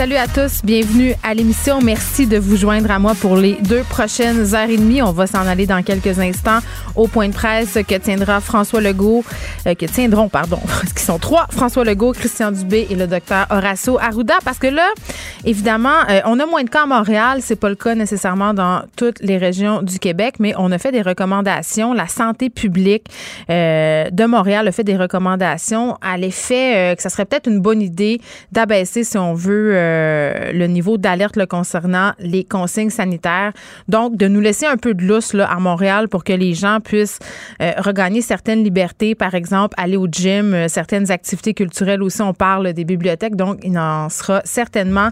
Salut à tous, bienvenue à l'émission. Merci de vous joindre à moi pour les deux prochaines heures et demie. On va s'en aller dans quelques instants au point de presse que tiendra François Legault, euh, que tiendront, pardon, parce qu'ils sont trois, François Legault, Christian Dubé et le docteur Horacio Arruda. Parce que là, évidemment, euh, on a moins de cas à Montréal. C'est pas le cas nécessairement dans toutes les régions du Québec, mais on a fait des recommandations. La santé publique euh, de Montréal a fait des recommandations à l'effet que ça serait peut-être une bonne idée d'abaisser, si on veut, euh, le niveau d'alerte concernant les consignes sanitaires. Donc, de nous laisser un peu de lousse là, à Montréal pour que les gens puissent euh, regagner certaines libertés, par exemple, aller au gym, euh, certaines activités culturelles aussi. On parle des bibliothèques, donc il en sera certainement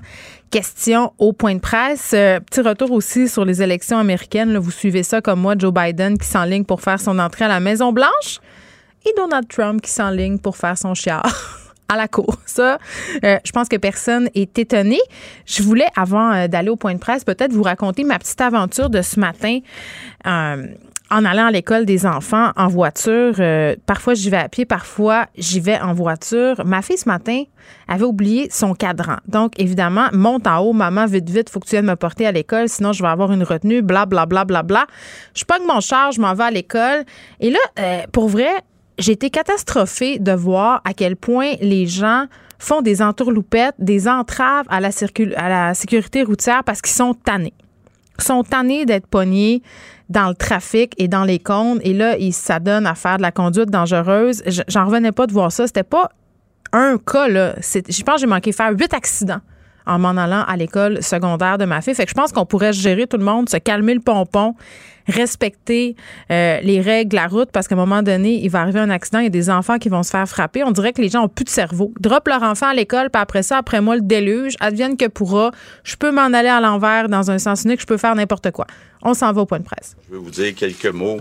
question au point de presse. petit retour aussi sur les élections américaines. vous suivez ça comme moi, Joe Biden qui s'enligne pour faire son entrée à la Maison-Blanche et Donald Trump qui s'enligne pour faire son chiard. à la cour. Ça, euh, je pense que personne est étonné. Je voulais, avant euh, d'aller au point de presse, peut-être vous raconter ma petite aventure de ce matin. Euh, en allant à l'école des enfants en voiture, parfois j'y vais à pied, parfois j'y vais en voiture. Ma fille ce matin avait oublié son cadran. Donc évidemment, monte en haut, maman, vite vite, faut que tu viennes me porter à l'école, sinon je vais avoir une retenue, bla bla bla bla bla. Je pogne mon char, je m'en vais à l'école. Et là, pour vrai, j'ai été catastrophée de voir à quel point les gens font des entourloupettes, des entraves à la, sécurité routière parce qu'ils sont tannés. Ils sont tannés d'être pognés dans le trafic et dans les cônes. Et là, ils s'adonnent à faire de la conduite dangereuse. J'en revenais pas de voir ça. C'était pas un cas, là. Je pense que j'ai manqué faire huit accidents en m'en allant à l'école secondaire de ma fille. Fait que je pense qu'on pourrait gérer tout le monde, se calmer le pompon, respecter euh, les règles de la route parce qu'à un moment donné, il va arriver un accident, il y a des enfants qui vont se faire frapper. On dirait que les gens ont plus de cerveau. Drop leur enfant à l'école, puis après ça, après moi, le déluge, advienne que pourra. Je peux m'en aller à l'envers dans un sens unique, je peux faire n'importe quoi. On s'en va au point de presse. Je vais vous dire quelques mots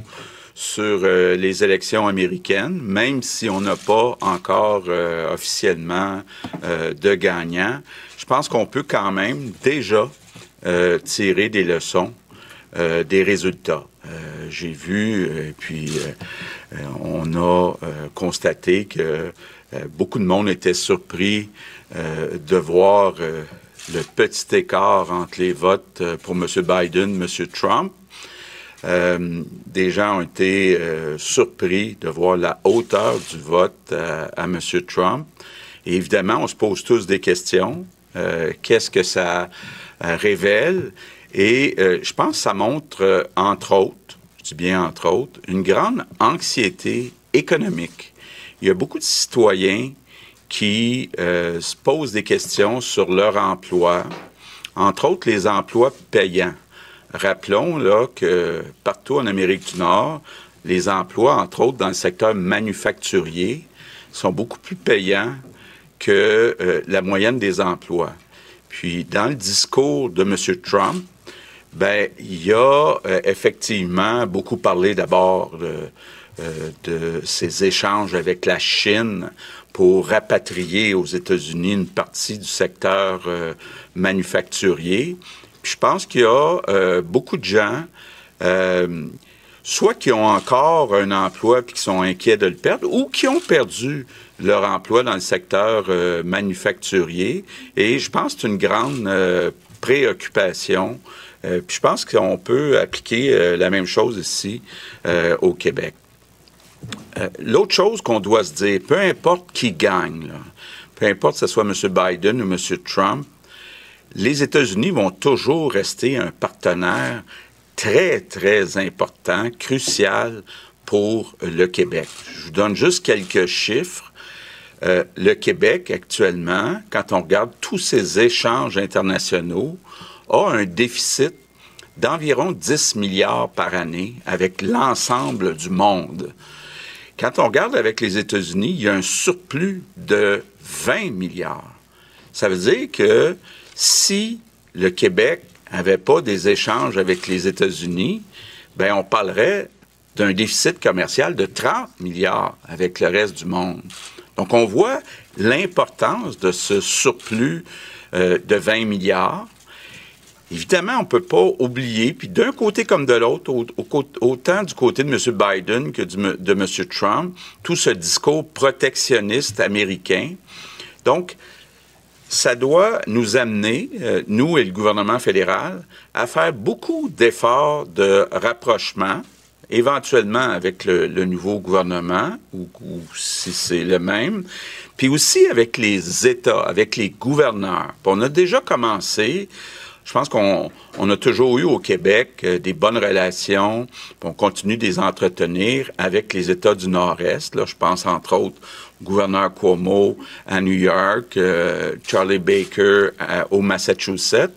sur euh, les élections américaines, même si on n'a pas encore euh, officiellement de gagnant je pense qu'on peut quand même déjà tirer des leçons euh, des résultats. Euh, j'ai vu, et puis on a constaté que beaucoup de monde était surpris de voir le petit écart entre les votes pour M. Biden, M. Trump. des gens ont été surpris de voir la hauteur du vote à M. Trump. Et évidemment, on se pose tous des questions. Euh, qu'est-ce que ça euh, révèle? Et euh, je pense que ça montre, entre autres, je dis bien entre autres, une grande anxiété économique. Il y a beaucoup de citoyens qui se posent des questions sur leur emploi, entre autres les emplois payants. Rappelons là que partout en Amérique du Nord, les emplois, entre autres dans le secteur manufacturier, sont beaucoup plus payants que euh, la moyenne des emplois. Puis, dans le discours de M. Trump, ben, il y a euh, effectivement beaucoup parlé d'abord de, euh, de ces échanges avec la Chine pour rapatrier aux États-Unis une partie du secteur manufacturier. Puis je pense qu'il y a beaucoup de gens soit qui ont encore un emploi puis qui sont inquiets de le perdre, ou qui ont perdu leur emploi dans le secteur euh, manufacturier. Et je pense que c'est une grande euh, préoccupation. Euh, puis je pense qu'on peut appliquer la même chose ici au Québec. L'autre chose qu'on doit se dire, peu importe qui gagne, peu importe que ce soit M. Biden ou M. Trump, les États-Unis vont toujours rester un partenaire très, très important, crucial pour le Québec. Je vous donne juste quelques chiffres. Euh, le Québec, actuellement, quand on regarde tous ces échanges internationaux, a un déficit d'environ 10 milliards par année avec l'ensemble du monde. Quand on regarde avec les États-Unis, il y a un surplus de 20 milliards. Ça veut dire que si le Québec n'avait pas des échanges avec les États-Unis, ben on parlerait d'un déficit commercial de 30 milliards avec le reste du monde. Donc, on voit l'importance de ce surplus euh, de 20 milliards. Évidemment, on ne peut pas oublier, puis d'un côté comme de l'autre, autant du côté de M. Biden que de M. Trump, tout ce discours protectionniste américain. Donc, ça doit nous amener, euh, nous et le gouvernement fédéral, à faire beaucoup d'efforts de rapprochement, éventuellement avec le, nouveau gouvernement, ou, si c'est le même, puis aussi avec les États, avec les gouverneurs. On a déjà commencé je pense qu'on a toujours eu au Québec euh, des bonnes relations, on continue de les entretenir avec les États du Nord-Est. Là, je pense entre autres au gouverneur Cuomo à New York, euh, Charlie Baker au Massachusetts.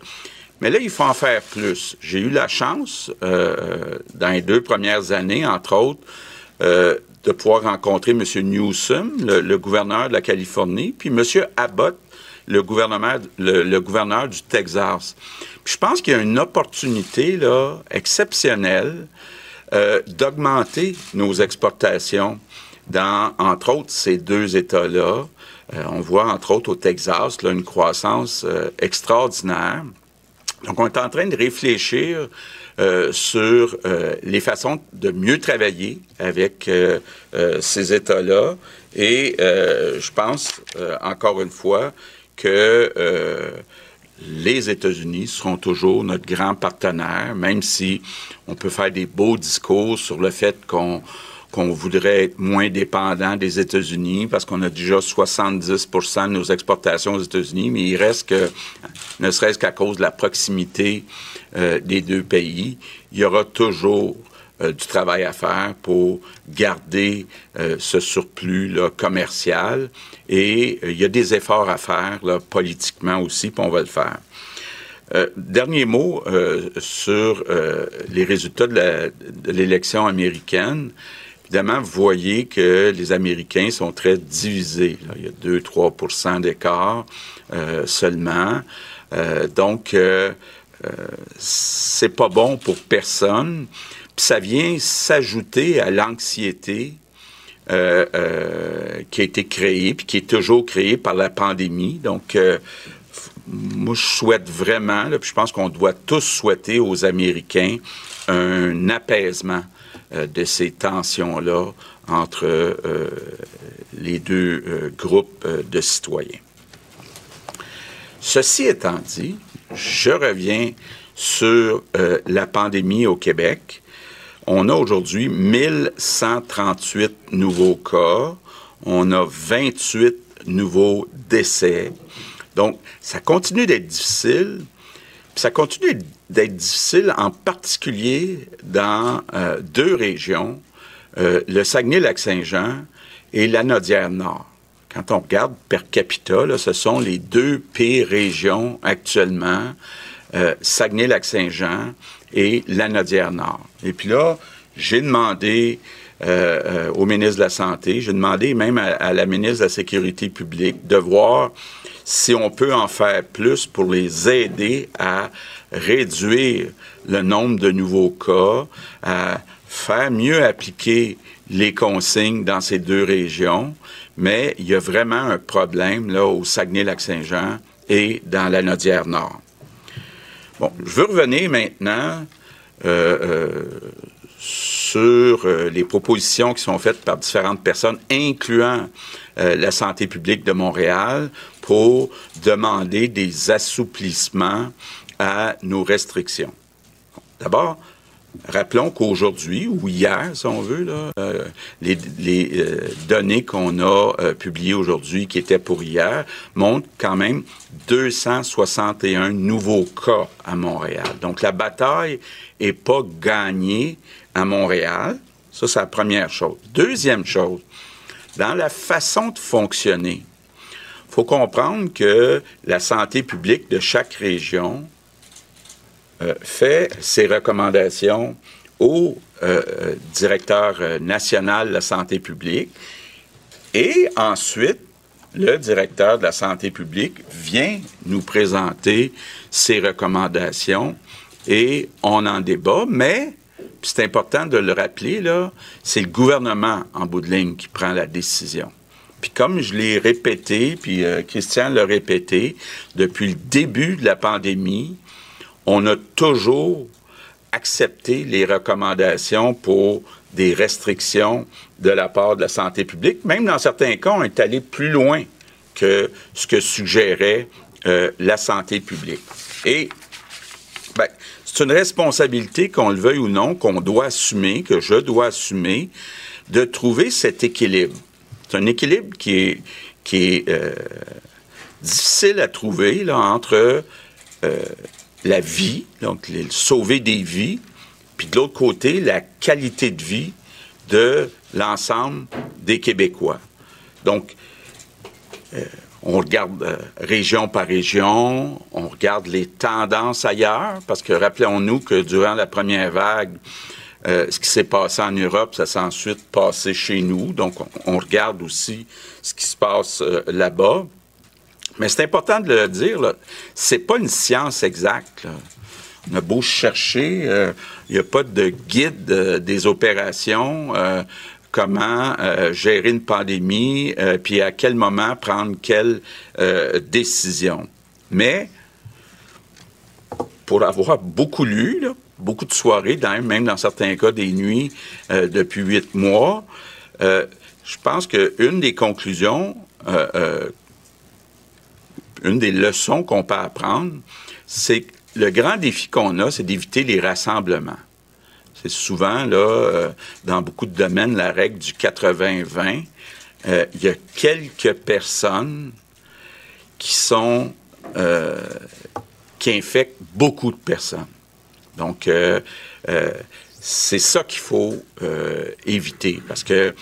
Mais là, il faut en faire plus. J'ai eu la chance, euh, dans les deux premières années, entre autres, de pouvoir rencontrer M. Newsom, le, le, gouverneur de la Californie, puis M. Abbott, le, gouvernement, le, gouverneur du Texas. je pense qu'il y a une opportunité là, exceptionnelle euh, d'augmenter nos exportations dans, entre autres, ces deux États-là. Euh, on voit, entre autres, au Texas, là, une croissance euh, extraordinaire. Donc, on est en train de réfléchir sur les façons de mieux travailler avec ces États-là. Et je pense, encore une fois, que euh, les États-Unis seront toujours notre grand partenaire, même si on peut faire des beaux discours sur le fait qu'on qu'on voudrait être moins dépendant des États-Unis parce qu'on a déjà 70% de nos exportations aux États-Unis, mais il reste que, ne serait-ce qu'à cause de la proximité euh, des deux pays, il y aura toujours euh, du travail à faire pour garder ce surplus commercial. Et euh, il y a des efforts à faire là, politiquement aussi, puis on va le faire. dernier mot sur les résultats de l'élection américaine. Évidemment, vous voyez que les Américains sont très divisés. Il y a 2-3% d'écart seulement. donc, c'est pas bon pour personne ça vient s'ajouter à l'anxiété euh, euh, qui a été créée, puis qui est toujours créée par la pandémie. Donc, euh, moi, je souhaite vraiment, puis je pense qu'on doit tous souhaiter aux Américains un apaisement de ces tensions-là entre les deux groupes de citoyens. Ceci étant dit, je reviens sur la pandémie au Québec. On a aujourd'hui 1138 nouveaux cas. On a 28 nouveaux décès. Donc, ça continue d'être difficile. ça continue d'être difficile en particulier dans euh, deux régions, euh, le Saguenay-Lac-Saint-Jean et la Nodière-Nord. Quand on regarde per capita, ce sont les deux pires régions actuellement, euh, Saguenay-Lac-Saint-Jean et la Nord. Et puis là, j'ai demandé euh, euh, au ministre de la Santé, j'ai demandé même à, la ministre de la Sécurité publique de voir si on peut en faire plus pour les aider à réduire le nombre de nouveaux cas, à faire mieux appliquer les consignes dans ces deux régions. Mais il y a vraiment un problème là au Saguenay-Lac-Saint-Jean et dans la Nodière-Nord. Je veux revenir maintenant euh, euh, sur euh, les propositions qui sont faites par différentes personnes, incluant la santé publique de Montréal, pour demander des assouplissements à nos restrictions. D'abord, Rappelons qu'aujourd'hui, ou hier, si on veut, euh, les, euh, données qu'on a euh, publiées aujourd'hui, qui étaient pour hier, montrent quand même 261 nouveaux cas à Montréal. Donc la bataille est pas gagnée à Montréal. Ça, c'est la première chose. Deuxième chose, dans la façon de fonctionner, il faut comprendre que la santé publique de chaque région euh, fait ses recommandations au euh, euh, directeur national de la santé publique et ensuite, le directeur de la santé publique vient nous présenter ses recommandations et on en débat, mais c'est important de le rappeler, là, c'est le gouvernement en bout de ligne qui prend la décision. Puis comme je l'ai répété, puis Christian l'a répété, depuis le début de la pandémie, on a toujours accepté les recommandations pour des restrictions de la part de la santé publique. Même dans certains cas, on est allé plus loin que ce que suggérait euh, la santé publique. Et ben, c'est une responsabilité, qu'on le veuille ou non, qu'on doit assumer, que je dois assumer, de trouver cet équilibre. C'est un équilibre qui est, euh, difficile à trouver entre euh, la vie, donc sauver des vies, puis de l'autre côté, la qualité de vie de l'ensemble des Québécois. Donc, euh, on regarde euh, région par région, on regarde les tendances ailleurs, parce que rappelons-nous que durant la première vague, euh, ce qui s'est passé en Europe, ça s'est ensuite passé chez nous. Donc, on, regarde aussi ce qui se passe là-bas. Mais c'est important de le dire, c'est pas une science exacte. On a beau chercher, il n'y a pas de guide des opérations comment euh, gérer une pandémie, euh, puis à quel moment prendre quelle euh, décision. Mais pour avoir beaucoup lu, beaucoup de soirées, même dans certains cas des nuits depuis huit mois, je pense qu'une des conclusions, une des leçons qu'on peut apprendre, c'est que le grand défi qu'on a, c'est d'éviter les rassemblements. C'est souvent, là, euh, dans beaucoup de domaines, la règle du 80-20. Euh, il y a quelques personnes qui sont euh, qui infectent beaucoup de personnes. Donc, c'est ça qu'il faut éviter parce que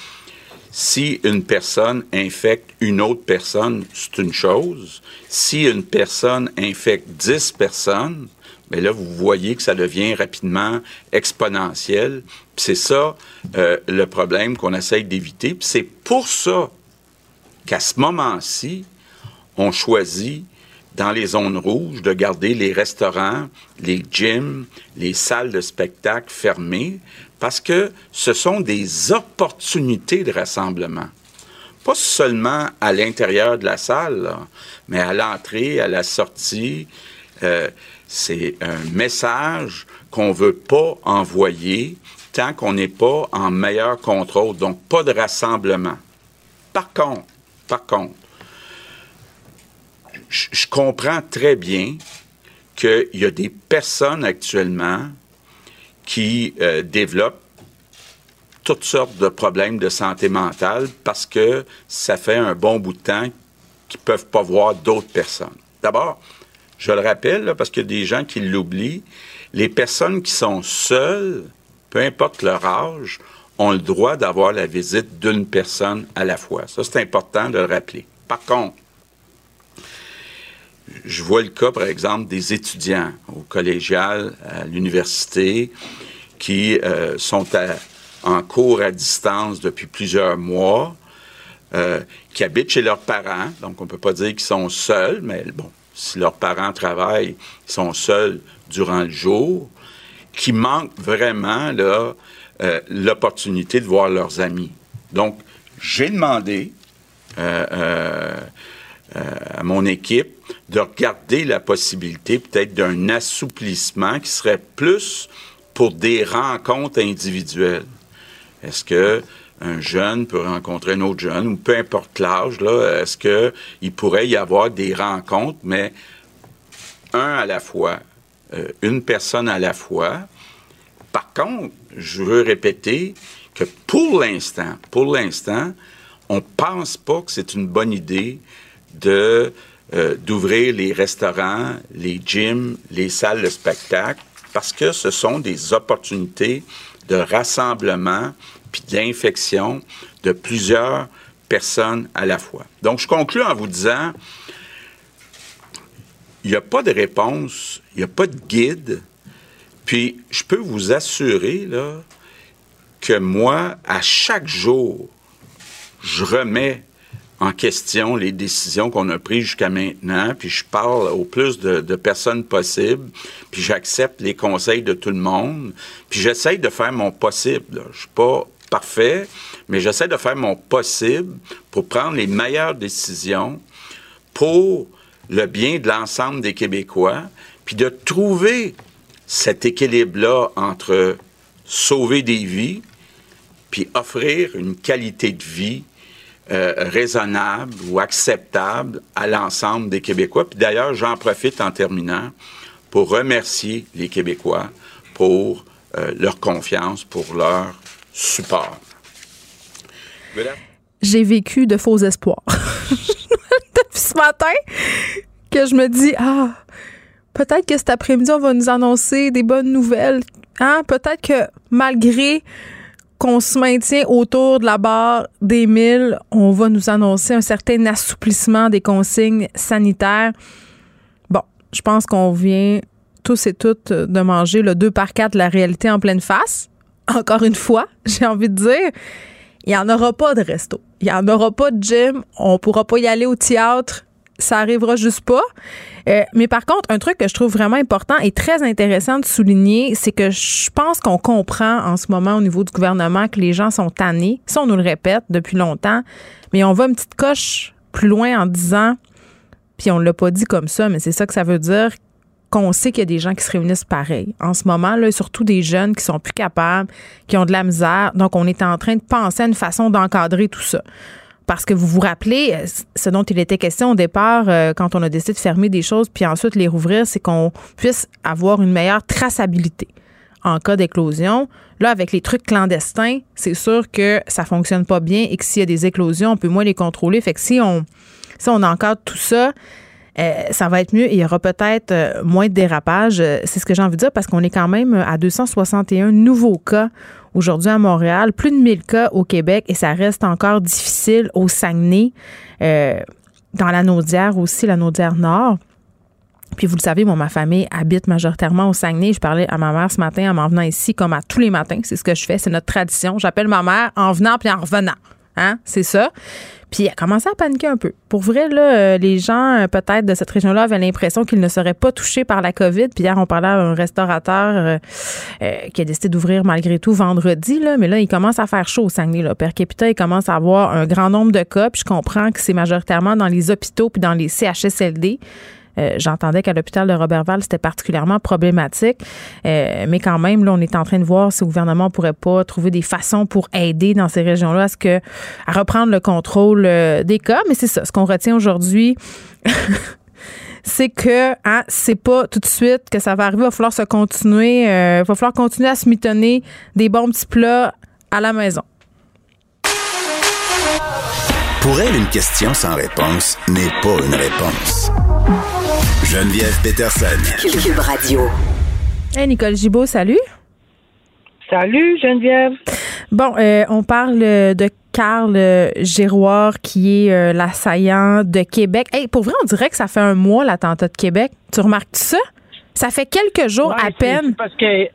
si une personne infecte une autre personne, c'est une chose. Si une personne infecte 10 personnes, mais là, vous voyez que ça devient rapidement exponentiel. C'est ça euh, le problème qu'on essaye d'éviter. C'est pour ça qu'à ce moment-ci, on choisit dans les zones rouges de garder les restaurants, les gyms, les salles de spectacle fermées parce que ce sont des opportunités de rassemblement. Pas seulement à l'intérieur de la salle, mais à l'entrée, à la sortie. Euh, c'est un message qu'on ne veut pas envoyer tant qu'on n'est pas en meilleur contrôle. Donc, pas de rassemblement. Par contre, par contre, je comprends très bien qu'il y a des personnes actuellement qui euh, développent toutes sortes de problèmes de santé mentale parce que ça fait un bon bout de temps qu'ils ne peuvent pas voir d'autres personnes. D'abord, je le rappelle, parce qu'il y a des gens qui l'oublient, les personnes qui sont seules, peu importe leur âge, ont le droit d'avoir la visite d'une personne à la fois. Ça, c'est important de le rappeler. Par contre, je vois le cas, par exemple, des étudiants au collégial, à l'université, qui euh, sont en cours à distance depuis plusieurs mois, euh, qui habitent chez leurs parents. Donc, on ne peut pas dire qu'ils sont seuls, mais bon, si leurs parents travaillent, ils sont seuls durant le jour, qui manquent vraiment euh, l'opportunité de voir leurs amis. Donc, j'ai demandé à mon équipe de regarder la possibilité peut-être d'un assouplissement qui serait plus pour des rencontres individuelles. Est-ce que un jeune peut rencontrer un autre jeune, ou peu importe l'âge, là, est-ce qu'il pourrait y avoir des rencontres, mais un à la fois, euh, une personne à la fois. Par contre, je veux répéter que pour l'instant, pour l'instant, on pense pas que c'est une bonne idée de euh, d'ouvrir les restaurants, les gyms, les salles de spectacle, parce que ce sont des opportunités de rassemblement puis d'infection de plusieurs personnes à la fois. Donc, je conclue en vous disant, il n'y a pas de réponse, il n'y a pas de guide, puis je peux vous assurer que moi, à chaque jour, je remets en question les décisions qu'on a prises jusqu'à maintenant, puis je parle au plus de, personnes possibles, puis j'accepte les conseils de tout le monde, puis j'essaye de faire mon possible. Je suis pas parfait, mais j'essaie de faire mon possible pour prendre les meilleures décisions pour le bien de l'ensemble des Québécois, puis de trouver cet équilibre-là entre sauver des vies, puis offrir une qualité de vie euh, raisonnable ou acceptable à l'ensemble des Québécois. Puis d'ailleurs, j'en profite en terminant pour remercier les Québécois pour euh, leur confiance, pour leur support. J'ai vécu de faux espoirs. Depuis ce matin, que je me dis, ah, peut-être que cet après-midi, on va nous annoncer des bonnes nouvelles. Hein? Peut-être que malgré qu'on se maintient autour de la barre des 1000, on va nous annoncer un certain assouplissement des consignes sanitaires. Bon, je pense qu'on vient tous et toutes de manger le 2 par 4 la réalité en pleine face. Encore une fois, j'ai envie de dire, il n'y en aura pas de resto. Il n'y en aura pas de gym. On pourra pas y aller au théâtre ça arrivera juste pas. Euh, mais par contre, un truc que je trouve vraiment important et très intéressant de souligner, c'est que je pense qu'on comprend en ce moment au niveau du gouvernement que les gens sont tannés. Ça, on nous le répète depuis longtemps. Mais on va une petite coche plus loin en disant, puis on l'a pas dit comme ça, mais c'est ça que ça veut dire, qu'on sait qu'il y a des gens qui se réunissent pareil. En ce moment, là, surtout des jeunes qui sont plus capables, qui ont de la misère. Donc, on est en train de penser à une façon d'encadrer tout ça parce que vous vous rappelez euh, ce dont il était question au départ euh, quand on a décidé de fermer des choses puis ensuite les rouvrir, c'est qu'on puisse avoir une meilleure traçabilité en cas d'éclosion. Là, avec les trucs clandestins, c'est sûr que ça fonctionne pas bien et que s'il y a des éclosions, on peut moins les contrôler. Fait que si on, si on encadre tout ça, euh, ça va être mieux et il y aura peut-être moins de dérapage. C'est ce que j'ai envie de dire parce qu'on est quand même à 261 nouveaux cas aujourd'hui à Montréal, plus de 1000 cas au Québec et ça reste encore difficile au Saguenay, euh, dans la Naudière aussi, la Naudière Nord. Puis vous le savez, moi, ma famille habite majoritairement au Saguenay. Je parlais à ma mère ce matin en m'en venant ici, comme à tous les matins. C'est ce que je fais, c'est notre tradition. J'appelle ma mère en venant puis en revenant. Hein? C'est ça. Puis elle a commencé à paniquer un peu. Pour vrai, là, euh, les gens, euh, peut-être de cette région-là, avaient l'impression qu'ils ne seraient pas touchés par la COVID. Puis hier, on parlait à un restaurateur euh, qui a décidé d'ouvrir malgré tout vendredi. Là, mais là, il commence à faire chaud au Saguenay. Là. Per capita, il commence à avoir un grand nombre de cas. Puis je comprends que c'est majoritairement dans les hôpitaux puis dans les CHSLD. Euh, j'entendais qu'à l'hôpital de Robertval, c'était particulièrement problématique. Euh, mais quand même, là, on est en train de voir si le gouvernement pourrait pas trouver des façons pour aider dans ces régions-là à, reprendre le contrôle euh, des cas. Mais c'est ça, ce qu'on retient aujourd'hui. c'est que hein, c'est pas tout de suite que ça va arriver. Il va falloir se continuer. il va falloir continuer à se mitonner des bons petits plats à la maison. Pour elle, une question sans réponse n'est pas une réponse. Geneviève Peterson. Cube Radio. Hey, Nicole Gibault, salut. Salut, Geneviève. Bon, euh, on parle de Carl Giroir, qui est euh, l'assaillant de Québec. Hey, pour vrai, on dirait que ça fait un mois l'attentat de Québec. Tu remarques ça? Ça fait quelques jours à peine. Parce que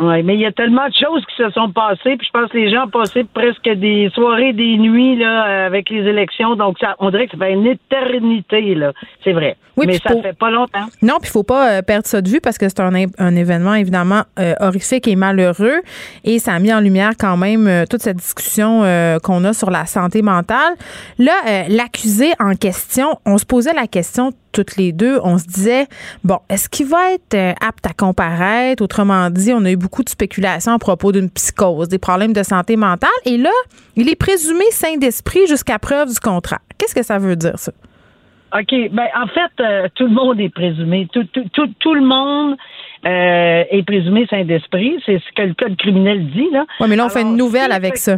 oui, mais il y a tellement de choses qui se sont passées, puis je pense que les gens ont passé presque des soirées, des nuits là, avec les élections, donc ça, on dirait que ça fait une éternité, là. C'est vrai. Oui, mais ça fait pas longtemps. Non, puis il faut pas euh, perdre ça de vue parce que c'est un, un, événement évidemment euh, horrifique et malheureux, et ça a mis en lumière quand même euh, toute cette discussion qu'on a sur la santé mentale. Là, l'accusé en question, on se posait la question toutes les deux, on se disait, bon, est-ce qu'il va être euh, apte à comparaître? Autrement dit, on a eu beaucoup de spéculations à propos d'une psychose, des problèmes de santé mentale. Et là, il est présumé sain d'esprit jusqu'à preuve du contraire. Qu'est-ce que ça veut dire, ça? OK. Ben, en fait, euh, tout le monde est présumé. Tout, tout, le monde euh, est présumé sain d'esprit. C'est ce que le code criminel dit, là. Oui, mais là, on fait une nouvelle avec ça.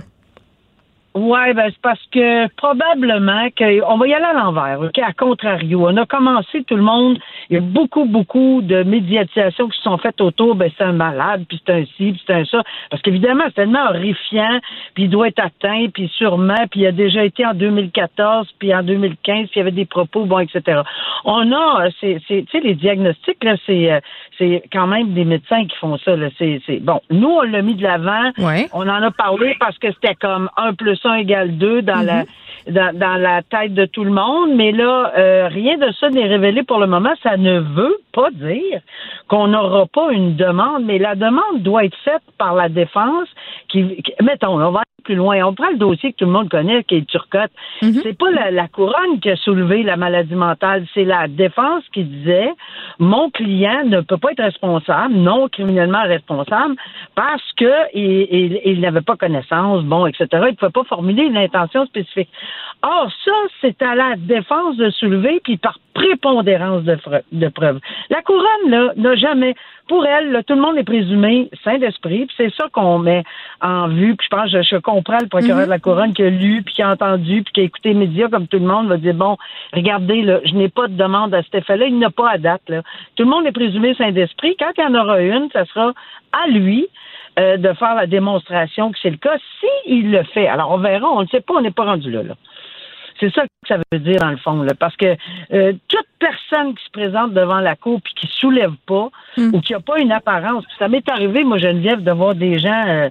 Oui, ben c'est parce que probablement qu'on va y aller à l'envers, OK, à contrario. On a commencé tout le monde, il y a beaucoup, beaucoup de médiatisations qui se sont faites autour, ben c'est un malade, puis c'est un ci, puis c'est un ça. Parce qu'évidemment, c'est tellement horrifiant, puis il doit être atteint, puis sûrement, puis il a déjà été en 2014, puis en 2015, puis il y avait des propos, bon, etc. On a, c'est, tu sais, les diagnostics, là, c'est, euh, c'est quand même des médecins qui font ça, là. C'est, c'est, bon, nous, on l'a mis de l'avant. On en a parlé parce que c'était comme un plus 1 égale 2 dans la dans, la tête de tout le monde, mais là, euh, rien de ça n'est révélé pour le moment. Ça ne veut pas dire qu'on n'aura pas une demande, mais la demande doit être faite par la défense qui, mettons, on va aller plus loin. On prend le dossier que tout le monde connaît, qui est Turcotte. Mhm. C'est pas la, couronne qui a soulevé la maladie mentale, c'est la défense qui disait mon client ne peut pas être responsable, non criminellement responsable, parce que il, n'avait pas connaissance, bon, etc. Il ne pouvait pas formuler une intention spécifique. Or, ça, c'est à la défense de soulever, puis par prépondérance de, de preuves. La couronne, là, n'a jamais, pour elle, tout le monde est présumé saint d'esprit, puis c'est ça qu'on met en vue, puis je pense, je, je comprends le procureur mhm. de la couronne qui a lu, puis qui a entendu, puis qui a écouté les médias comme tout le monde, va dire, bon, regardez, là, je n'ai pas de demande à cet effet-là, il n'a pas à date, là. Tout le monde est présumé saint d'esprit. Quand il y en aura une, ça sera à lui euh, de faire la démonstration que c'est le cas, s'il le fait. Alors, on verra, on ne sait pas, on n'est pas rendu là, là. C'est ça que ça veut dire dans le fond, là, parce que euh, toute personne qui se présente devant la cour puis qui soulève pas hmm. ou qui a pas une apparence, ça m'est arrivé, moi Geneviève, de voir des gens, euh,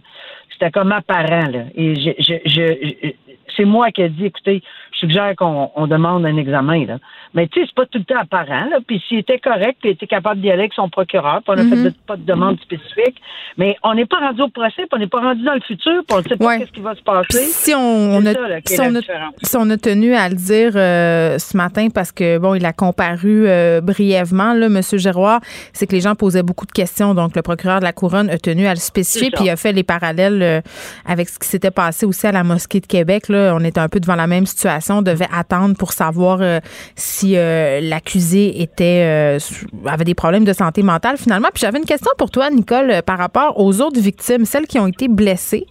c'était comme apparent là, et je, je, je, c'est moi qui ai dit, écoutez, je suggère qu'on demande un examen. Là. Mais tu sais, c'est pas tout le temps apparent. Là. Puis s'il était correct, puis il était capable d'y aller avec son procureur, puis on a fait mhm. pas de demande spécifique. Mais on n'est pas rendu au procès, puis on n'est pas rendu dans le futur, puis on ne sait pas ce qui va se passer. Si on, a, si, on a, tenu à le dire euh, ce matin, parce que bon, il a comparu euh, brièvement, là, M. Giroir, c'est que les gens posaient beaucoup de questions. Donc, le procureur de la Couronne a tenu à le spécifier, puis il a fait les parallèles euh, avec ce qui s'était passé aussi à la mosquée de Québec. Là. On était un peu devant la même situation on devait attendre pour savoir euh, si euh, l'accusé était euh, avait des problèmes de santé mentale finalement. Puis j'avais une question pour toi, Nicole, par rapport aux autres victimes, celles qui ont été blessées.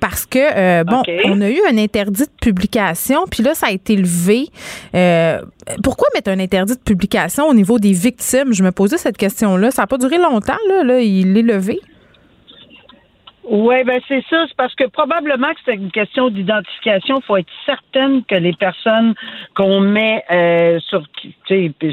Parce que, bon, on a eu un interdit de publication, puis là, ça a été levé. pourquoi mettre un interdit de publication au niveau des victimes? Je me posais cette question-là. Ça n'a pas duré longtemps, là, là il est levé. Oui, ben c'est ça. C'est parce que probablement que c'est une question d'identification. Il faut être certaine que les personnes qu'on met euh, sur,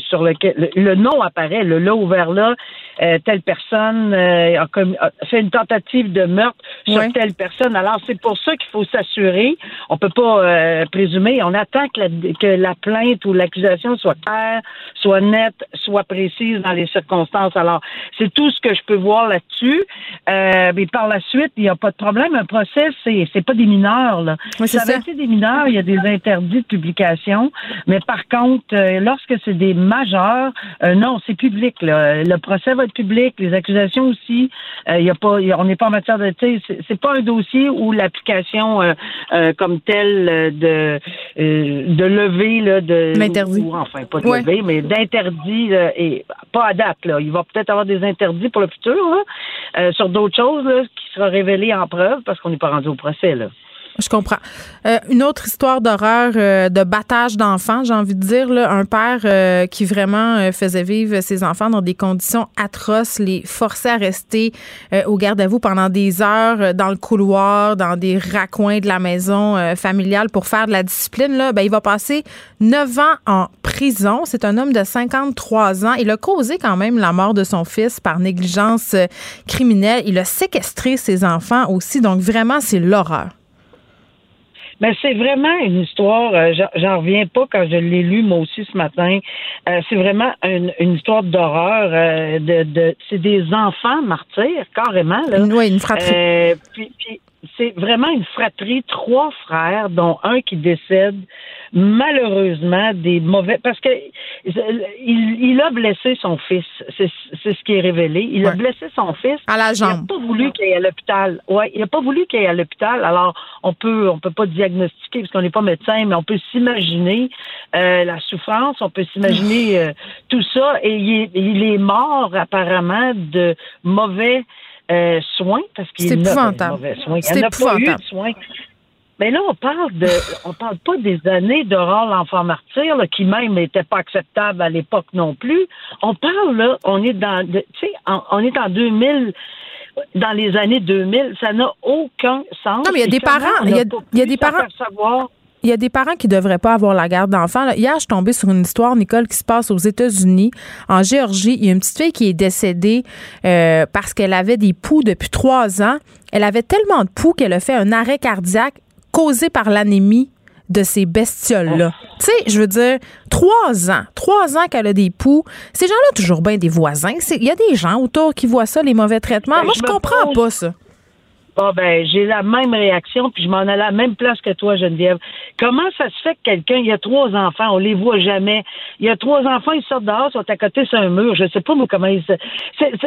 sur lequel le, nom apparaît, le là ouvert là, euh, telle personne euh, a, fait une tentative de meurtre sur telle personne. Alors c'est pour ça qu'il faut s'assurer. On peut pas euh, présumer. On attend que la, que la plainte ou l'accusation soit claire, soit nette, soit précise dans les circonstances. Alors c'est tout ce que je peux voir là-dessus. mais par la suite il n'y a pas de problème. Un procès, c'est, c'est pas des mineurs. Là. ça avait été des mineurs, il y a des interdits de publication. Mais par contre, euh, lorsque c'est des majeurs, euh, non, c'est public. Là. Le procès va être public, les accusations aussi. Euh, il y a pas, on n'est pas en matière de, c'est, pas un dossier où l'application comme telle de de lever là, de l'interdit. enfin pas de lever, mais d'interdit et pas à date. Là. Il va peut-être avoir des interdits pour le futur là, sur d'autres choses là, qui sera révélé en preuve parce qu'on n'est pas rendu au procès, là. Je comprends. Euh, une autre histoire d'horreur, euh, de battage d'enfants, j'ai envie de dire. Là, un père euh, qui vraiment faisait vivre ses enfants dans des conditions atroces, les forçait à rester au garde à vous pendant des heures dans le couloir, dans des raccoins de la maison familiale pour faire de la discipline. Là, ben, il va passer neuf ans en prison. C'est un homme de 53 ans. Il a causé quand même la mort de son fils par négligence criminelle. Il a séquestré ses enfants aussi. Donc vraiment, c'est l'horreur. Mais c'est vraiment une histoire, euh, j'en reviens pas quand je l'ai lu moi aussi ce matin. Euh, c'est vraiment une, histoire d'horreur. Euh, de, de c'est des enfants martyrs, carrément. Là. Oui, une fratrie. puis, puis c'est vraiment une fratrie, trois frères, dont un qui décède malheureusement des mauvais parce que il, a blessé son fils, c'est ce qui est révélé. Il a blessé son fils à la jambe. Il n'a pas voulu qu'il aille à l'hôpital. Ouais, il n'a pas voulu qu'il aille à l'hôpital. Alors on peut on peut pas diagnostiquer parce qu'on n'est pas médecin, mais on peut s'imaginer euh, la souffrance, on peut s'imaginer euh, tout ça et il il est mort apparemment de mauvais euh, soins parce qu'il y a mauvais soins. Il n'y a pas eu de soins. Mais là, on parle de, on parle pas des années d'Aurore l'enfant martyr, qui même n'était pas acceptable à l'époque non plus. On parle là, on est dans, tu sais, on est en 2000 dans les années 2000, ça n'a aucun sens. Non, mais il y a des parents, il y a, y a des parents. Savoir il y a des parents qui devraient pas avoir la garde d'enfants. Hier, je suis tombée sur une histoire, Nicole, qui se passe aux États-Unis, en Géorgie. Il y a une petite fille qui est décédée euh, parce qu'elle avait des poux depuis trois ans. Elle avait tellement de poux qu'elle a fait un arrêt cardiaque causé par l'anémie de ces bestioles-là. Tu sais, je veux dire, trois ans, trois ans qu'elle a des poux. Ces gens-là, toujours bien des voisins. Il y a des gens autour qui voient ça, les mauvais traitements. Ben, Moi, je comprends pose- pas ça. Bon, ben, j'ai la même réaction, puis je m'en allais à la même place que toi, Geneviève. Comment ça se fait que quelqu'un, il y a trois enfants, on les voit jamais. Il y a trois enfants, ils sortent dehors, sont à côté sur un mur. Je sais pas, moi, comment ils se...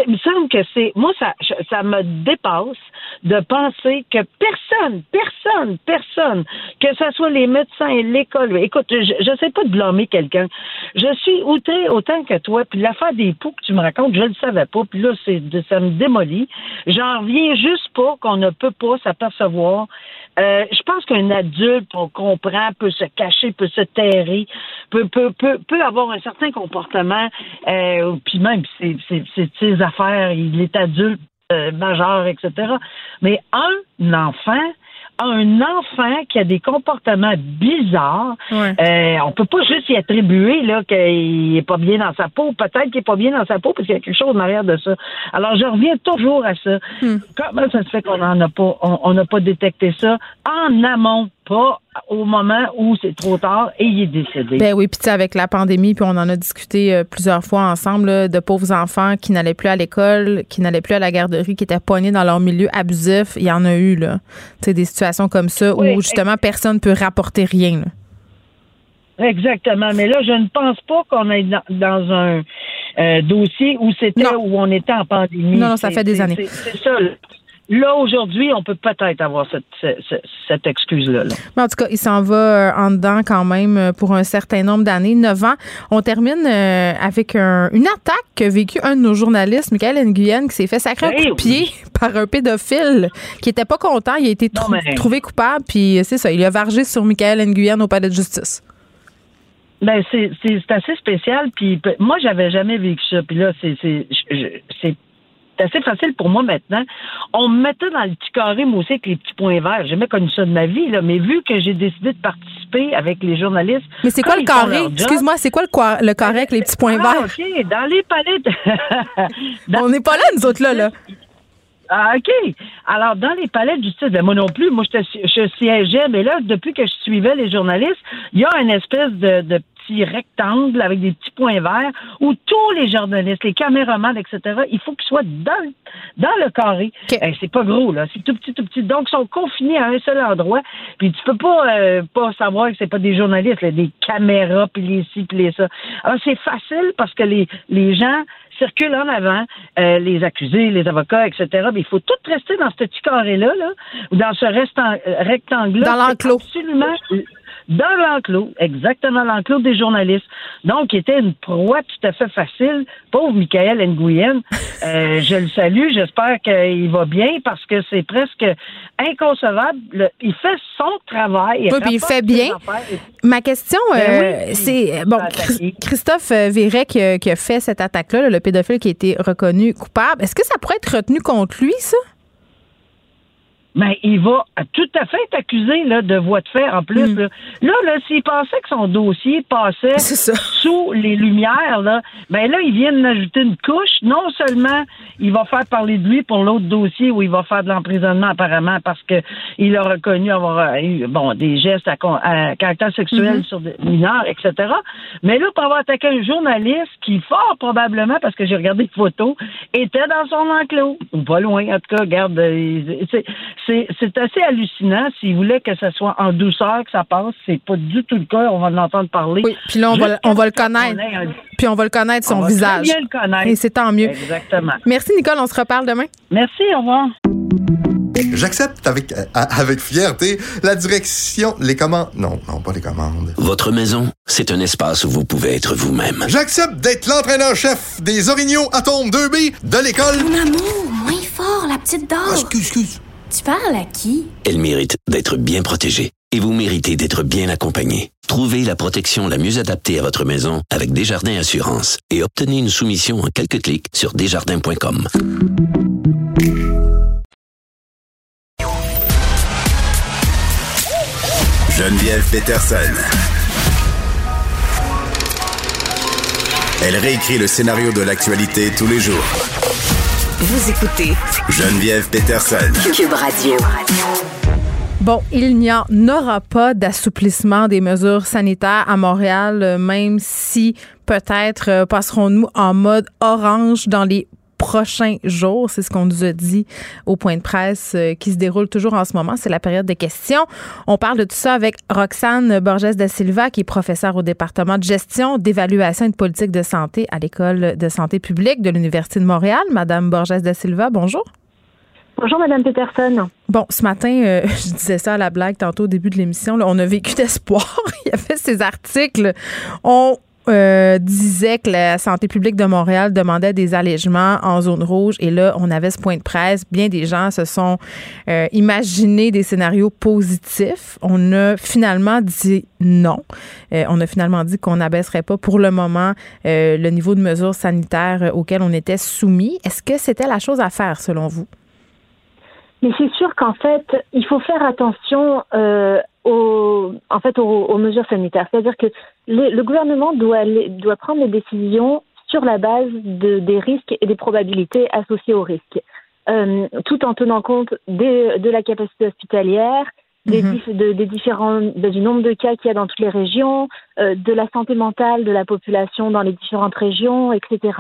Il me semble que c'est... Moi, ça, ça me dépasse de penser que personne, personne, personne, que ce soit les médecins et l'école... Écoute, je, je sais pas de blâmer quelqu'un. Je suis outré autant que toi, puis l'affaire des poux que tu me racontes, je le savais pas, puis là, ça me démolit. J'en reviens juste pas qu'on ne peut pas s'apercevoir. Euh, je pense qu'un adulte, on comprend, peut se cacher, peut se terrer, peut, peut, peut, avoir un certain comportement, euh, puis même, c'est ses affaires, il est adulte, euh, majeur, etc. Mais un enfant, un enfant qui a des comportements bizarres, Ouais. euh, on peut pas juste y attribuer là qu'il est pas bien dans sa peau. Peut-être qu'il est pas bien dans sa peau parce qu'il y a quelque chose en arrière de ça. Alors je reviens toujours à ça. Comment ça se fait qu'on en a pas, on n'a pas détecté ça? En amont, pas au moment où c'est trop tard et il est décédé. Ben oui, puis tu sais, avec la pandémie, puis on en a discuté euh, plusieurs fois ensemble, là, de pauvres enfants qui n'allaient plus à l'école, qui n'allaient plus à la garderie, qui étaient poignés dans leur milieu abusif. Il y en a eu, là. Tu sais, des situations comme ça Oui, où justement personne ne peut rapporter rien. là. Exactement. Mais là, je ne pense pas qu'on est dans, dans un euh, dossier où c'était où on était en pandémie. Non, non, ça fait des années. C'est ça. Là. Aujourd'hui, on peut peut-être avoir cette, cette, cette- cette excuse-là. là. Mais en tout cas, il s'en va euh, en dedans quand même euh, pour un certain nombre d'années, 9 ans. On termine euh, avec un- une attaque qu'a vécu un de nos journalistes, Michael Nguyen, qui s'est fait sacrer un Ben coup de oui. pied par un pédophile qui était pas content. Il a été Non, trou- mais- trouvé coupable, puis c'est ça, il a vargé sur Michael Nguyen au palais de justice. Ben c'est assez spécial. Puis moi, j'avais jamais vécu ça. Puis là, c'est c'est assez facile pour moi maintenant. On me mettait dans le petit carré, moi aussi, avec les petits points verts. J'ai jamais connu ça de ma vie, là. Mais vu que j'ai décidé de participer avec les journalistes. Mais c'est quoi le carré? Excuse-moi, c'est quoi le, le carré avec les petits points Ah, verts? OK. Dans les dans- On n'est pas là, nous autres, là, là. Ah, OK. Alors, dans les palais de justice, ben, moi non plus, moi, je, je siégeais, mais là, depuis que je suivais les journalistes, il y a une espèce de, de petit rectangle avec des petits points verts où tous les journalistes, les caméramans, etc., il faut qu'ils soient dans, le- dans le carré. Eh, c'est pas gros, là. C'est tout petit, tout petit. Donc, ils sont confinés à un seul endroit. Puis, tu peux pas, euh, pas savoir que c'est pas des journalistes, là, des caméras, puis les ci, puis les ça. Alors, c'est facile parce que les, les gens circulent en avant, euh, les accusés, les avocats, etc. Mais il faut tout rester dans ce petit carré-là, là, ou dans ce restant- rectangle-là. Dans l'enclos. Absolument. Dans l'enclos, exactement l'enclos des journalistes. Donc, il était une proie tout à fait facile. Pauvre Michael Nguyen, euh, je le salue. J'espère qu'il va bien parce que c'est presque inconcevable. Le- il fait son travail. Oui, puis il fait bien. Ma question, Ben euh, oui, c'est bon, Christophe euh, Véret qui, a- fait cette attaque-là, là, le pédophile qui a été reconnu coupable. Est-ce que ça pourrait être retenu contre lui, ça? Mais il va tout à fait être accusé là, de voie de fait en plus. Mm. Là, là, là, s'il pensait que son dossier passait sous les lumières, là, ben là, ils viennent d'ajouter une couche. Non seulement il va faire parler de lui pour l'autre dossier où il va faire de l'emprisonnement apparemment parce que il a reconnu avoir euh, eu bon des gestes à, caractère sexuel Mm-hmm. sur des mineurs, etc. Mais là, pour avoir attaqué un journaliste qui, fort probablement, parce que j'ai regardé les photos, était dans son enclos. Ou pas loin, en tout cas, regarde, euh, c'est assez hallucinant. S'il voulait que ça soit en douceur que ça passe, c'est pas du tout le cas. On va en entendre parler. Oui, puis là, on va, on va le ce connaître. un- Puis on va le connaître, son on va très visage. bien le connaître. Et c'est tant mieux. Exactement. Merci, Nicole. On se reparle demain. Merci, au revoir. J'accepte avec, euh, avec fierté la direction, les commandes. Non, non, pas les commandes. Votre maison, c'est un espace où vous pouvez être vous-même. J'accepte d'être l'entraîneur-chef des Orignaux Atomes 2B de l'école. Mon amour, moins fort, la petite Ah, dame. excuse, excuse. Tu parles à qui? Elle mérite d'être bien protégée. Et vous méritez d'être bien accompagné. Trouvez la protection la mieux adaptée à votre maison avec Desjardins Assurance et obtenez une soumission en quelques clics sur desjardins.com. Geneviève Peterson. Elle réécrit le scénario de l'actualité tous les jours. Vous écoutez Geneviève Peterson. Cube Radio. Bon, il n'y en aura pas d'assouplissement des mesures sanitaires à Montréal, euh, même si peut-être euh, passerons-nous en mode orange dans les prochains jours. C'est ce qu'on nous a dit au point de presse euh, qui se déroule toujours en ce moment. C'est la période des questions. On parle de tout ça avec Roxane Borges da Silva, qui est professeure au département de gestion, d'évaluation et de politique de santé à l'École de santé publique de l'Université de Montréal. Madame Borges da Silva, bonjour. Bonjour, Madame Peterson. Bon, ce matin, euh, je disais ça à la blague tantôt au début de l'émission. On a vécu d'espoir. Il y avait ces articles. On euh, disait que la santé publique de Montréal demandait des allègements en zone rouge et là, on avait ce point de presse. Bien des gens se sont euh, imaginés des scénarios positifs. On a finalement dit non. on a finalement dit qu'on n'abaisserait pas pour le moment le niveau de mesures sanitaires auquel on était soumis. Est-ce que c'était la chose à faire selon vous? Mais c'est sûr qu'en fait, il faut faire attention euh, aux, en fait, aux, mesures sanitaires. C'est-à-dire que le gouvernement doit, doit prendre des décisions sur la base de, des risques et des probabilités associées aux risques, euh, tout en tenant compte des, de la capacité hospitalière, des, mhm. des différents, du nombre de cas qu'il y a dans toutes les régions, euh, de la santé mentale de la population dans les différentes régions, etc.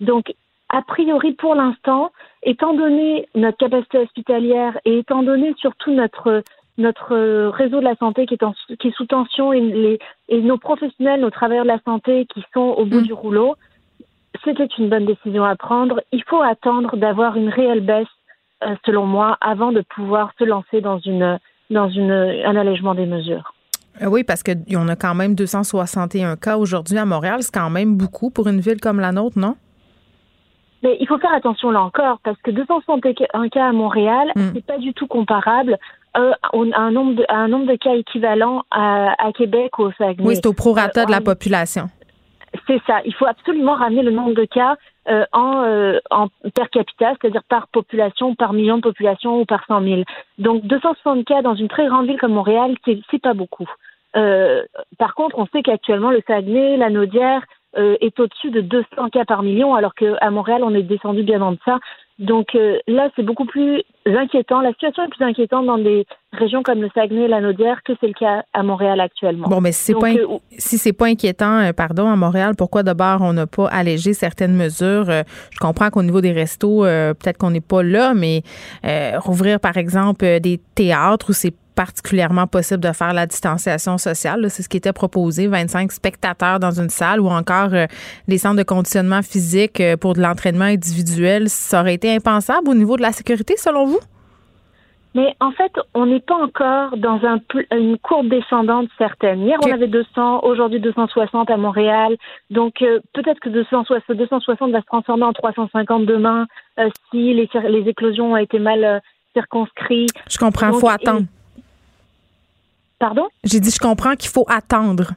Donc, a priori, pour l'instant, étant donné notre capacité hospitalière et étant donné surtout notre notre réseau de la santé qui est, en, qui est sous tension et, les, et nos professionnels, nos travailleurs de la santé qui sont au bout mm. du rouleau, c'était une bonne décision à prendre. Il faut attendre d'avoir une réelle baisse, euh, selon moi, avant de pouvoir se lancer dans une dans une un allègement des mesures. Euh, oui, parce qu'on a quand même 261 cas aujourd'hui à Montréal. C'est quand même beaucoup pour une ville comme la nôtre, non? Mais il faut faire attention là encore, parce que 261 cas à Montréal, mm. c'est pas du tout comparable euh, à, un nombre de, un nombre de cas équivalent à, à Québec ou au Saguenay. Oui, c'est au prorata de la euh, population. C'est ça. Il faut absolument ramener le nombre de cas euh, en, euh, en per capita, c'est-à-dire par population, par million de population ou par 100 000. Donc 260 cas dans une très grande ville comme Montréal, c'est pas beaucoup. Euh, par contre, on sait qu'actuellement le Saguenay, la Naudière, euh, est au-dessus de 200 cas par million, alors qu'à Montréal, on est descendu bien en deçà. Donc euh, là, c'est beaucoup plus inquiétant. La situation est plus inquiétante dans des régions comme le Saguenay et la Naudière que c'est le cas à Montréal actuellement. Bon, mais si c'est pas, euh, si c'est pas inquiétant, pardon, à Montréal, pourquoi d'abord on n'a pas allégé certaines mesures? je comprends qu'au niveau des restos, peut-être qu'on n'est pas là, mais rouvrir, par exemple, des théâtres où c'est particulièrement possible de faire la distanciation sociale. C'est ce qui était proposé, 25 spectateurs dans une salle ou encore euh, les centres de conditionnement physique euh, pour de l'entraînement individuel. Ça aurait été impensable au niveau de la sécurité, selon vous? Mais en fait, on n'est pas encore dans un, une courbe descendante certaine. Hier, on avait 200, aujourd'hui 260 à Montréal. Donc, euh, peut-être que 260, 260 va se transformer en 350 demain si les, les éclosions ont été mal circonscrites. Je comprends, il faut attendre. Pardon? J'ai dit, je comprends qu'il faut attendre.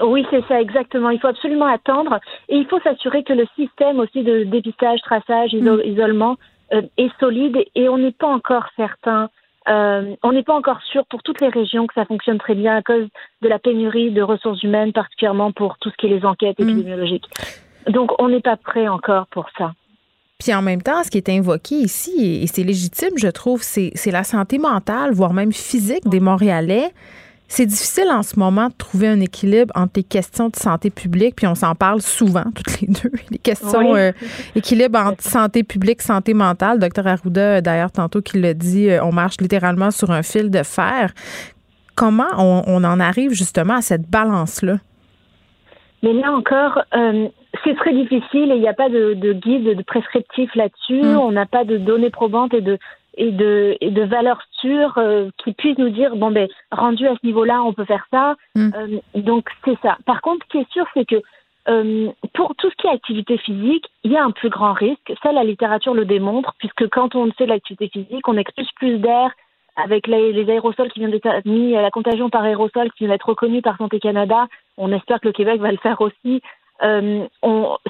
Oui, c'est ça, exactement. Il faut absolument attendre et il faut s'assurer que le système aussi de dépistage, traçage, mm. isolement euh, est solide et on n'est pas encore certain. Euh, on n'est pas encore sûr pour toutes les régions que ça fonctionne très bien à cause de la pénurie de ressources humaines, particulièrement pour tout ce qui est les enquêtes mm. épidémiologiques. Donc, on n'est pas prêt encore pour ça. Puis en même temps, ce qui est invoqué ici, et c'est légitime, je trouve, c'est la santé mentale, voire même physique des Montréalais. C'est difficile en ce moment de trouver un équilibre entre les questions de santé publique, puis on s'en parle souvent, toutes les deux, les questions euh, équilibre entre santé publique, santé mentale. Docteur Arruda, d'ailleurs, tantôt qu'il l'a dit, euh, on marche littéralement sur un fil de fer. Comment on, en arrive justement à cette balance-là? Mais là encore, euh, c'est très difficile et il n'y a pas de, guide de prescriptif là-dessus. Mm. On n'a pas de données probantes et de et de, et de valeurs sûres euh, qui puissent nous dire bon ben rendu à ce niveau-là on peut faire ça. Mm. Euh, donc c'est ça. Par contre, ce qui est sûr, c'est que euh, pour tout ce qui est activité physique, il y a un plus grand risque. Ça, la littérature le démontre, puisque quand on fait l'activité physique, on expulse plus d'air avec les, les, aérosols qui viennent d'être mis, la contagion par aérosol qui vient d'être reconnue par Santé Canada. On espère que le Québec va le faire aussi. Euh,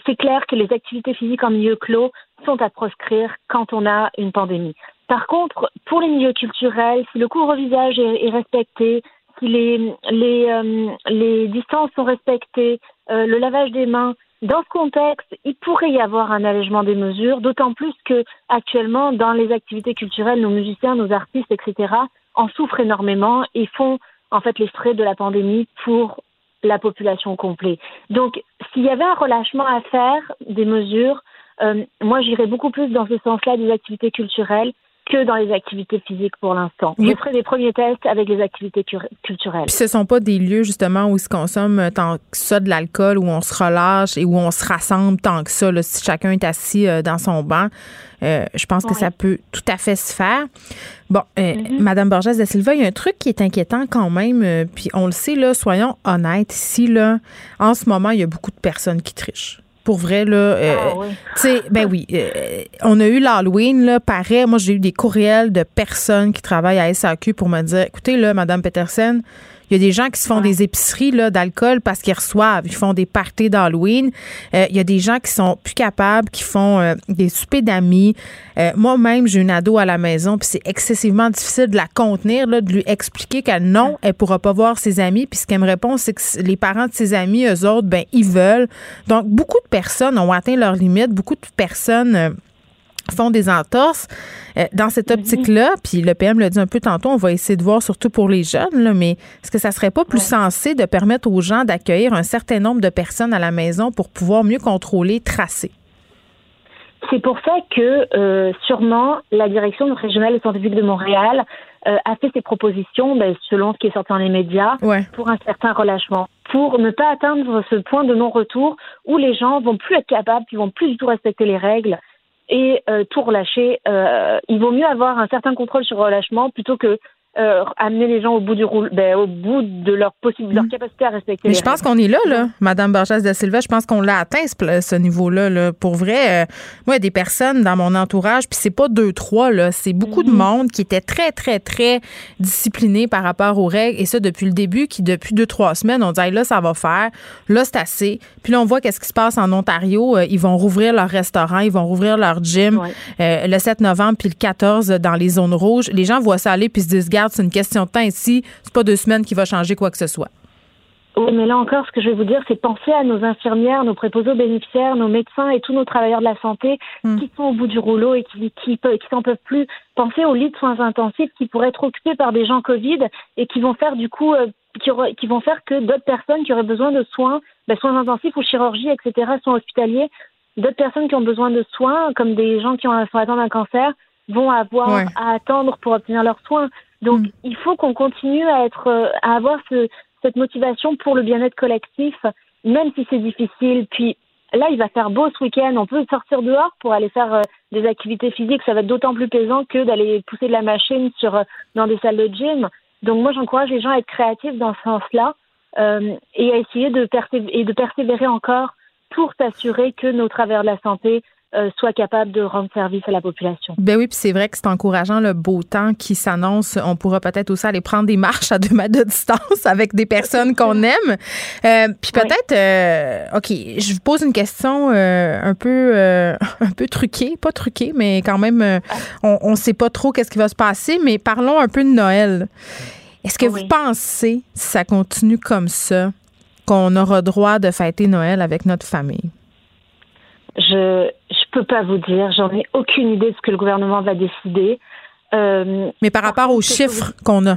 c'est clair que les activités physiques en milieu clos sont à proscrire quand on a une pandémie. Par contre, pour les milieux culturels, si le couvre-visage est, est, respecté, si les, les, euh, les distances sont respectées, euh, le lavage des mains, dans ce contexte, il pourrait y avoir un allègement des mesures, d'autant plus que actuellement, dans les activités culturelles, nos musiciens, nos artistes, etc., en souffrent énormément et font en fait les frais de la pandémie pour la population complète. Donc, s'il y avait un relâchement à faire des mesures, euh, moi j'irais beaucoup plus dans ce sens-là des activités culturelles que dans les activités physiques pour l'instant. Je ferai des premiers tests avec les activités culturelles. Puis ce sont pas des lieux justement où ils se consomme tant que ça de l'alcool, où on se relâche et où on se rassemble tant que ça. Là, si chacun est assis euh, dans son banc, euh, je pense que ça peut tout à fait se faire. Bon, euh, mm-hmm. Madame Borges de Silva, il y a un truc qui est inquiétant quand même. puis on le sait là, soyons honnêtes ici là. En ce moment, il y a beaucoup de personnes qui trichent pour vrai, là. Euh, ah, oui. Tu sais, ben oui. Euh, on a eu l'Halloween, là. Pareil, moi, j'ai eu des courriels de personnes qui travaillent à SAQ pour me dire écoutez, là, Madame Peterson, il y a des gens qui se font des épiceries là, d'alcool parce qu'ils reçoivent. Ils font des parties d'Halloween. Euh, il y a des gens qui sont plus capables, qui font euh, des soupers d'amis. Euh, moi-même, j'ai une ado à la maison, puis c'est excessivement difficile de la contenir, là, de lui expliquer qu'elle non, elle pourra pas voir ses amis. Puis ce qu'elle me répond, c'est que les parents de ses amis, eux autres, ben ils veulent. Donc beaucoup de personnes ont atteint leurs limites. Beaucoup de personnes font des entorses. Euh, dans cette mhm. optique-là, puis le PM l'a dit un peu tantôt, on va essayer de voir surtout pour les jeunes, là, mais est-ce que ça serait pas plus sensé de permettre aux gens d'accueillir un certain nombre de personnes à la maison pour pouvoir mieux contrôler, tracer? C'est pour ça que euh, sûrement la direction régionale santé publique de Montréal euh, a fait ses propositions, ben, selon ce qui est sorti dans les médias, pour un certain relâchement, pour ne pas atteindre ce point de non-retour où les gens vont plus être capables, ils vont plus du tout respecter les règles et euh, tout relâcher. Euh, il vaut mieux avoir un certain contrôle sur le relâchement plutôt que euh, amener les gens au bout du roule, ben, au bout de leur possible, leur mm. capacité à respecter. Mais je pense qu'on est là, là, Madame Borges de Silva. Je pense qu'on l'a atteint ce, ce niveau-là. Là. Pour vrai, euh, moi, il y a des personnes dans mon entourage, puis c'est pas deux, trois, là, c'est beaucoup de mm-hmm. monde qui était très, très, très discipliné par rapport aux règles, et ça depuis le début, qui depuis deux, trois semaines, on dit là, ça va faire, là, c'est assez. Puis là, on voit qu'est-ce qui se passe en Ontario. Euh, ils vont rouvrir leur restaurant, ils vont rouvrir leur gym le 7 novembre, puis le 14 dans les zones rouges. Les gens voient ça aller, puis se disent, c'est une question de temps ici. C'est pas deux semaines qui va changer quoi que ce soit. Oui, mais là encore, ce que je vais vous dire, c'est penser à nos infirmières, nos préposés bénéficiaires, nos médecins et tous nos travailleurs de la santé hmm. qui sont au bout du rouleau et qui qui, qui s'en peuvent plus. Pensez aux lits de soins intensifs qui pourraient être occupés par des gens Covid et qui vont faire du coup, euh, qui, vont faire que d'autres personnes qui auraient besoin de soins, ben, soins intensifs ou chirurgie, etc., soins hospitaliers, d'autres personnes qui ont besoin de soins, comme des gens qui ont, sont atteints d'un cancer, vont avoir à attendre pour obtenir leurs soins. Donc, mm. il faut qu'on continue à être, euh, à avoir ce, cette motivation pour le bien-être collectif, même si c'est difficile. Puis là, il va faire beau ce week-end. On peut sortir dehors pour aller faire euh, des activités physiques. Ça va être d'autant plus plaisant que d'aller pousser de la machine sur euh, dans des salles de gym. Donc, moi, j'encourage les gens à être créatifs dans ce sens-là et à essayer de, et de persévérer encore pour s'assurer que nos travailleurs de la santé euh, soit capable de rendre service à la population. Ben oui, puis c'est vrai que c'est encourageant le beau temps qui s'annonce. On pourra peut-être aussi aller prendre des marches à deux mètres de distance avec des personnes qu'on aime. Euh, puis peut-être, euh, ok, je vous pose une question un peu, un peu truquée, pas truquée, mais quand même, on ne sait pas trop qu'est-ce qui va se passer. Mais parlons un peu de Noël. Est-ce que vous pensez, si ça continue comme ça, qu'on aura droit de fêter Noël avec notre famille? Je je peux pas vous dire. J'en ai aucune idée de ce que le gouvernement va décider. Euh, Mais par rapport aux chiffres qu'on a.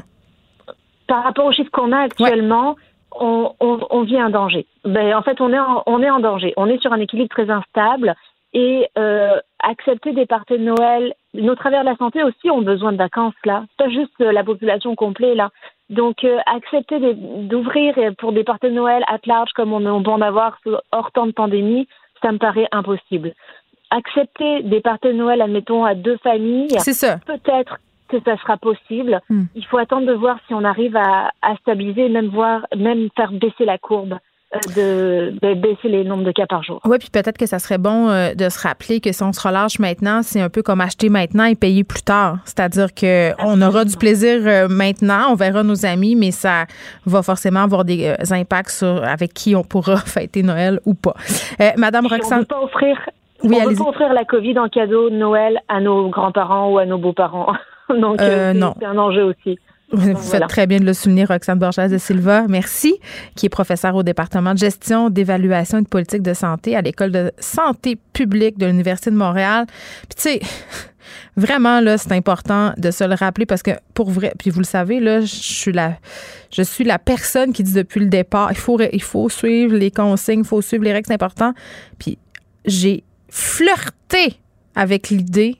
Par rapport aux chiffres qu'on a actuellement, on, on, on, vit un danger. Ben, en fait, on est en, on est en danger. On est sur un équilibre très instable et euh, accepter des parties de Noël. Nos travers de la santé aussi ont besoin de vacances là. Pas juste la population complète là. Donc euh, accepter d'ouvrir pour des parties de Noël à large comme on, on peut en avoir hors temps de pandémie, ça me paraît impossible. Accepter des parties de Noël, admettons, à deux familles, c'est peut-être que ça sera possible. Hmm. Il faut attendre de voir si on arrive à, à stabiliser, même voir, même faire baisser la courbe de, baisser les nombres de cas par jour. Oui, puis peut-être que ça serait bon euh, de se rappeler que si on se relâche maintenant, c'est un peu comme acheter maintenant et payer plus tard. C'est-à-dire que on aura du plaisir euh, maintenant, on verra nos amis, mais ça va forcément avoir des euh, impacts sur avec qui on pourra fêter Noël ou pas. Madame Roxane. On ne peut pas offrir, oui, on peut pas offrir la COVID en cadeau de Noël à nos grands-parents ou à nos beaux-parents. Donc, c'est un enjeu aussi. Vous faites très bien de le souligner, Roxane Borges de Silva. Merci, qui est professeur au département de gestion, d'évaluation et de politique de santé à l'École de santé publique de l'Université de Montréal. Puis tu sais, vraiment, là, c'est important de se le rappeler parce que pour vrai, puis vous le savez, là, je suis la, je suis la personne qui dit depuis le départ, il faut, il faut suivre les consignes, il faut suivre les règles, c'est important. Puis j'ai flirté avec l'idée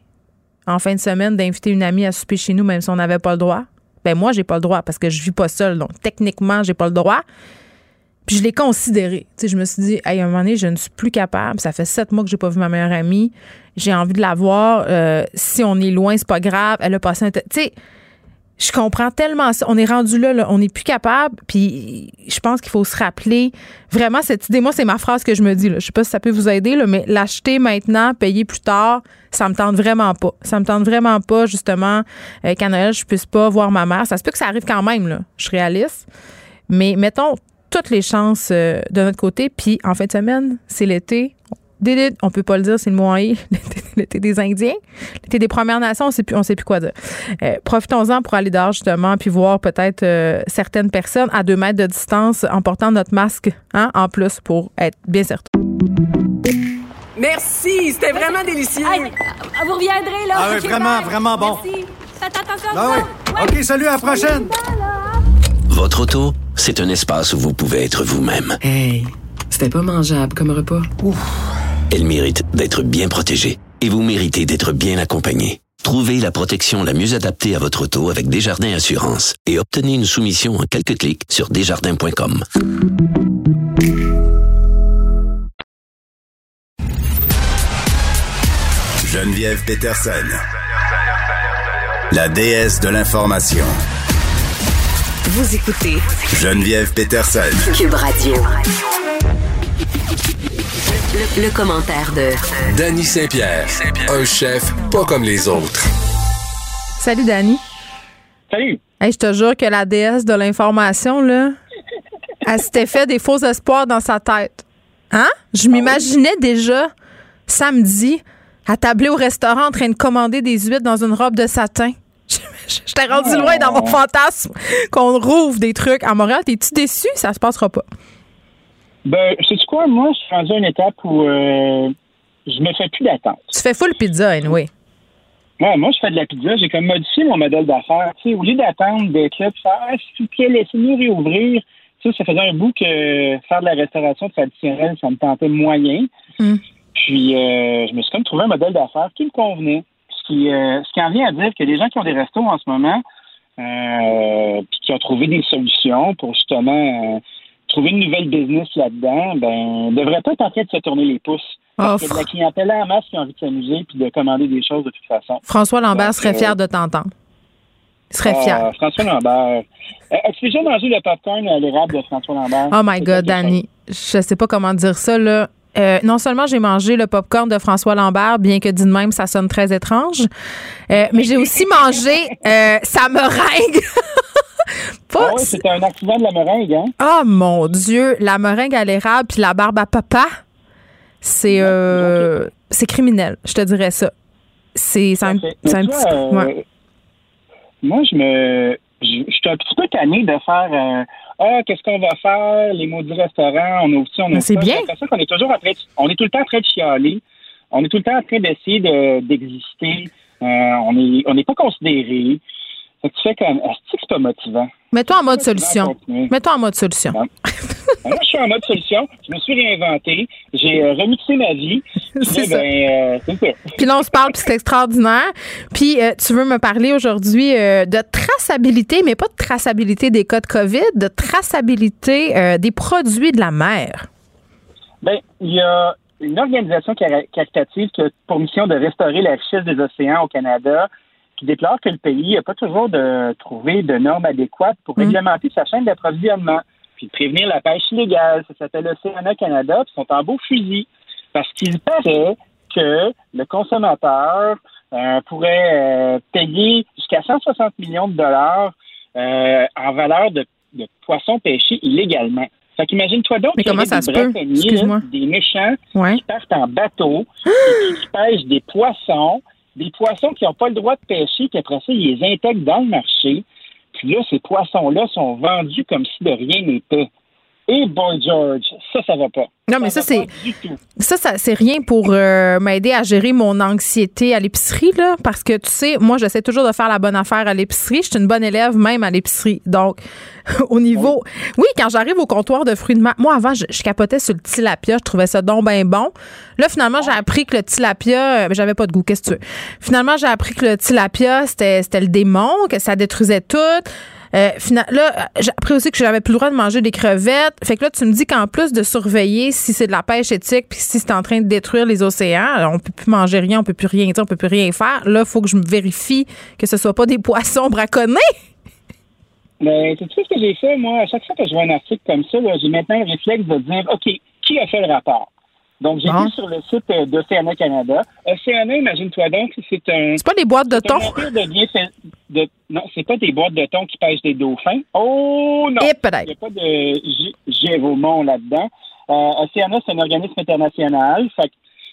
en fin de semaine d'inviter une amie à souper chez nous, même si on n'avait pas le droit. Ben moi, j'ai pas le droit parce que je vis pas seule. Donc, techniquement, j'ai pas le droit. Puis je l'ai considéré. Je me suis dit, à un moment donné, je ne suis plus capable. Ça fait sept mois que j'ai pas vu ma meilleure amie. J'ai envie de la voir. Euh, si on est loin, c'est pas grave. Elle a passé un. Sais, je comprends tellement ça. On est rendu là, on n'est plus capable. Puis je pense qu'il faut se rappeler vraiment cette idée. Moi, c'est ma phrase que je me dis. Là. Je sais pas si ça peut vous aider, là, mais l'acheter maintenant, payer plus tard, ça me tente vraiment pas. Ça me tente vraiment pas, justement, euh, qu'à Noël, je puisse pas voir ma mère. Ça se peut que ça arrive quand même, là. Je suis réaliste. Mais mettons toutes les chances euh, de notre côté. Puis en fin de semaine, c'est l'été on peut pas le dire, c'est le mot l'été des Indiens, l'été des Premières Nations, on sait plus, on sait plus quoi dire. Euh, profitons-en pour aller dehors justement, puis voir peut-être euh, certaines personnes à deux mètres de distance en portant notre masque, hein, en plus pour être bien certain. Merci, c'était vraiment délicieux. vous reviendrez là. Ah vraiment, vraiment bon. Merci. Faites attention. Ah OK, salut, à la prochaine. Votre auto, c'est un espace où vous pouvez être vous-même. Hey, c'était pas mangeable comme repas. Ouf. Elle mérite d'être bien protégée et vous méritez d'être bien accompagnée. Trouvez la protection la mieux adaptée à votre auto avec Desjardins Assurance et obtenez une soumission en quelques clics sur desjardins.com. Geneviève Peterson, la déesse de l'information. Vous écoutez Geneviève Peterson, Cube Radio. Le, commentaire de Danny Saint-Pierre, un chef pas comme les autres. Salut Danny. Salut. je te jure que la déesse de l'information, là, elle s'était fait des faux espoirs dans sa tête. Hein? Je m'imaginais déjà samedi à tabler au restaurant en train de commander des huîtres dans une robe de satin. Je t'ai rendu loin dans mon fantasme qu'on rouvre des trucs à Montréal. T'es-tu déçu? Ça se passera pas. Ben, sais-tu quoi? Moi, je suis rendu à une étape où euh, je me fais plus d'attente. Tu fais full pizza, anyway. Ouais, moi, je fais de la pizza. J'ai comme modifié mon modèle d'affaires. Tu sais, au lieu d'attendre d'être là, faire, ah, laissez-nous réouvrir? Tu sais, ça faisait un bout que faire de la restauration traditionnelle, ça me tentait moyen. Hmm. Puis, euh, je me suis comme trouvé un modèle d'affaires qui me convenait. Ce qui, euh, ce qui en vient à dire que les gens qui ont des restos en ce moment, euh, puis qui ont trouvé des solutions pour justement trouver une nouvelle business là-dedans, ben, devrait pas être en train de se tourner les pouces. Parce que la clientèle en masse qui a envie de s'amuser puis de commander des choses de toute façon. François Lambert serait fier de t'entendre. Il serait fier. Ah, François Lambert. Euh, as-tu déjà mangé le popcorn à l'érable de François Lambert? Oh my God, Danny. Je sais pas comment dire ça, là. Euh, non seulement j'ai mangé le popcorn de François Lambert, bien que dit de même, ça sonne très étrange, euh, mais j'ai aussi mangé sa meringue. Ah oui, c'était un accident de la meringue, hein? Oh mon Dieu, la meringue à l'érable puis la barbe à papa, c'est euh, c'est criminel, je te dirais ça. C'est un, un petit euh, Moi, je me. Je, suis un petit peu tanné de faire. Euh, ah, qu'est-ce qu'on va faire? Les maudits restaurants, on a aussi, on a C'est bien. C'est ça qu'on est toujours en train de, On est tout le temps en train de chialer. On est tout le temps en train d'essayer d'exister. on n'est on est pas considéré. Ça tu fais comme, est-ce que c'est pas motivant? Mets-toi en mode solution. Mets-toi en mode solution. Moi, je suis en mode solution. Je me suis réinventé. J'ai euh, remixé ma vie. c'est ça. Ben, euh, puis là, on se parle, puis c'est extraordinaire. Puis euh, tu veux me parler aujourd'hui de traçabilité, mais pas de traçabilité des cas de COVID, de traçabilité des produits de la mer. Bien, il y a une organisation caritative qui a pour mission de restaurer la richesse des océans au Canada qui déplore que le pays n'a pas toujours de trouvé de normes adéquates pour mm. réglementer sa chaîne d'approvisionnement, puis prévenir la pêche illégale. Ça s'appelle Océana Canada, puis sont en beau fusil. Parce qu'il paraît que le consommateur euh, pourrait euh, payer jusqu'à 160 millions de dollars euh, en valeur de, poissons pêchés illégalement. Fait qu'imagine-toi donc Mais comment ça se peut? des méchants qui partent en bateau et qui pêchent des poissons des poissons qui n'ont pas le droit de pêcher, puis après ça, ils les intègrent dans le marché. Puis là, ces poissons-là sont vendus comme si de rien n'était. Et Boy George, ça, ça va pas. Non, mais ça, c'est. Ça, ça c'est rien pour euh, m'aider à gérer mon anxiété à l'épicerie, là. Parce que, tu sais, moi, j'essaie toujours de faire la bonne affaire à l'épicerie. Je suis une bonne élève, même à l'épicerie. Donc, au niveau. Oui, quand j'arrive au comptoir de fruits de mer, moi, avant, je, je capotais sur le tilapia. Je trouvais ça donc bien bon. Là, finalement, j'ai appris que le tilapia. euh, J'avais pas de goût, qu'est-ce que tu veux? Finalement, j'ai appris que le tilapia, c'était le démon, que ça détruisait tout. Euh, là, j'ai appris aussi que j'avais plus le droit de manger des crevettes. Fait que là, tu me dis qu'en plus de surveiller si c'est de la pêche éthique puis si c'est en train de détruire les océans, on peut plus manger rien, on peut plus rien dire, on peut plus rien faire. Là, faut que je me vérifie que ce soit pas des poissons braconnés. Mais tu sais ce que j'ai fait, moi, à chaque fois que je vois un article comme ça, j'ai maintenant le réflexe de dire, OK, qui a fait le rapport? Donc, j'ai Bon. vu sur le site euh, d'Océana Canada. Océana, imagine-toi donc, c'est un... C'est pas des boîtes de thon. de de- non, c'est pas des boîtes de thon qui pêchent des dauphins. Oh non! Et Il n'y a pas de G- Géromont là-dedans. Euh, Océana, c'est un organisme international fait,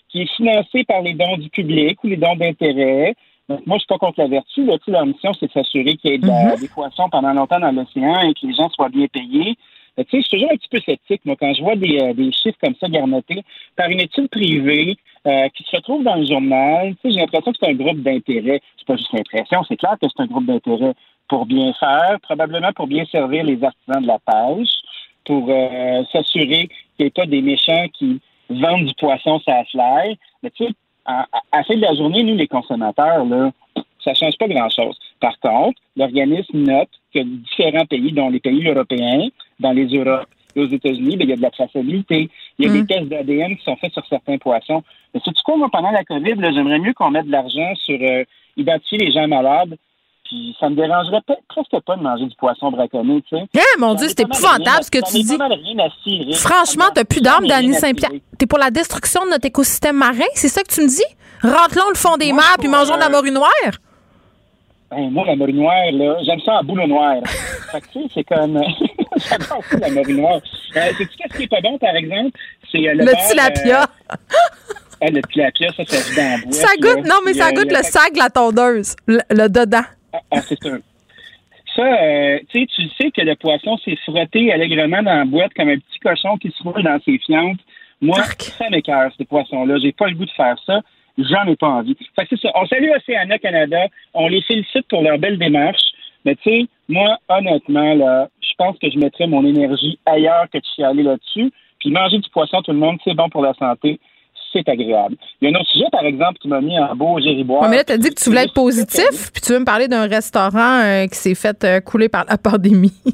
qui est financé par les dons du public ou les dons d'intérêt. Donc, moi, je suis pas contre la vertu. Là, leur mission, c'est de s'assurer qu'il y ait de la- des poissons pendant longtemps dans l'océan et que les gens soient bien payés. Tu sais, je suis toujours un petit peu sceptique, moi, quand je vois des, euh, des chiffres comme ça garnotés par une étude privée euh, qui se retrouve dans le journal. Tu sais, j'ai l'impression que c'est un groupe d'intérêt. C'est pas juste l'impression, c'est clair que c'est un groupe d'intérêt pour bien faire, probablement pour bien servir les artisans de la pêche, pour euh, s'assurer qu'il n'y ait pas des méchants qui vendent du poisson la fly. Mais tu sais, à, à- fin de la journée, nous, les consommateurs, là, ça ne change pas grand-chose. Par contre, l'organisme note que différents pays, dont les pays européens, dans les Europes et aux États-Unis, ben, il y a de la traçabilité. Il y a Mm. des tests d'ADN qui sont faits sur certains poissons. Mais sais-tu quoi, moi, pendant la COVID, j'aimerais mieux qu'on mette de l'argent sur euh, identifier les gens malades. Puis ça me dérangerait presque pas de manger du poisson braconné, tu sais. Ah, mon Dieu, c'est épouvantable ce que tu dis. Franchement, t'as plus Dany cirer. Saint-Pierre. T'es pour la destruction de notre écosystème marin, c'est ça que tu me dis? Rentre-là le fond des mers puis mangeons de la euh, morue noire? Ben, moi, la morue noire, là, j'aime ça en boule noire. fait que, tu sais, c'est comme... J'adore ça, la morue noire. Euh, Sais-tu qu'est-ce qui est pas bon, par exemple? C'est euh, le, Le beurre, tilapia. euh, ah, le tilapia, ça, ça se dans la boîte. Ça là. goûte, non, mais ça goûte le- sac de la tondeuse. Le, le dedans. Ah, ah, c'est ça. Ça, euh, tu sais, tu sais que le poisson s'est frotté allègrement dans la boîte comme un petit cochon qui se roule dans ses fientes. Moi, ça m'écœure, ces poissons-là. J'ai pas le goût de faire ça. J'en ai pas envie. Fait que c'est ça. On salue Océana Canada. On les félicite pour leur belle démarche. Mais tu sais, moi, honnêtement, là, je pense que je mettrais mon énergie ailleurs que de chialer là-dessus. Puis manger du poisson, tout le monde, c'est bon pour la santé. C'est agréable. Il y a un autre sujet, par exemple, qui m'a mis en beau gériboire. Ouais, mais là, t'as dit que tu voulais être positif, puis tu veux me parler d'un restaurant euh, qui s'est fait euh, couler par la pandémie.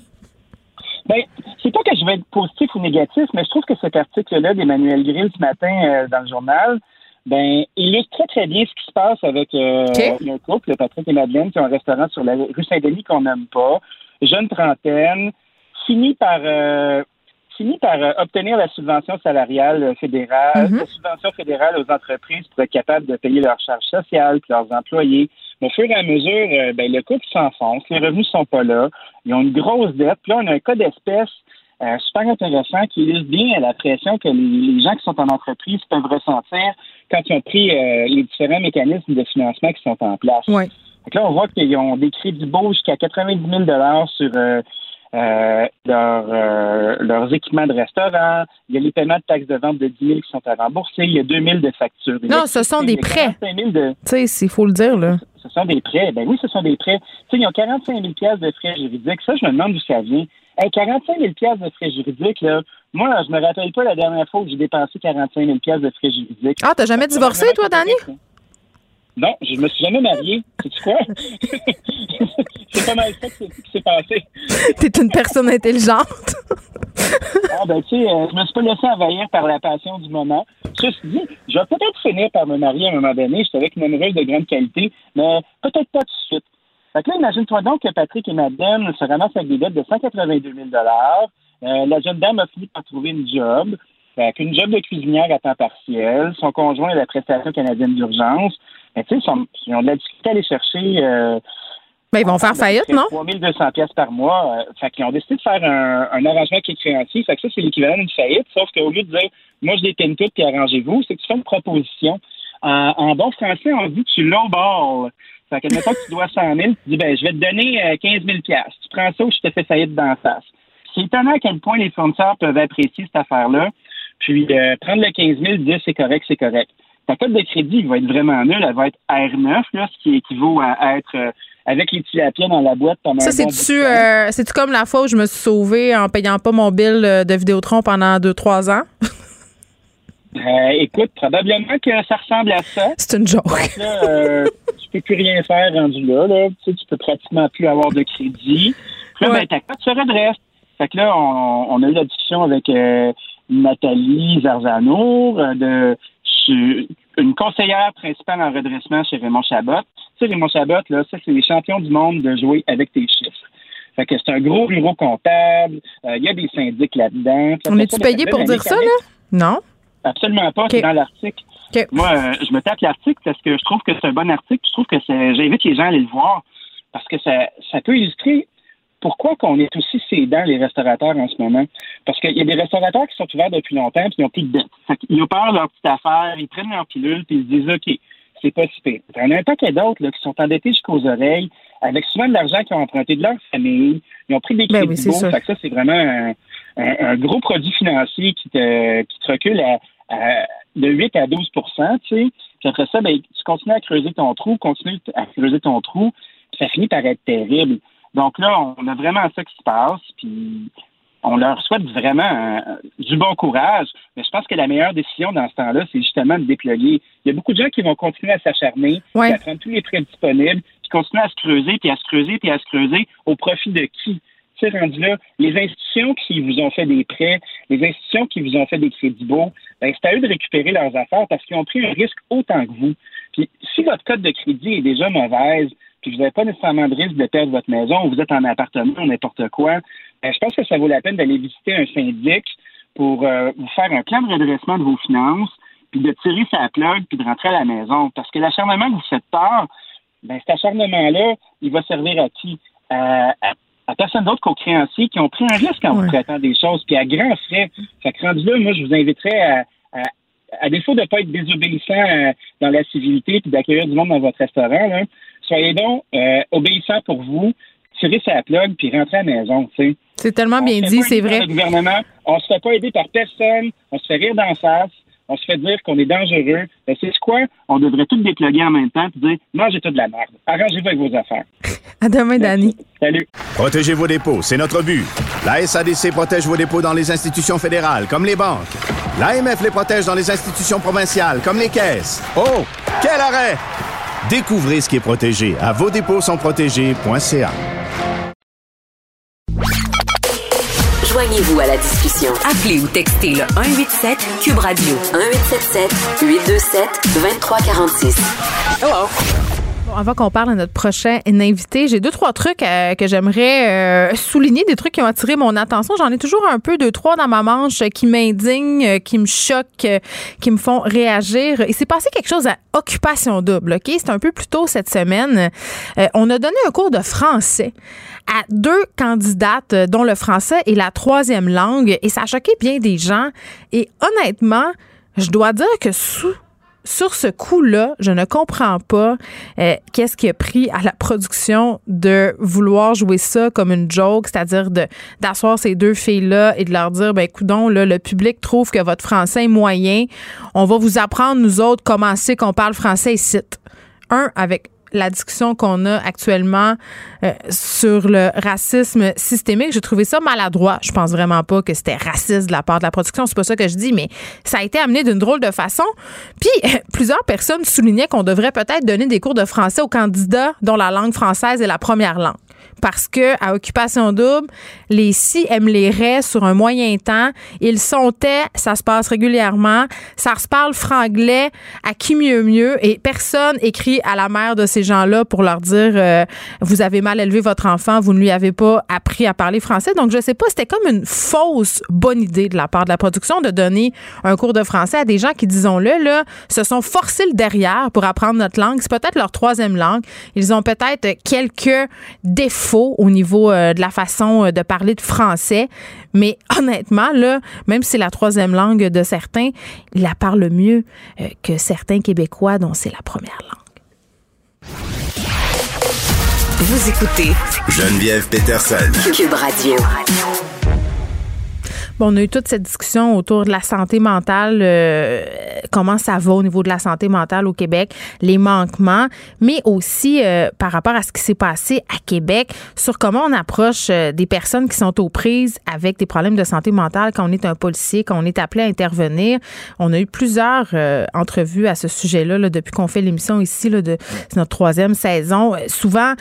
Ben, c'est pas que je vais être positif ou négatif, mais je trouve que cet article-là d'Emmanuel Grill ce matin euh, dans le journal, ben, illustre très, très bien ce qui se passe avec euh, OK. un couple, Patrick et Madeleine, qui ont un restaurant sur la rue Saint-Denis qu'on n'aime pas, jeune trentaine, finit par euh, finit par euh, obtenir la subvention salariale fédérale, Mhm. la subvention fédérale aux entreprises pour être capable de payer leurs charges sociales puis leurs employés. Mais au fur et à mesure, euh, ben, le couple s'enfonce, les revenus sont pas là, ils ont une grosse dette. Puis là, on a un cas d'espèce euh, super intéressant qui illustre bien la pression que les, les gens qui sont en entreprise peuvent ressentir quand ils ont pris euh, les différents mécanismes de financement qui sont en place. Ouais. Que là, on voit qu'ils ont des crédits beaux jusqu'à 90 000 sur euh, euh, leur, euh, leurs équipements de restaurant. Il y a les paiements de taxes de vente de 10 000 qui sont à rembourser. Il y a 2 000 de factures. Non, ce sont des prêts. 45 000 de, Tu sais, il faut le dire, là. ce sont des prêts. Ben oui, ce sont des prêts. Tu sais, ils ont 45 000 pièces de frais juridiques. Ça, je me demande d'où ça vient. Hey, 45 000 pièces de frais juridiques, là. Moi, je me rappelle pas la dernière fois où j'ai dépensé 45 000 pièces de frais juridiques. Ah, t'as jamais divorcé, toi, Dani? Non, je me suis jamais marié. C'est quoi? c'est pas mal ça que c'est- qui s'est passé. T'es une personne intelligente. Ah, ben, tu sais, euh, je me suis pas laissé envahir par la passion du moment. Ceci dit, je vais peut-être finir par me marier à un moment donné. J'étais avec une amoureuse de grande qualité, mais peut-être pas tout de suite. Fait que là, imagine-toi donc que Patrick et Madeleine se ramassent avec des dettes de 182 000 euh, La jeune dame a fini par trouver une job, fait une job de cuisinière à temps partiel. Son conjoint est la prestation canadienne d'urgence. Mais tu sais, ils ont de la difficulté à aller chercher... euh, Ben, ils vont faire faillite, non? 3200 pièces par mois. Euh, fait qu'ils ont décidé de faire un, un arrangement qui est créancier. Fait que ça, c'est l'équivalent d'une faillite. Sauf qu'au lieu de dire, moi, je déteigne tout puis arrangez-vous, c'est que tu fais une proposition. En, en bon français, on dit tu lowball. Fait que, mettons que tu dois 100 000, tu dis, ben, je vais te donner euh, 15 000 pièces. Tu prends ça ou je te fais faillite d'en face. c'est étonnant à quel point les fournisseurs peuvent apprécier cette affaire-là. Puis euh, prendre le 15 000, dire c'est correct, c'est correct. Ta cote de crédit va être vraiment nulle. Elle va être R9, là, ce qui équivaut à être euh, avec les tilapiens dans la boîte pendant Ça, bon c'est-tu euh, comme la fois où je me suis sauvée en payant pas mon bill euh, de Vidéotron pendant 2-3 ans? Euh, écoute, probablement que ça ressemble à ça. C'est une joke. Donc là, euh, tu peux plus rien faire rendu là. là. Tu, sais, tu peux pratiquement plus avoir de crédit. Puis là, Ouais. ben, ta cote se redresse. Fait que là, on, on a eu la discussion avec euh, Nathalie Zarzanour, euh, de une conseillère principale en redressement chez Raymond Chabot. Tu sais, Raymond Chabot, là, ça, c'est les champions du monde de jouer avec tes chiffres. Fait que c'est un gros bureau comptable. euh, Il y a des syndics là-dedans. On est-tu payé pour dire ça, là? Non? Absolument pas, c'est dans l'article. Moi, euh, je me tape l'article parce que je trouve que c'est un bon article. Je trouve que c'est. J'invite les gens à aller le voir parce que ça, ça peut illustrer pourquoi qu'on est aussi sédents, les restaurateurs, en ce moment. Parce qu'il y a des restaurateurs qui sont ouverts depuis longtemps puis ils n'ont plus de dette. Fait qu'ils ont peur de leur petite affaire, ils prennent leur pilule puis ils se disent OK, c'est pas si pire. Il y en a un paquet d'autres qui sont endettés jusqu'aux oreilles, avec souvent de l'argent qu'ils ont emprunté de leur famille. Ils ont pris des Ben crédits oui, beaux. Fait que ça, c'est vraiment un, un- un gros produit financier qui te, qui te recule à, à- de 8 à 12% tu sais. Puis après ça, ben, tu continues à creuser ton trou, continues à creuser ton trou, puis ça finit par être terrible. Donc là, on a vraiment ça qui se passe, puis on leur souhaite vraiment euh, du bon courage. Mais je pense que la meilleure décision dans ce temps-là, c'est justement de déployer. Il y a beaucoup de gens qui vont continuer à s'acharner, Ouais. à prendre tous les prêts disponibles, puis continuer à se creuser, puis à se creuser, puis à se creuser au profit de qui? Rendu là, les institutions qui vous ont fait des prêts, les institutions qui vous ont fait des crédits beaux, ben, c'est à eux de récupérer leurs affaires parce qu'ils ont pris un risque autant que vous. Puis si votre code de crédit est déjà mauvaise, puis vous n'avez pas nécessairement de risque de perdre votre maison, ou vous êtes en appartement, n'importe quoi, ben, je pense que ça vaut la peine d'aller visiter un syndic pour euh, vous faire un plan de redressement de vos finances, puis de tirer sa plug, puis de rentrer à la maison. Parce que l'acharnement que vous faites peur, ben, cet acharnement-là, il va servir à qui? À- à personne d'autre qu'aux créanciers qui ont pris un risque en vous prêtant des choses, puis à grands frais. Fait que rendu là, moi, je vous inviterais à, à, à défaut de ne pas être désobéissant euh, dans la civilité puis d'accueillir du monde dans votre restaurant, là, soyez donc euh, obéissants pour vous, tirez sa plug puis rentrez à la maison, tu sais. C'est tellement On bien dit, c'est vrai. Le gouvernement, on se fait pas aider par personne, on se fait rire d'en face, on se fait dire qu'on est dangereux. Ben, c'est quoi? On devrait tout déploguer en même temps et dire mangez tout de la merde. Arrangez-vous avec vos affaires. À demain, Dani. Salut. Protégez vos dépôts, c'est notre but. La SADC protège vos dépôts dans les institutions fédérales, comme les banques. L'AMF les protège dans les institutions provinciales, comme les caisses. Oh, quel arrêt! Découvrez ce qui est protégé à vos dépôts sont protégés.ca. Joignez-vous à la discussion. Appelez ou textez le 187 Cube Radio 1877 827 2346. Hello. Avant qu'on parle à notre prochain invité, j'ai deux, trois trucs euh, que j'aimerais euh, souligner, des trucs qui ont attiré mon attention. J'en ai toujours un peu, deux, trois dans ma manche euh, qui m'indignent, qui me choquent, qui me font réagir. Il s'est passé quelque chose à Occupation Double, OK? C'est un peu plus tôt cette semaine. On a donné un cours de français à deux candidates dont le français est la troisième langue et ça a choqué bien des gens. Et honnêtement, je dois dire que sous sur ce coup-là, je ne comprends pas euh, qu'est-ce qui a pris à la production de vouloir jouer ça comme une joke, c'est-à-dire de d'asseoir ces deux filles-là et de leur dire, ben coudon, le public trouve que votre français est moyen. On va vous apprendre, nous autres, comment c'est qu'on parle français ici. Un, avec la discussion qu'on a actuellement euh, sur le racisme systémique. J'ai trouvé ça maladroit. Je pense vraiment pas que c'était raciste de la part de la production. C'est pas ça que je dis, mais ça a été amené d'une drôle de façon. Puis euh, plusieurs personnes soulignaient qu'on devrait peut-être donner des cours de français aux candidats dont la langue française est la première langue. Parce que à occupation double, les si aiment les raies sur un moyen temps. Ils sont ça se passe régulièrement. Ça se parle franglais à qui mieux mieux et personne écrit à la mère de ces gens-là pour leur dire euh, vous avez mal élevé votre enfant, vous ne lui avez pas appris à parler français. Donc je sais pas, c'était comme une fausse bonne idée de la part de la production de donner un cours de français à des gens qui disons-le là, se sont forcés le derrière pour apprendre notre langue. C'est peut-être leur troisième langue. Ils ont peut-être quelques défauts au niveau euh, de la façon euh, de parler de français, mais honnêtement là, même si c'est la troisième langue de certains, ils la parlent mieux euh, que certains Québécois dont c'est la première langue. Vous écoutez Geneviève Peterson. Cube Radio. On a eu toute cette discussion autour de la santé mentale, euh, comment ça va au niveau de la santé mentale au Québec, les manquements, mais aussi euh, par rapport à ce qui s'est passé à Québec, sur comment on approche euh, des personnes qui sont aux prises avec des problèmes de santé mentale quand on est un policier, quand on est appelé à intervenir. On a eu plusieurs entrevues à ce sujet-là là, depuis qu'on fait l'émission ici, de notre troisième saison. souvent,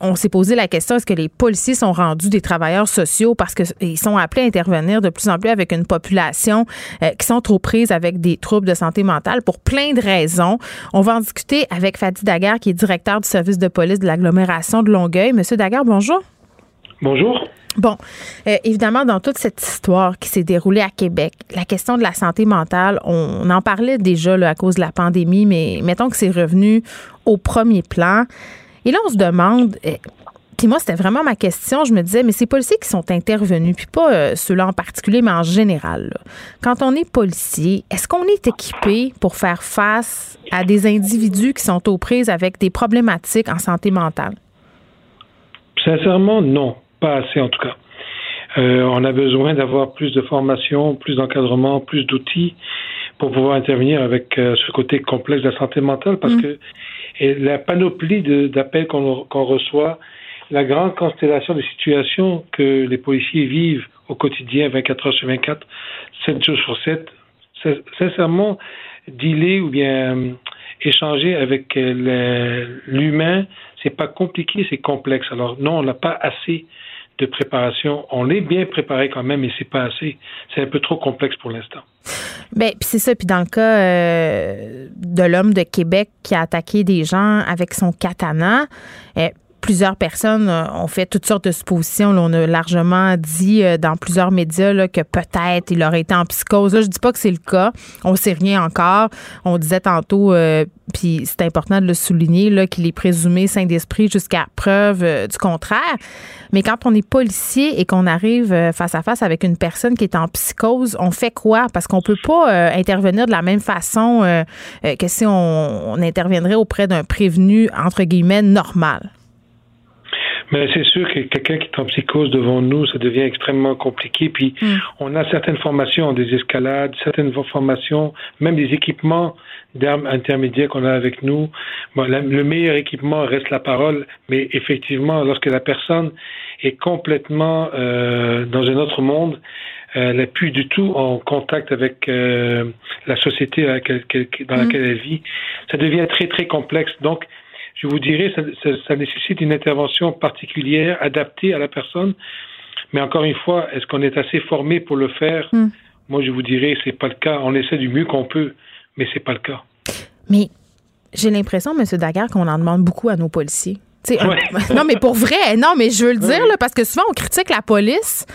on s'est posé la question, est-ce que les policiers sont rendus des travailleurs sociaux parce qu'ils sont appelés à intervenir? De plus en plus avec une population euh, qui sont trop prises avec des troubles de santé mentale pour plein de raisons. On va en discuter avec Fadi Daguerre, qui est directeur du service de police de l'agglomération de Longueuil. Monsieur Daguerre, bonjour. Bonjour. Bon, euh, évidemment, dans toute cette histoire qui s'est déroulée à Québec, la question de la santé mentale, on, en parlait déjà à cause de la pandémie, mais mettons que c'est revenu au premier plan. Et là, on se demande, euh, puis moi, c'était vraiment ma question. Je me disais, mais ces policiers qui sont intervenus, puis pas euh, ceux-là en particulier, mais en général, quand on est policier, est-ce qu'on est équipé pour faire face à des individus qui sont aux prises avec des problématiques en santé mentale? Sincèrement, non. Pas assez, en tout cas. Euh, on a besoin d'avoir plus de formation, plus d'encadrement, plus d'outils pour pouvoir intervenir avec euh, ce côté complexe de la santé mentale parce mm. que la panoplie d'appels qu'on reçoit la grande constellation de situations que les policiers vivent au quotidien, 24 heures sur 24, 7 jours sur 7, sincèrement, dealer ou bien euh, échanger avec euh, l'humain, c'est pas compliqué, c'est complexe. Alors non, on n'a pas assez de préparation. On est bien préparé quand même, mais c'est pas assez. C'est un peu trop complexe pour l'instant. Ben, puis c'est ça. Puis dans le cas euh, de l'homme de Québec qui a attaqué des gens avec son katana, plusieurs personnes euh, ont fait toutes sortes de suppositions. on a largement dit euh, dans plusieurs médias que peut-être il aurait été en psychose. Là, je dis pas que c'est le cas. On sait rien encore. On disait tantôt, euh, puis c'est important de le souligner, qu'il est présumé saint d'esprit jusqu'à preuve du contraire. Mais quand on est policier et qu'on arrive face à face avec une personne qui est en psychose, on fait quoi? Parce qu'on peut pas intervenir de la même façon que si on interviendrait auprès d'un prévenu, entre guillemets, normal. Mais c'est sûr que quelqu'un qui est en psychose devant nous, ça devient extrêmement compliqué. Puis mm. on a certaines formations, des escalades, certaines formations, même des équipements d'armes intermédiaires qu'on a avec nous. Bon, le meilleur équipement reste la parole, mais effectivement, lorsque la personne est complètement euh, dans un autre monde, elle n'est plus du tout en contact avec euh, la société dans mm. laquelle elle vit. Ça devient très, très complexe. Donc, je vous dirais, ça, ça, nécessite une intervention particulière, adaptée à la personne. Mais encore une fois, est-ce qu'on est assez formé pour le faire? Hmm. Moi, je vous dirais, c'est pas le cas. On essaie du mieux qu'on peut, mais c'est pas le cas. Mais j'ai l'impression, M. Daguerre, qu'on en demande beaucoup à nos policiers. non, mais pour vrai, non, mais je veux le dire, là, parce que souvent, on critique la police.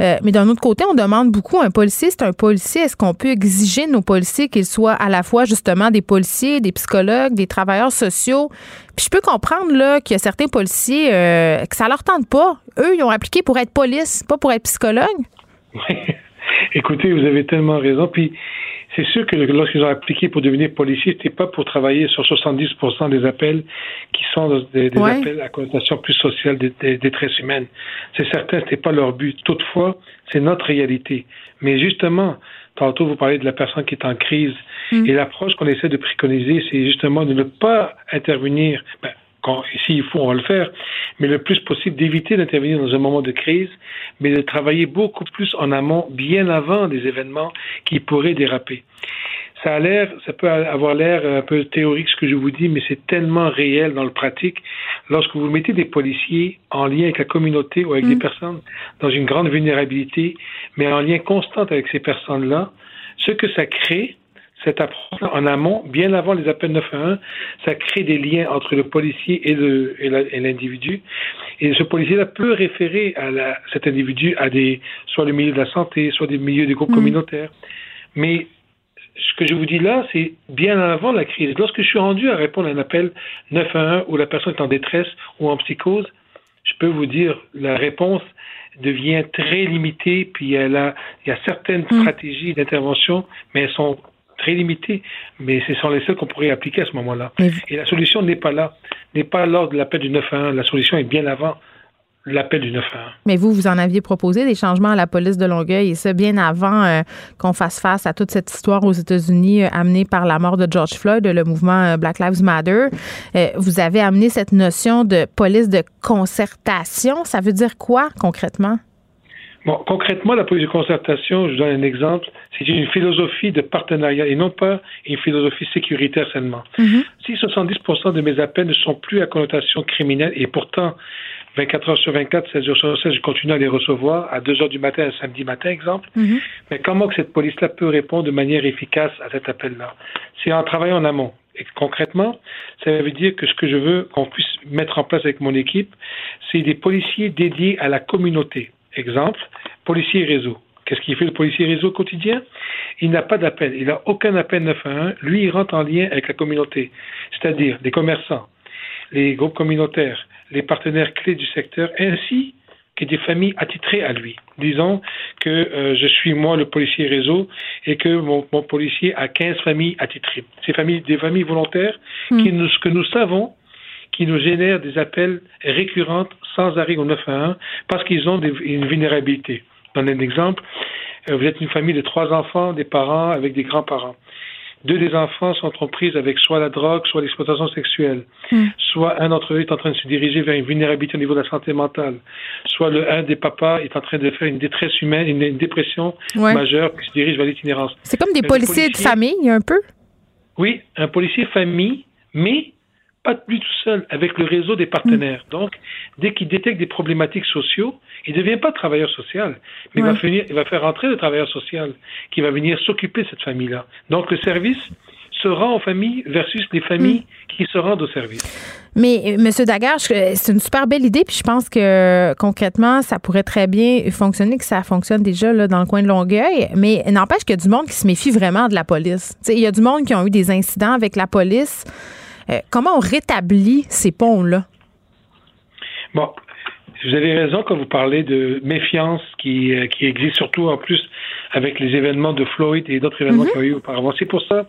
Euh, mais d'un autre côté, on demande beaucoup un policier, c'est un policier. Est-ce qu'on peut exiger de nos policiers qu'ils soient à la fois justement des policiers, des psychologues, des travailleurs sociaux? Puis je peux comprendre là qu'il y a certains policiers euh, que ça leur tente pas. Eux, ils ont appliqué pour être police, pas pour être psychologue. Oui. Écoutez, vous avez tellement raison. Puis c'est sûr que lorsqu'ils ont appliqué pour devenir policiers, c'était pas pour travailler sur 70% des appels qui sont des, appels à connotation plus sociale des, des détresse humaine. C'est certain, c'était pas leur but. Toutefois, c'est notre réalité. Mais justement, tantôt vous parlez de la personne qui est en crise mm. et l'approche qu'on essaie de préconiser, c'est justement de ne pas intervenir. Ben, s'il faut, on va le faire, mais le plus possible d'éviter d'intervenir dans un moment de crise, mais de travailler beaucoup plus en amont, bien avant des événements qui pourraient déraper. Ça a l'air, ça peut avoir l'air un peu théorique ce que je vous dis, mais c'est tellement réel dans le pratique. Lorsque vous mettez des policiers en lien avec la communauté ou avec des mm. personnes dans une grande vulnérabilité, mais en lien constant avec ces personnes-là, ce que ça crée, cette approche en amont, bien avant les appels 911, ça crée des liens entre le policier et l'individu. Et, ce policier-là peut référer à cet individu à des, soit le milieu de la santé, soit des milieux des groupes mm. communautaires. Mais ce que je vous dis là, c'est bien avant la crise. Lorsque je suis rendu à répondre à un appel 911 où la personne est en détresse ou en psychose, je peux vous dire, la réponse devient très limitée, puis elle a, il y a certaines mm. stratégies d'intervention, mais elles sont très limité, mais ce sont les seuls qu'on pourrait appliquer à ce moment-là. Et la solution n'est pas là, n'est pas lors de l'appel du 9 à 1. La solution est bien avant l'appel du 911. Mais vous, vous en aviez proposé des changements à la police de Longueuil et ça bien avant euh, qu'on fasse face à toute cette histoire aux États-Unis euh, amenée par la mort de George Floyd, le mouvement euh, Black Lives Matter. vous avez amené cette notion de police de concertation. Ça veut dire quoi concrètement? Bon, concrètement, la police de concertation, je donne un exemple, c'est une philosophie de partenariat et non pas une philosophie sécuritaire seulement. Mm-hmm. Si 70% de mes appels ne sont plus à connotation criminelle et pourtant 24 heures sur 24, 16 jours sur 16, je continue à les recevoir à 2 heures du matin, un samedi matin, exemple. Mhm. Mais comment que cette police-là peut répondre de manière efficace à cet appel-là? C'est en travaillant en amont. Et concrètement, ça veut dire que ce que je veux qu'on puisse mettre en place avec mon équipe, c'est des policiers dédiés à la communauté. Exemple, policier réseau. Qu'est-ce qu'il fait le policier réseau quotidien? Il n'a pas d'appel. Il n'a aucun appel 911. Lui, il rentre en lien avec la communauté, c'est-à-dire les commerçants, les groupes communautaires, les partenaires clés du secteur, ainsi que des familles attitrées à lui. Disons que euh, je suis moi le policier réseau et que mon, policier a 15 familles attitrées. Ces familles, des familles volontaires hmm. qui nous, que nous savons qui nous génèrent des appels récurrents sans arrêt au 911 parce qu'ils ont une vulnérabilité. Dans un exemple, euh, vous êtes une famille de trois enfants, des parents avec des grands-parents deux des enfants sont en prise avec soit la drogue, soit l'exploitation sexuelle, hmm. soit un d'entre eux est en train de se diriger vers une vulnérabilité au niveau de la santé mentale, soit le un des papas est en train de faire une détresse humaine, une, dépression majeure qui se dirige vers l'itinérance. C'est comme des policiers, de famille, un peu? Oui, un policier famille, mais pas lui tout seul, avec le réseau des partenaires. Hmm. Donc, dès qu'il détecte des problématiques sociaux, il ne devient pas travailleur social, mais il, va finir, il va faire entrer le travailleur social qui va venir s'occuper de cette famille-là. Donc, le service se rend aux familles versus les familles hmm. qui se rendent au service. Mais euh, M. Daguerre, c'est une super belle idée, puis je pense que concrètement, ça pourrait très bien fonctionner, que ça fonctionne déjà là, dans le coin de Longueuil. Mais n'empêche qu'il y a du monde qui se méfie vraiment de la police. il y a du monde qui ont eu des incidents avec la police. Euh, comment on rétablit ces ponts-là? Bon, vous avez raison quand vous parlez de méfiance qui, euh, qui existe surtout en plus avec les événements de Floyd et d'autres événements mm-hmm. qu'il y a eu auparavant. C'est pour ça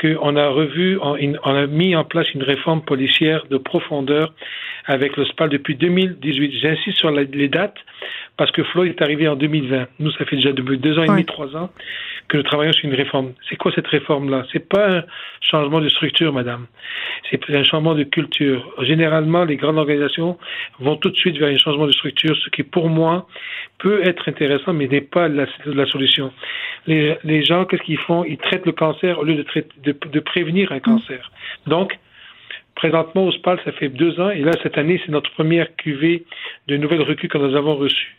qu'on a revu, on, a mis en place une réforme policière de profondeur avec le SPAL depuis 2018. J'insiste sur les dates parce que Floyd est arrivé en 2020. Nous, ça fait déjà depuis deux ans et demi, trois ans que nous travaillons sur une réforme. C'est quoi cette réforme-là? C'est pas un changement de structure, madame. C'est un changement de culture. Généralement, les grandes organisations vont tout de suite vers un changement de structure, ce qui, pour moi, peut être intéressant, mais n'est pas la, la solution. Les, les gens, qu'est-ce qu'ils font? Ils traitent le cancer au lieu de, traiter, de, de prévenir un cancer. Donc, présentement, au SPAL, ça fait deux ans, et là, cette année, c'est notre première cuvée de nouvelles recrues que nous avons reçues.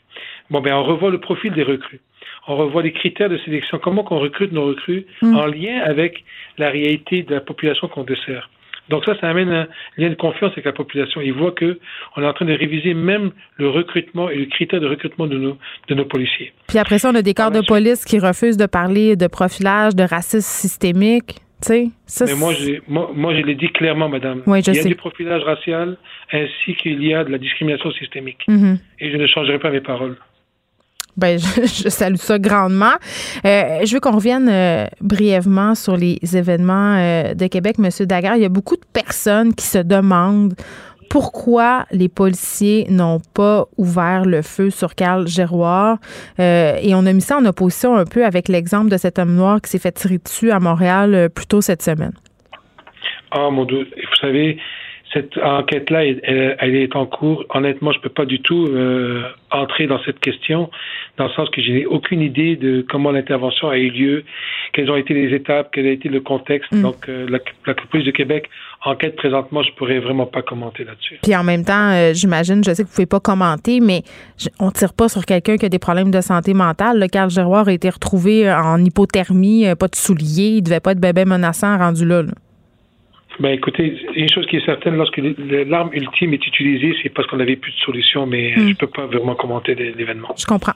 Bon, ben, on revoit le profil des recrues on revoit les critères de sélection, comment qu'on recrute nos recrues mm. en lien avec la réalité de la population qu'on dessert. Donc ça, ça amène un lien de confiance avec la population. Ils voient que on est en train de réviser même le recrutement et le critère de recrutement de nos, de nos policiers. Puis après ça, on a des corps de police qui refusent de parler de profilage, de racisme systémique. Ça, Mais moi, moi, moi, je l'ai dit clairement, madame. Oui, je il y a du profilage racial ainsi qu'il y a de la discrimination systémique. Mm-hmm. Et je ne changerai pas mes paroles. Ben, je, salue ça grandement. Euh, je veux qu'on revienne euh, brièvement sur les événements euh, de Québec, Monsieur Daguerre. Il y a beaucoup de personnes qui se demandent pourquoi les policiers n'ont pas ouvert le feu sur Carl Géroir. et on a mis ça en opposition un peu avec l'exemple de cet homme noir qui s'est fait tirer dessus à Montréal plus tôt cette semaine. Ah, mon Dieu. Vous savez, cette enquête-là, elle, est en cours. Honnêtement, je ne peux pas du tout euh, entrer dans cette question, dans le sens que je n'ai aucune idée de comment l'intervention a eu lieu, quelles ont été les étapes, quel a été le contexte. Mm. Donc, euh, la, police de Québec enquête présentement, je pourrais vraiment pas commenter là-dessus. Puis en même temps, euh, j'imagine, je sais que vous pouvez pas commenter, mais on tire pas sur quelqu'un qui a des problèmes de santé mentale. Le Carl Giroir a été retrouvé en hypothermie, pas de souliers, il devait pas être bébé menaçant rendu là. là. Ben écoutez, une chose qui est certaine, lorsque l'arme ultime est utilisée, c'est parce qu'on n'avait plus de solution, mais hmm. je ne peux pas vraiment commenter l'événement. Je comprends.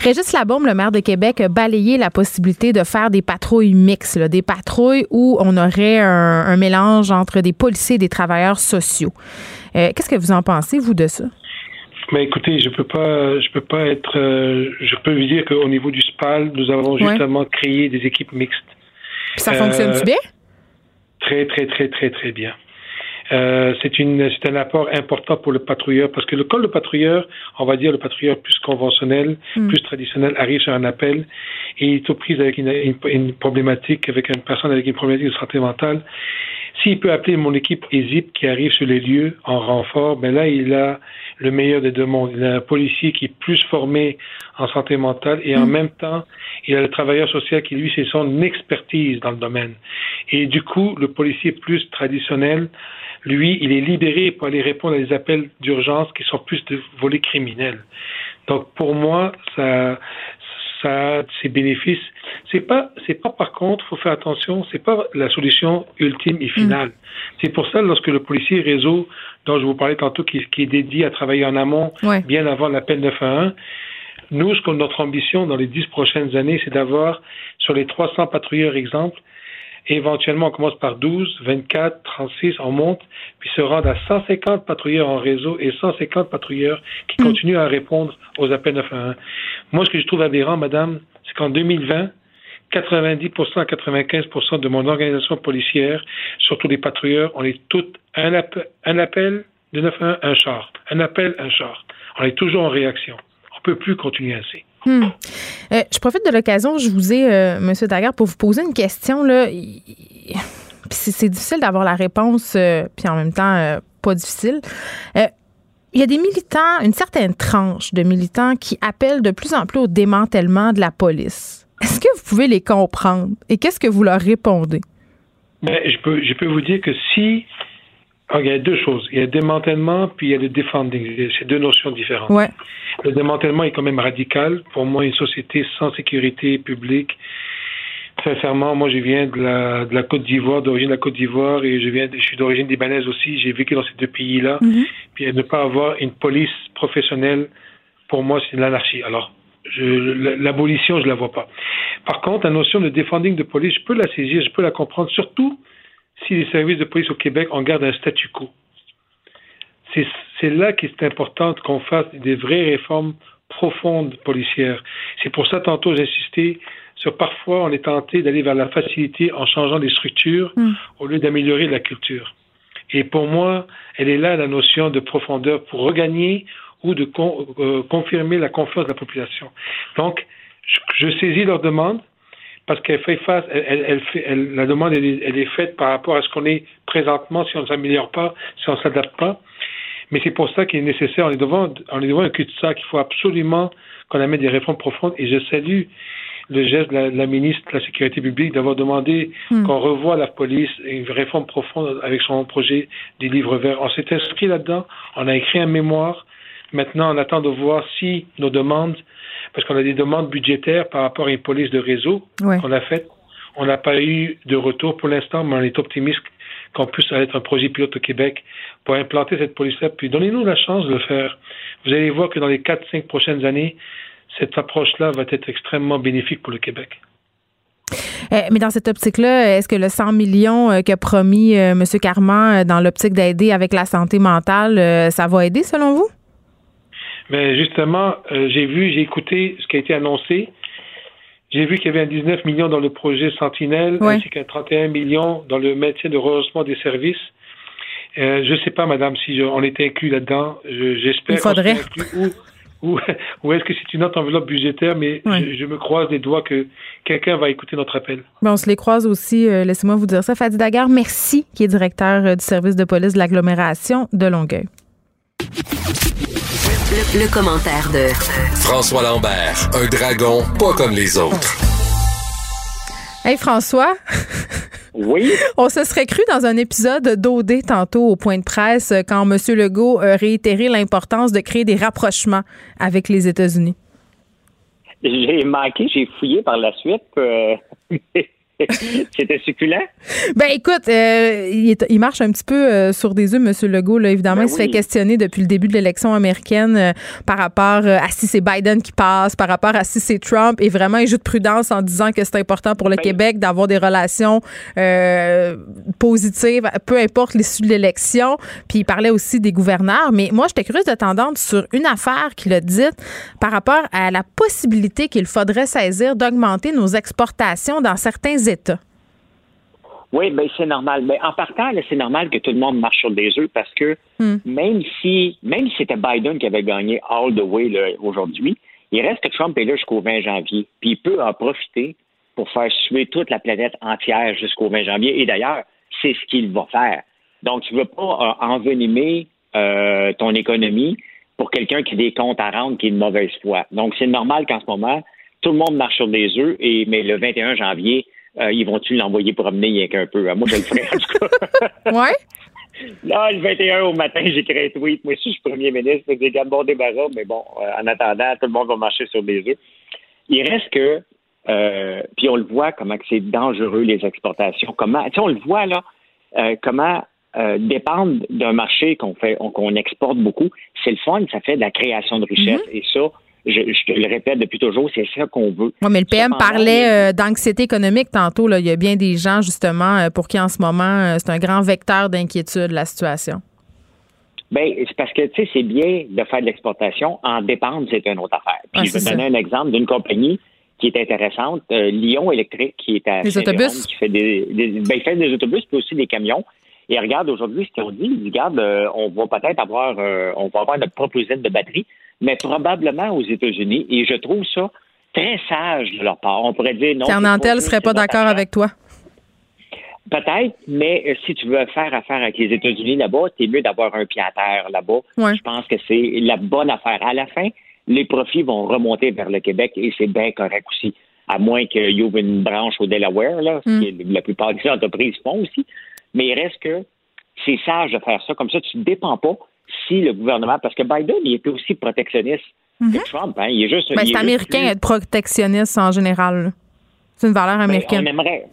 Régis Labaume, le maire de Québec, a balayé la possibilité de faire des patrouilles mixtes, des patrouilles où on aurait un, mélange entre des policiers et des travailleurs sociaux. Euh, qu'est-ce que vous en pensez, vous, de ça? Ben écoutez, je peux pas, je peux pas être, euh, je peux vous dire qu'au niveau du SPAL, nous avons justement créé des équipes mixtes. ça fonctionne-tu euh, bien? Très, très, très, très, très bien. Euh, c'est un apport important pour le patrouilleur parce que le col de patrouilleur, on va dire le patrouilleur plus conventionnel, Mm. plus traditionnel, arrive sur un appel et il est aux prises avec une, une, une problématique, avec une personne avec une problématique de santé mentale. S'il peut appeler mon équipe ESIP qui arrive sur les lieux en renfort, ben là, il a le meilleur des deux mondes. Il a un policier qui est plus formé en santé mentale et en Mm. même temps, il a le travailleur social qui, lui, c'est son expertise dans le domaine. Et du coup, le policier plus traditionnel, lui, il est libéré pour aller répondre à des appels d'urgence qui sont plus de volets criminels. Donc, pour moi, ça, ça a ses bénéfices. C'est pas, c'est pas par contre, faut faire attention, c'est pas la solution ultime et finale. C'est pour ça, lorsque le policier réseau, dont je vous parlais tantôt, qui, qui est dédié à travailler en amont, Ouais. bien avant l'appel 911, nous, ce que notre ambition dans les dix prochaines années, c'est d'avoir, sur les 300 patrouilleurs exemple, éventuellement, on commence par 12, 24, 36, on monte, puis se rendre à 150 patrouilleurs en réseau et 150 patrouilleurs qui continuent à répondre aux appels 911. Moi, ce que je trouve aberrant, madame, c'est qu'en 2020, 90% à 95% de mon organisation policière, surtout les patrouilleurs, on est toutes un, appe- un appel de 911, un char. Un appel, un char. On est toujours en réaction. On peut plus continuer ainsi. Hmm. Euh, je profite de l'occasion, je vous ai, euh, Monsieur Daguerre, pour vous poser une question. Là. C'est difficile d'avoir la réponse, euh, puis en même temps, euh, pas difficile. Il y a des militants, une certaine tranche de militants qui appellent de plus en plus au démantèlement de la police. Est-ce que vous pouvez les comprendre? Et qu'est-ce que vous leur répondez? Mais je peux, je peux vous dire que si. Il y a deux choses. Il y a le démantèlement, puis il y a le defunding. C'est deux notions différentes. Ouais. Le démantèlement est quand même radical. Pour moi, une société sans sécurité publique, sincèrement, moi, je viens de la, de la Côte d'Ivoire, d'origine de la Côte d'Ivoire, et je viens, je suis d'origine libanaise aussi. J'ai vécu dans ces deux pays-là. Puis ne pas avoir une police professionnelle, pour moi, c'est l'anarchie. Alors, l'abolition, je la vois pas. Par contre, la notion de defunding de police, je peux la saisir, je peux la comprendre, surtout si les services de police au Québec en gardent un statu quo. C'est là qu'il est important qu'on fasse des vraies réformes profondes policières. C'est pour ça, tantôt, j'ai insisté sur parfois, on est tenté d'aller vers la facilité en changeant des structures au lieu d'améliorer la culture. Et pour moi, elle est là la notion de profondeur pour regagner ou de con- euh, confirmer la confiance de la population. Donc, je, je saisis leur demande parce qu'elle fait face, elle, elle- elle fait, elle- la demande elle est, elle est faite par rapport à ce qu'on est présentement, si on ne s'améliore pas, si on ne s'adapte pas. Mais c'est pour ça qu'il est nécessaire, on est devant, on est devant un cul-de-sac, il faut absolument qu'on amène des réformes profondes et je salue le geste de la, de la ministre de la Sécurité publique d'avoir demandé Hmm. qu'on revoie la police, une réforme profonde avec son projet des livres verts. On s'est inscrit là-dedans, on a écrit un mémoire. Maintenant, on attend de voir si nos demandes, parce qu'on a des demandes budgétaires par rapport à une police de réseau Ouais. qu'on a faite, on n'a pas eu de retour pour l'instant, mais on est optimiste qu'on puisse être un projet pilote au Québec pour implanter cette police-là. Puis donnez-nous la chance de le faire. Vous allez voir que dans les 4-5 prochaines années, cette approche-là va être extrêmement bénéfique pour le Québec. Euh, mais dans cette optique-là, est-ce que le 100 millions euh, qu'a promis euh, M. Carman dans l'optique d'aider avec la santé mentale, ça va aider selon vous? Mais justement, euh, j'ai vu, j'ai écouté ce qui a été annoncé. J'ai vu qu'il y avait un 19 millions dans le projet Sentinelle, Ouais. ainsi qu'un 31 millions dans le maintien de rehaussement des services. Euh, je ne sais pas, madame, si je- on était inclus là-dedans. Je- J'espère Il faudrait. inclus. Ou, ou, ou est-ce que c'est une autre enveloppe budgétaire, mais Ouais. je, je me croise les doigts que quelqu'un va écouter notre appel. Ben, on se les croise aussi. euh, Laissez-moi vous dire ça. Fadi Daguerre, merci, qui est directeur du service de police de l'agglomération de Longueuil. Le, le commentaire de François Lambert, un dragon pas comme les autres. Hey François. Oui. On se serait cru dans un épisode d'OD tantôt au point de presse euh, quand M. Legault a réitéré l'importance de créer des rapprochements avec les États-Unis. J'ai manqué, j'ai fouillé par la suite. euh, C'était succulent? Ben écoute, euh, il, est- il marche un petit peu euh, sur des œufs, M. Legault. Là, évidemment, Ben il se fait questionner depuis le début de l'élection américaine euh, par rapport à si c'est Biden qui passe, par rapport à si c'est Trump. Et vraiment, il joue de prudence en disant que c'est important pour le Ben Québec d'avoir des relations positives, peu importe l'issue de l'élection. Puis il parlait aussi des gouverneurs. Mais moi, j'étais curieuse de t'entendre sur une affaire qu'il a dite par rapport à la possibilité qu'il faudrait saisir d'augmenter nos exportations dans certains États. Oui, ben c'est normal. Mais en partant, c'est normal que tout le monde marche sur des œufs parce que Hmm. même si même si c'était Biden qui avait gagné all the way aujourd'hui, il reste que Trump est là jusqu'au 20 janvier. Puis il peut en profiter pour faire suer toute la planète entière jusqu'au 20 janvier. Et d'ailleurs, c'est ce qu'il va faire. Donc, tu ne veux pas euh, envenimer euh, ton économie pour quelqu'un qui a des comptes à rendre qui est de mauvaise foi. Donc, c'est normal qu'en ce moment, tout le monde marche sur des œufs, et, mais le 21 janvier, euh, ils vont-tu l'envoyer promener rien qu'un peu? Moi, je le ferai, en tout cas. ouais? Là, le 21 au matin, j'écris un tweet. Moi aussi, je suis premier ministre. Je dis, bon débarras, mais bon, euh, en attendant, tout le monde va marcher sur des œufs. Il reste que, euh, puis on le voit comment c'est dangereux, les exportations. Comment, tu sais, on le voit, là, euh, comment dépendre d'un marché qu'on fait, qu'on exporte beaucoup, c'est le fun, ça fait de la création de richesse. Et ça, je, je te le répète depuis toujours, c'est ça qu'on veut. Oui, mais le PM Cependant, parlait euh, d'anxiété économique tantôt. Là. Il y a bien des gens, justement, euh, pour qui en ce moment, euh, c'est un grand vecteur d'inquiétude, la situation. Ben, c'est parce que, tu sais, c'est bien de faire de l'exportation. En dépendre, c'est une autre affaire. Puis Ah, je vais donner un exemple d'une compagnie qui est intéressante, euh, Lyon Électrique, qui est à Saint-Jérôme, autobus? qui fait des, des, ben, il fait des autobus, puis aussi des camions. Et regarde aujourd'hui ce qu'ils ont dit. Ils disent, regarde, euh, on va peut-être avoir, euh, on va avoir notre propre usine de batterie, mais probablement aux États-Unis. Et je trouve ça très sage de leur part. On pourrait dire non. Nantel pas- serait pas d'accord avec toi. Peut-être, mais euh, si tu veux faire affaire avec les États-Unis là-bas, c'est mieux d'avoir un pied à terre là-bas. Ouais. Je pense que c'est la bonne affaire. À la fin, les profits vont remonter vers le Québec et c'est bien correct aussi. À moins qu'il y une branche au Delaware, là, ce Mm. que la plupart des entreprises font aussi. Mais il reste que c'est sage de faire ça. Comme ça, tu ne dépends pas si le gouvernement. Parce que Biden, il était aussi protectionniste que Trump. Hein. Il est juste. Mhm. Ben, il est c'est américain plus- être protectionniste en général. C'est une valeur ben, américaine. on aimerait.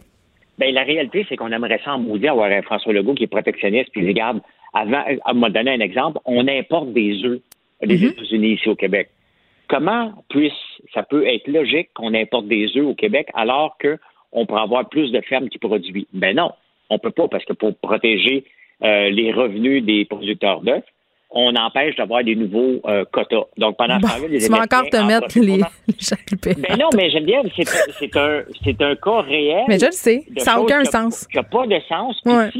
Ben, la réalité, c'est qu'on aimerait ça en maudit avoir un François Legault qui est protectionniste. Puis, regarde, avant, à me donner un exemple, on importe des œufs des Mhm. États-Unis ici au Québec. Comment puisse, ça peut être logique qu'on importe des œufs au Québec alors qu'on pourrait avoir plus de fermes qui produisent? Ben non, on peut pas parce que pour protéger euh, les revenus des producteurs d'œufs, on empêche d'avoir des nouveaux euh, quotas. Donc, pendant Bon, ce temps-là, les tu vas encore te en mettre les, les ben non, mais j'aime bien, c'est un, un cas réel. Mais je le sais, ça n'a aucun sens. Qui n'a pas de sens. Ouais,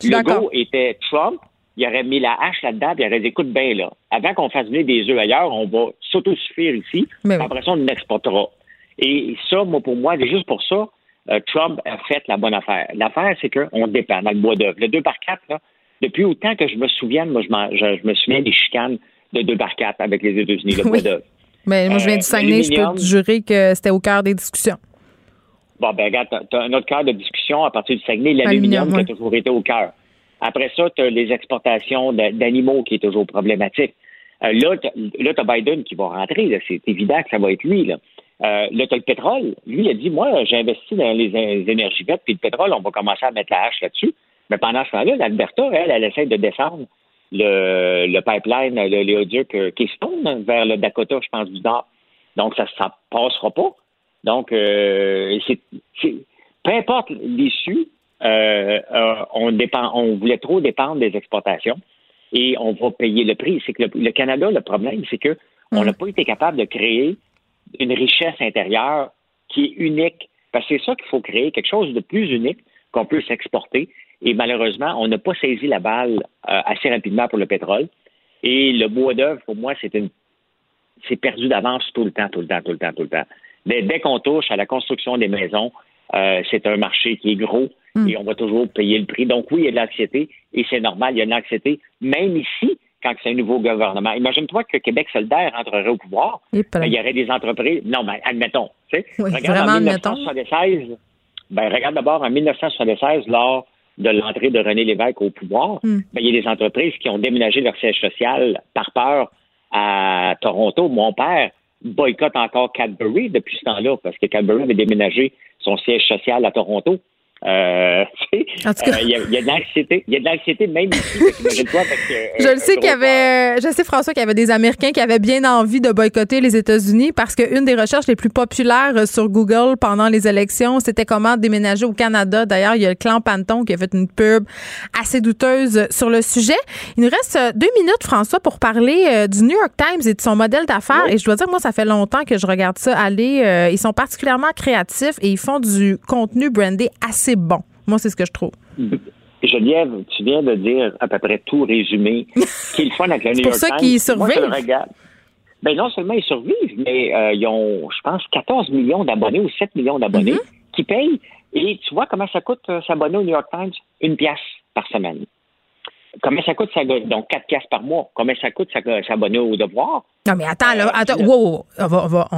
si d'accord. Legault était Trump, il aurait mis la hache là-dedans, puis il aurait dit écoute bien, là, avant qu'on fasse venir des œufs ailleurs, on va s'autosuffire ici, Mais oui. après ça, on exportera. Et ça, moi, pour moi, c'est juste pour ça, euh, Trump a fait la bonne affaire. L'affaire, c'est qu'on dépend dans le bois d'œuvre. Le 2 par 4, là, depuis autant que je me souviens, moi, je, m'en- je- je me souviens des chicanes de 2 par 4 avec les États-Unis, le Oui. Mais moi, je viens Euh, du Saguenay, je peux te jurer que c'était au cœur des discussions. Bon, ben regarde, tu as un autre cœur de discussion à partir du Saguenay, l'aluminium Aluminium, qui a toujours été au cœur. Après ça, tu as les exportations d'animaux qui est toujours problématique. Euh, là, tu as Biden qui va rentrer, c'est évident que ça va être lui. Là, euh, là tu le pétrole. Lui, il a dit, moi, j'ai investi dans les, les énergies vertes, puis le pétrole, on va commencer à mettre la hache là-dessus. Mais pendant ce temps-là, l'Alberta, elle, elle essaie de descendre le, le pipeline, le léoduc euh, Keystone vers le Dakota, je pense, du Nord. Donc, ça ne passera pas. Donc, euh, peu importe l'issue, euh, euh, on, dépend, on voulait trop dépendre des exportations et on va payer le prix. C'est que le, le Canada, le problème, c'est que on n'a pas été capable de créer une richesse intérieure qui est unique. Parce que c'est ça qu'il faut créer, quelque chose de plus unique qu'on peut s'exporter. Et malheureusement, on n'a pas saisi la balle euh, assez rapidement pour le pétrole. Et le bois d'œuvre, pour moi, c'est une c'est perdu d'avance tout le temps, tout le temps, tout le temps, tout le temps. Dès, dès qu'on touche à la construction des maisons, euh, c'est un marché qui est gros et on va toujours payer le prix. Donc oui, il y a de l'anxiété et c'est normal, il y a de l'anxiété, même ici, quand c'est un nouveau gouvernement. Imagine-toi que Québec solidaire entrerait au pouvoir. Ben, il y aurait des entreprises. Non, mais admettons. Tu sais, Oui, regarde en admettons. 1976, ben, regarde d'abord en 1976, lors de l'entrée de René Lévesque au pouvoir, Hmm. ben, il y a des entreprises qui ont déménagé leur siège social par peur à Toronto. Mon père boycotte encore Cadbury depuis ce temps-là, parce que Cadbury avait déménagé son siège social à Toronto. Euh, En tout cas- euh, il y, a- il y a de l'anxiété. Il y a de l'anxiété même ici. Euh, Je le sais qu'il y avait, je sais François qu'il y avait des Américains qui avaient bien envie de boycotter les États-Unis parce qu'une des recherches les plus populaires sur Google pendant les élections, c'était comment déménager au Canada. D'ailleurs, il y a le clan Panton qui a fait une pub assez douteuse sur le sujet. Il nous reste deux minutes, François, pour parler du New York Times et de son modèle d'affaires. Et je dois dire, moi, ça fait longtemps que je regarde ça aller. Ils sont particulièrement créatifs et ils font du contenu brandé assez bon. Moi, c'est ce que je trouve. Geneviève, tu viens de dire à peu près tout résumé. Qui est le fun avec le New pour York ça Times, qu'ils moi, je le survivent. Ben non seulement ils survivent, mais euh, ils ont, je pense, 14 millions d'abonnés ou 7 millions d'abonnés Mm-hmm. qui payent. Et tu vois comment ça coûte euh, s'abonner au New York Times? Une pièce par semaine. Comment ça coûte, ça, donc 4 pièces par mois? Combien ça coûte ça- s'abonner au devoir? Non, mais attends, là, attends, wow. On, va, on, va-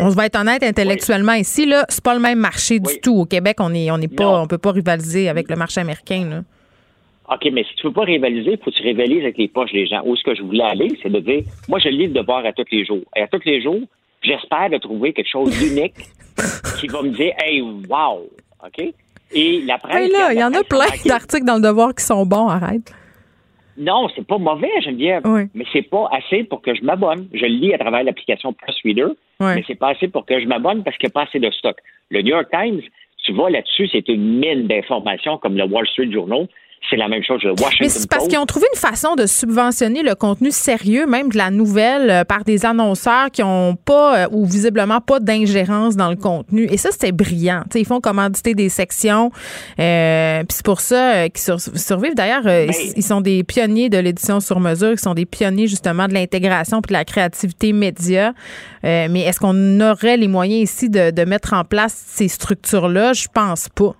on- va être honnête intellectuellement ici, là. C'est pas le même marché du tout. Au Québec, on est, on est pas, on peut pas rivaliser avec le marché américain, là. OK, mais si tu veux pas rivaliser, il faut que tu rivalises avec les poches des gens. Où ce que je voulais aller, c'est de dire, moi, je lis le devoir à tous les jours. Et à tous les jours, j'espère de trouver quelque chose d'unique qui va me dire, hey, wow, OK? Et la presse. Hey, là, il y en a plein d'articles dans le devoir qui sont bons, arrête. Non, c'est pas mauvais, Geneviève. Mais c'est pas assez pour que je m'abonne. Je le lis à travers l'application Plus Reader, Ouais. mais c'est pas assez pour que je m'abonne parce qu'il n'y a pas assez de stock. Le New York Times, tu vois là-dessus, c'est une mine d'informations comme le Wall Street Journal. C'est la même chose. Le Washington Mais c'est parce qu'ils ont trouvé une façon de subventionner le contenu sérieux, même de la nouvelle, euh, par des annonceurs qui ont pas euh, ou visiblement pas d'ingérence dans le contenu. Et ça, c'était brillant. Tu sais, ils font commanditer des sections. Euh, Puis c'est pour ça euh, qu'ils sur- survivent. D'ailleurs, euh, ils, ils sont des pionniers de l'édition sur mesure. Ils sont des pionniers justement de l'intégration puis de la créativité média. Euh, mais est-ce qu'on aurait les moyens ici de, de mettre en place ces structures-là? Je pense pas.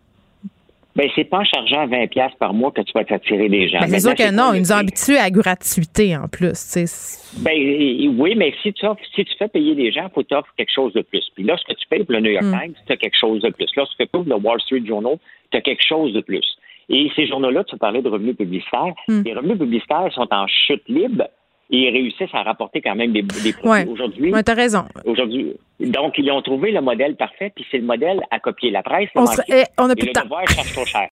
Ben, c'est pas en chargeant 20$ piastres par mois que tu vas t'attirer des gens. Ben, c'est sûr que non, ils nous ont habitués à la gratuité en plus. tu sais. Ben, oui, mais si tu, offres, si tu fais payer des gens, il faut offres quelque chose de plus. Puis lorsque tu payes pour le New York Mm. Times, tu as quelque chose de plus. Lorsque tu payes pour le Wall Street Journal, tu as quelque chose de plus. Et ces journaux-là, tu parlais de revenus publicitaires. Mm. Les revenus publicitaires sont en chute libre et ils réussissent à rapporter quand même des, des produits. Ouais. Aujourd'hui, Ouais, t'as raison. Aujourd'hui. Donc, ils ont trouvé le modèle parfait, puis c'est le modèle à copier. La presse, On manqué. eh, on a Et plus le de temps. cherche trop cher.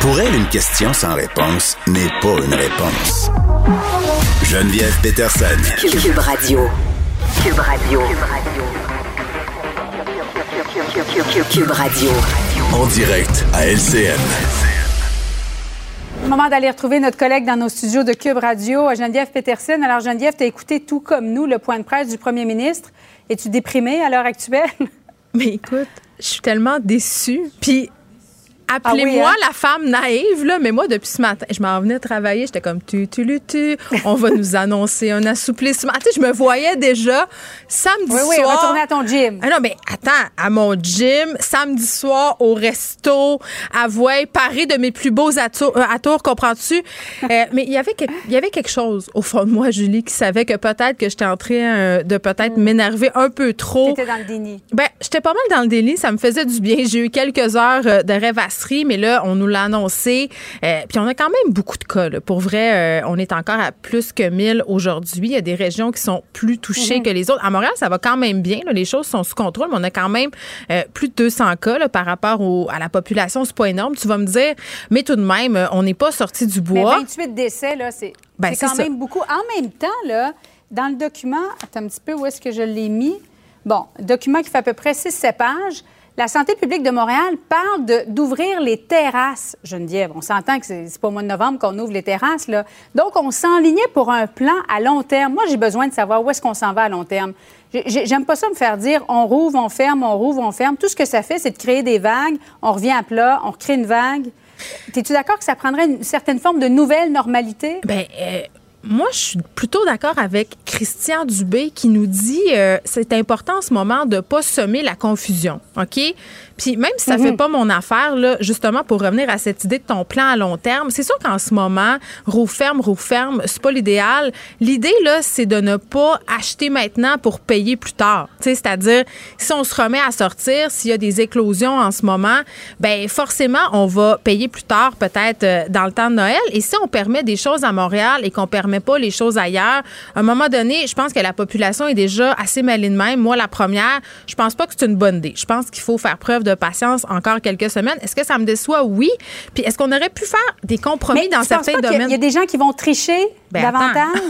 Pour elle, une question sans réponse n'est pas une réponse. Geneviève Peterson. Cube Radio. Cube Radio. Cube Radio. En direct à LCN. Moment d'aller retrouver notre collègue dans nos studios de Cube Radio, Geneviève Peterson. Alors, Geneviève, tu as écouté tout comme nous le point de presse du premier ministre. Es-tu déprimée à l'heure actuelle? Mais écoute, je suis tellement déçue. Puis appelez-moi Ah oui, hein? la femme naïve, là, mais moi, depuis ce matin, je m'en venais travailler, j'étais comme tu, tu, lu, tu. On va nous annoncer un assouplissement. Tu sais, je me voyais déjà samedi Oui, oui, soir. retourner à ton gym. Ah non, mais attends, à mon gym, samedi soir, au resto, à Voie, paré de mes plus beaux atours, euh, atours comprends-tu? Euh, mais il y avait quelque- il y avait quelque chose au fond de moi, Julie, qui savait que peut-être que j'étais en train euh, de peut-être m'énerver un peu trop. T'étais dans le déni. Ben, j'étais pas mal dans le délit, ça me faisait du bien. J'ai eu quelques heures de mais là, on nous l'a annoncé. Euh, puis on a quand même beaucoup de cas. là. Pour vrai, euh, on est encore à plus que 1000 aujourd'hui. Il y a des régions qui sont plus touchées Mhm. que les autres. À Montréal, ça va quand même bien. là. Les choses sont sous contrôle, mais on a quand même euh, plus de 200 cas là, par rapport au- à la population. C'est pas énorme. Tu vas me dire, mais tout de même, on n'est pas sorti du Mais bois. 28 décès, là, c'est Ben, quand ça. même beaucoup. En même temps, là, dans le document, attends un petit peu, où est-ce que je l'ai mis? Bon, document qui fait à peu près 6-7 pages. La santé publique de Montréal parle d'ouvrir les terrasses, Geneviève. On s'entend que c'est pas au mois de novembre qu'on ouvre les terrasses, là. Donc, on s'enlignait pour un plan à long terme. Moi, j'ai besoin de savoir où est-ce qu'on s'en va à long terme. J'ai- j'ai- J'aime pas ça me faire dire on rouvre, on ferme, on rouvre, on ferme. Tout ce que ça fait, c'est de créer des vagues. On revient à plat, on recrée une vague. Es-tu d'accord que ça prendrait une certaine forme de nouvelle normalité? Ben, euh, moi, je suis plutôt d'accord avec Christian Dubé qui nous dit euh, c'est important en ce moment de pas semer la confusion, ok? Puis même si ça fait pas mon affaire là, justement pour revenir à cette idée de ton plan à long terme, c'est sûr qu'en ce moment, roue ferme, roue ferme, c'est pas l'idéal. L'idée là, c'est de ne pas acheter maintenant pour payer plus tard. C'est-à-dire si on se remet à sortir, s'il y a des éclosions en ce moment, ben forcément on va payer plus tard peut-être euh, dans le temps de Noël. Et si on permet des choses à Montréal et qu'on permet pas les choses ailleurs, à un moment donné, je pense que la population est déjà assez mêlée de même. Moi, la première, je pense pas que c'est une bonne idée. Je pense qu'il faut faire preuve de patience encore quelques semaines. Est-ce que ça me déçoit? Oui. Puis est-ce qu'on aurait pu faire des compromis Mais dans tu penses certains pas domaines? Il y a des gens qui vont tricher Ben, Davantage?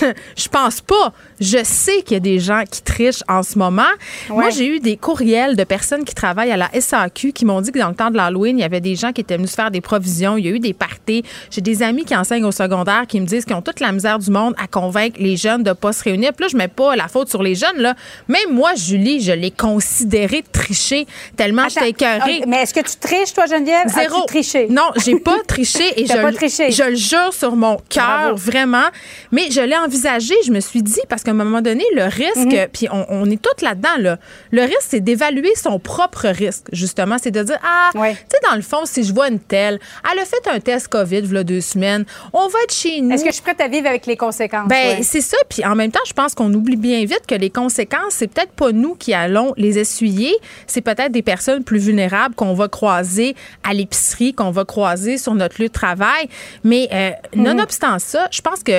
je pense pas. Je sais qu'il y a des gens qui trichent en ce moment. Moi, j'ai eu des courriels de personnes qui travaillent à la SAQ qui m'ont dit que dans le temps de l'Halloween, il y avait des gens qui étaient venus se faire des provisions. Il y a eu des parties. J'ai des amis qui enseignent au secondaire qui me disent qu'ils ont toute la misère du monde à convaincre les jeunes de pas se réunir. Puis là, je mets pas la faute sur les jeunes. Là. Même moi, Julie, je l'ai considéré tricher tellement j'étais écœurée. Mais est-ce que tu triches, toi, Geneviève? Zéro. Triché? Non, j'ai pas triché et je, pas triché. je le jure sur mon cœur, vraiment. Mais je l'ai envisagé, je me suis dit, parce qu'à un moment donné, le risque, Mhm. puis on, on est toutes là-dedans, là. Le risque, c'est d'évaluer son propre risque, justement. C'est de dire, ah, tu sais, dans le fond, si je vois une telle, elle a fait un test COVID, il deux semaines, on va être chez nous. Est-ce que je suis prête à vivre avec les conséquences? Ben, Ouais. c'est ça. Puis en même temps, je pense qu'on oublie bien vite que les conséquences, c'est peut-être pas nous qui allons les essuyer. C'est peut-être des personnes plus vulnérables qu'on va croiser à l'épicerie, qu'on va croiser sur notre lieu de travail. Mais euh, nonobstant ça, je pense que.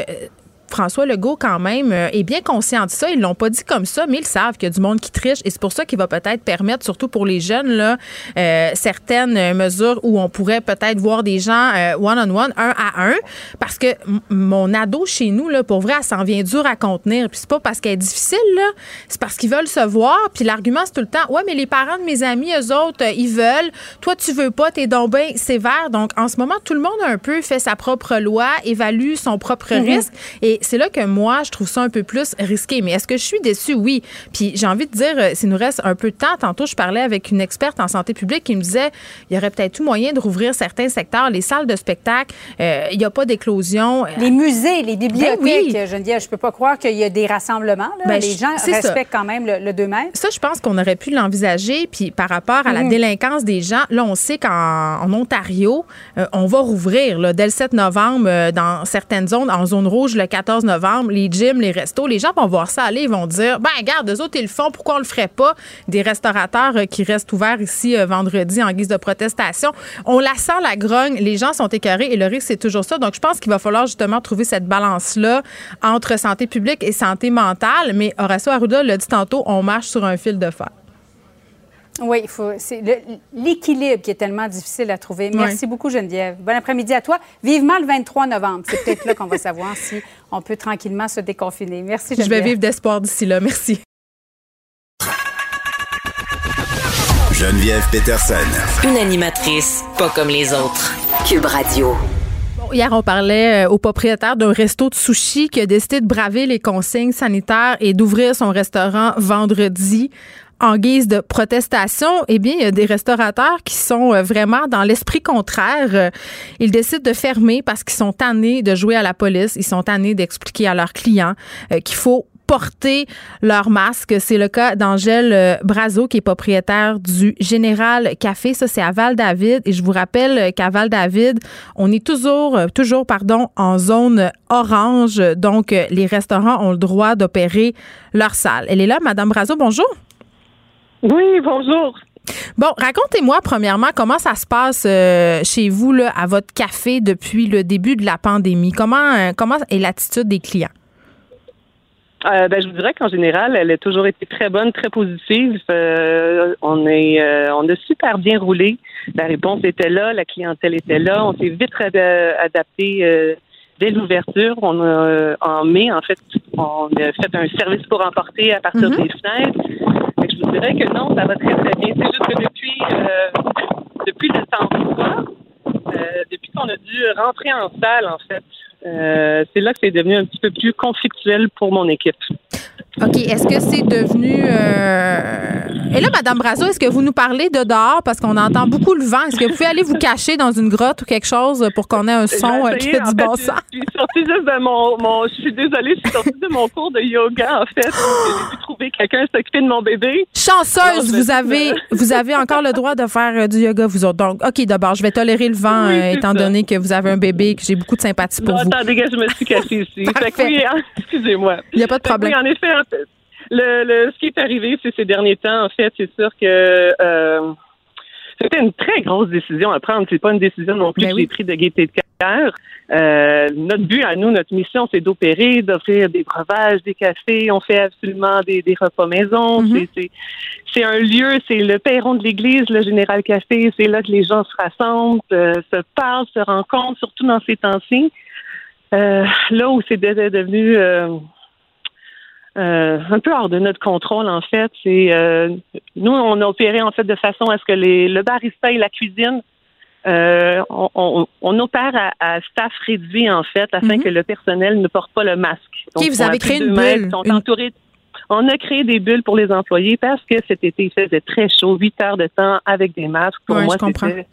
François Legault, quand même, euh, est bien conscient de ça. Ils l'ont pas dit comme ça, mais ils savent qu'il y a du monde qui triche. Et c'est pour ça qu'il va peut-être permettre, surtout pour les jeunes, là, euh, certaines mesures où on pourrait peut-être voir des gens euh, one-on-one, un à un. Parce que mon ado chez nous, là, pour vrai, elle s'en vient dur à contenir. Puis c'est pas parce qu'elle est difficile, là. C'est parce qu'ils veulent se voir. Puis l'argument, c'est tout le temps, ouais, mais les parents de mes amis, eux autres, euh, ils veulent. Toi, tu veux pas, t'es donc bien sévère. Donc, en ce moment, tout le monde un peu fait sa propre loi, évalue son propre Mhm. risque. Et c'est là que moi, je trouve ça un peu plus risqué. Mais est-ce que je suis déçue? Oui. Puis j'ai envie de dire, euh, s'il nous reste un peu de temps, tantôt, je parlais avec une experte en santé publique qui me disait, il y aurait peut-être tout moyen de rouvrir certains secteurs, les salles de spectacle. euh, il n'y a pas d'éclosion. Les musées, les bibliothèques, Ben oui. Geneviève, je peux pas croire qu'il y a des rassemblements. là. Ben, les gens ça. respectent quand même le, 2 mètres. Ça, je pense qu'on aurait pu l'envisager. Puis par rapport à la Mhm. délinquance des gens, là, on sait qu'en en Ontario, euh, on va rouvrir là, dès le 7 novembre euh, dans certaines zones, en zone rouge le 14 les gyms, les restos. Les gens vont voir ça aller, ils vont dire, ben regarde, eux autres, ils le font, pourquoi on le ferait pas? Des restaurateurs euh, qui restent ouverts ici euh, vendredi en guise de protestation. On la sent, la grogne. Les gens sont écœurés et le risque, c'est toujours ça. Donc, je pense qu'il va falloir justement trouver cette balance-là entre santé publique et santé mentale. Mais Horacio Arruda l'a dit tantôt, on marche sur un fil de fer. Oui, il faut. C'est l'équilibre qui est tellement difficile à trouver. Merci beaucoup, Geneviève. Bon après-midi à toi. Vivement le 23 novembre. C'est peut-être là qu'on va savoir si on peut tranquillement se déconfiner. Merci, Je vais vivre d'espoir d'ici là. Merci. Geneviève Peterson. Une animatrice pas comme les autres. Cube Radio. Hier, on parlait euh, au propriétaire d'un resto de sushi qui a décidé de braver les consignes sanitaires et d'ouvrir son restaurant vendredi en guise de protestation, eh bien, il y a des restaurateurs qui sont euh, vraiment dans l'esprit contraire. Euh, Ils décident de fermer parce qu'ils sont tannés de jouer à la police. Ils sont tannés d'expliquer à leurs clients euh, qu'il faut porter leur masque. C'est le cas d'Angèle Brazo, qui est propriétaire du Général Café. Ça, c'est à Val-David. Et je vous rappelle qu'à Val-David, on est toujours, toujours, pardon, en zone orange. Donc, les restaurants ont le droit d'opérer leur salle. Elle est là, Madame Brazo. Bonjour. Oui, bonjour. Bon, racontez-moi premièrement comment ça se passe euh, chez vous là, à votre café depuis le début de la pandémie? Comment euh, comment est l'attitude des clients? Euh, ben, je vous dirais qu'en général, elle a toujours été très bonne, très positive. On est, on a super bien roulé. La réponse était là, la clientèle était là. On s'est vite ad- adapté dès l'ouverture. On a, euh, en mai, en fait, on a fait un service pour emporter à partir Mhm. des fenêtres. Je vous dirais que non, ça va très très bien. C'est juste que depuis, euh, depuis le temps euh, depuis qu'on a dû rentrer en salle, en fait, euh, c'est là que c'est devenu un petit peu plus conflictuel pour mon équipe. OK. Est-ce que c'est devenu. euh, Et là, Madame Brazo, est-ce que vous nous parlez de dehors? Parce qu'on entend beaucoup le vent? Est-ce que vous pouvez aller vous cacher dans une grotte ou quelque chose pour qu'on ait un son euh, qui J'ai fait essayé, du bon fait, sens? Je suis sortie juste de mon, mon- Je suis désolée, je suis sortie de mon cours de yoga, en fait. J'ai pu trouver quelqu'un s'occuper de mon bébé. Chanceuse, vous avez, vous avez encore le droit de faire euh, du yoga, vous autres. Donc, OK, d'abord, je vais tolérer le vent, Oui, euh, étant ça. donné que vous avez un bébé et que j'ai beaucoup de sympathie pour Non, vous. attendez, je me suis cachée ici. fait que oui, hein, excusez-moi. Il n'y a pas de problème. Oui, en effet, le, le, ce qui est arrivé c'est ces derniers temps, en fait, c'est sûr que euh, c'était une très grosse décision à prendre. C'est pas une décision non plus Ben que oui. j'ai prise de gaieté de cœur. Euh, notre but à nous, notre mission, c'est d'opérer, d'offrir des breuvages, des cafés. On fait absolument des, des repas maison. Mhm. C'est- un lieu, c'est le perron de l'église, le Général Café. C'est là que les gens se rassemblent, euh, se parlent, se rencontrent, surtout dans ces temps-ci. Euh, là où c'est de- devenu euh, un peu hors de notre contrôle, en fait, c'est euh, nous, on a opéré en fait de façon à ce que les, le barista et la cuisine, euh, on, on- on opère à, à staff réduit, en fait, afin Mhm. que le personnel ne porte pas le masque. Ils vous avez créé une mètres, bulle, ils sont une- entourés de- on a créé des bulles pour les employés parce que cet été, il faisait très chaud, 8 heures de temps avec des masques. Pour Ouais, moi, c'était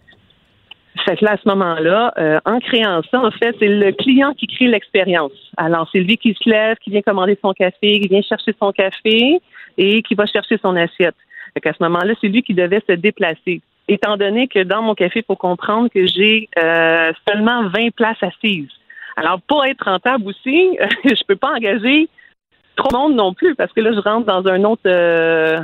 fait que là, à ce moment-là, euh, en créant ça, en fait, c'est le client qui crée l'expérience. Alors, c'est lui qui se lève, qui vient commander son café, qui vient chercher son café et qui va chercher son assiette. Fait qu'à ce moment-là, c'est lui qui devait se déplacer. Étant donné que dans mon café, il faut comprendre que j'ai euh, seulement 20 places assises. Alors, pour être rentable aussi, je peux pas engager trop de monde non plus parce que là, je rentre dans un autre euh,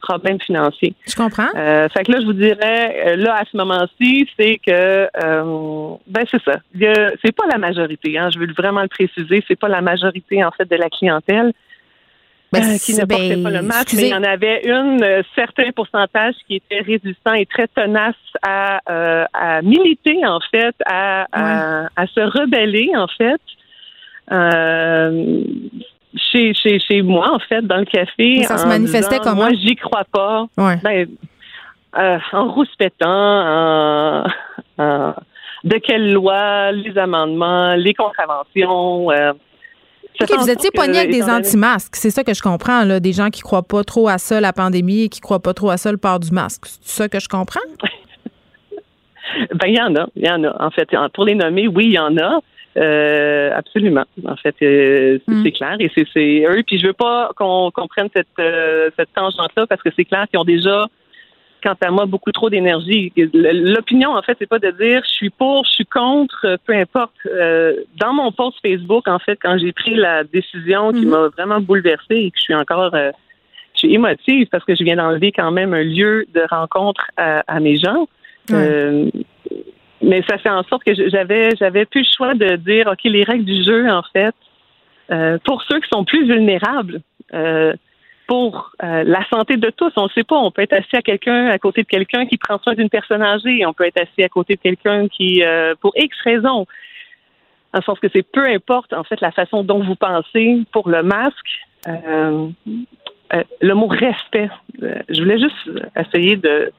problème financier. Je comprends. Euh, fait que là, je vous dirais, euh, là, à ce moment-ci, c'est que, euh, ben, c'est ça. C'est pas la majorité, hein, je veux vraiment le préciser, c'est pas la majorité, en fait, de la clientèle. Ben, euh, qui ne portait ben, pas le masque, excusez. mais il y en avait une euh, certain pourcentage qui était résistant et très tenace à, euh, à militer en fait, à, à, à se rebeller en fait. Chez, moi, en fait, dans le café. Mais ça se manifestait disant, comment? Moi, j'y crois pas. Ouais. Ben, euh, en rouspétant, en, en- de quelle loi, les amendements, les contraventions. Euh, ça OK, fait en vous étiez pogné avec des anti-masques. C'est ça que je comprends, là. Des gens qui croient pas trop à ça, la pandémie, et qui croient pas trop à ça, le port du masque. C'est ça que je comprends? Ben, il y en a, il y en a. En fait, pour les nommer, oui, il y en a. Euh, absolument. En fait, euh, c'est c'est clair. Et c'est eux. Puis je veux pas qu'on prenne cette, euh, cette tangente-là parce que c'est clair qu'ils ont déjà, quant à moi, beaucoup trop d'énergie. L'opinion, en fait, c'est pas de dire je suis pour, je suis contre, euh, peu importe. Dans mon post Facebook, en fait, quand j'ai pris la décision qui m'a vraiment bouleversée et que je suis encore je suis émotive parce que je viens d'enlever quand même un lieu de rencontre à, à mes gens. Mais ça fait en sorte que j'avais j'avais plus le choix de dire ok les règles du jeu en fait euh, pour ceux qui sont plus vulnérables euh, pour euh, la santé de tous on ne sait pas on peut être assis à quelqu'un à côté de quelqu'un qui prend soin d'une personne âgée on peut être assis à côté de quelqu'un qui euh, pour X raisons. En sens que c'est peu importe en fait la façon dont vous pensez pour le masque euh, euh, le mot respect je voulais juste essayer de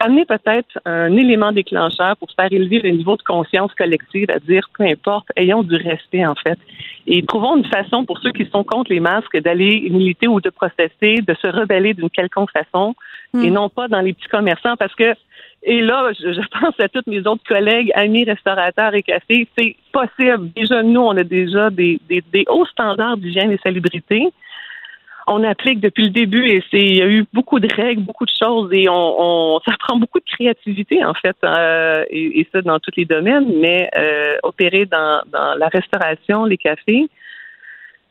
amener peut-être un élément déclencheur pour faire élever le niveau de conscience collective à dire peu importe, ayons du respect en fait. Et trouvons une façon pour ceux qui sont contre les masques d'aller militer ou de protester, de se rebeller d'une quelconque façon et non pas dans les petits commerçants parce que et là, je, je pense à tous mes autres collègues, amis, restaurateurs et cafés, c'est possible. Déjà, nous, on a déjà des, des, des hauts standards d'hygiène et salubrité on applique depuis le début et c'est il y a eu beaucoup de règles, beaucoup de choses et on, on ça prend beaucoup de créativité en fait euh, et, et ça dans tous les domaines, mais euh, opérer dans, dans la restauration, les cafés,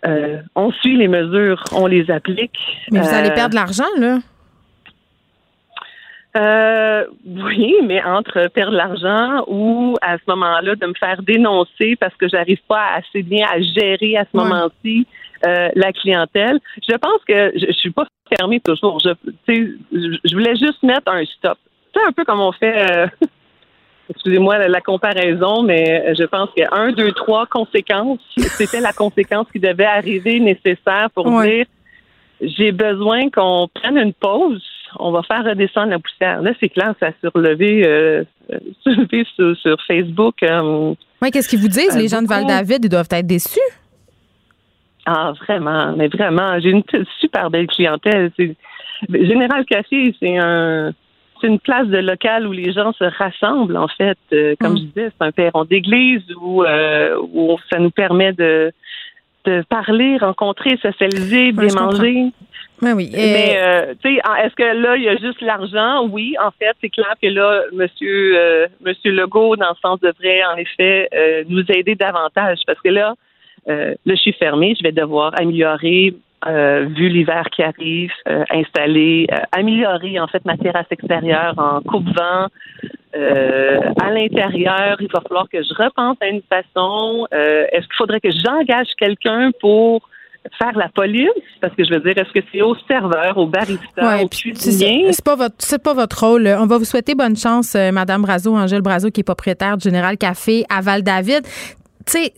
euh, on suit les mesures, on les applique. Mais vous allez Euh, perdre de l'argent, là? euh, oui, mais entre perdre l'argent ou à ce moment-là de me faire dénoncer parce que j'arrive pas assez bien à gérer à ce Ouais. moment-ci euh, la clientèle. Je pense que je, je suis pas fermée toujours. Je, je voulais juste mettre un stop. C'est un peu comme on fait. euh, Excusez-moi la, la comparaison, mais je pense que un, deux, trois conséquences, c'était la conséquence qui devait arriver nécessaire pour Ouais. dire j'ai besoin qu'on prenne une pause. On va faire redescendre la poussière. Là, c'est clair, ça s'est relevé, euh, sur, sur Facebook. euh, Oui, qu'est-ce qu'ils vous disent, Euh, les gens de. Val-David? Ils doivent être déçus. Ah, vraiment, mais vraiment, j'ai une super belle clientèle. Général Café, c'est un, c'est une place de local où les gens se rassemblent, en fait. Euh, comme je disais, c'est un perron d'église où, euh, où ça nous permet de, de parler, rencontrer, socialiser, bien manger. Oui, oui. Mais euh, tu sais, est-ce que là il y a juste l'argent? Oui, en fait, c'est clair que là, Monsieur Monsieur Legault, dans ce sens, devrait en effet nous aider davantage parce que là, euh, là, je suis fermée, je vais devoir améliorer. euh, vu l'hiver qui arrive, euh, installer, améliorer en fait ma terrasse extérieure en coupe-vent. À l'intérieur, il va falloir que je repense à une façon. Est-ce qu'il faudrait que j'engage quelqu'un pour faire la police? Parce que je veux dire, est-ce que c'est au serveur, au barista, Ouais, au cuisinier? C'est pas votre c'est pas votre rôle. On va vous souhaiter bonne chance, euh, Madame Brazo, Angèle Brazo, qui est propriétaire du Général Café à Val-David. tu sais,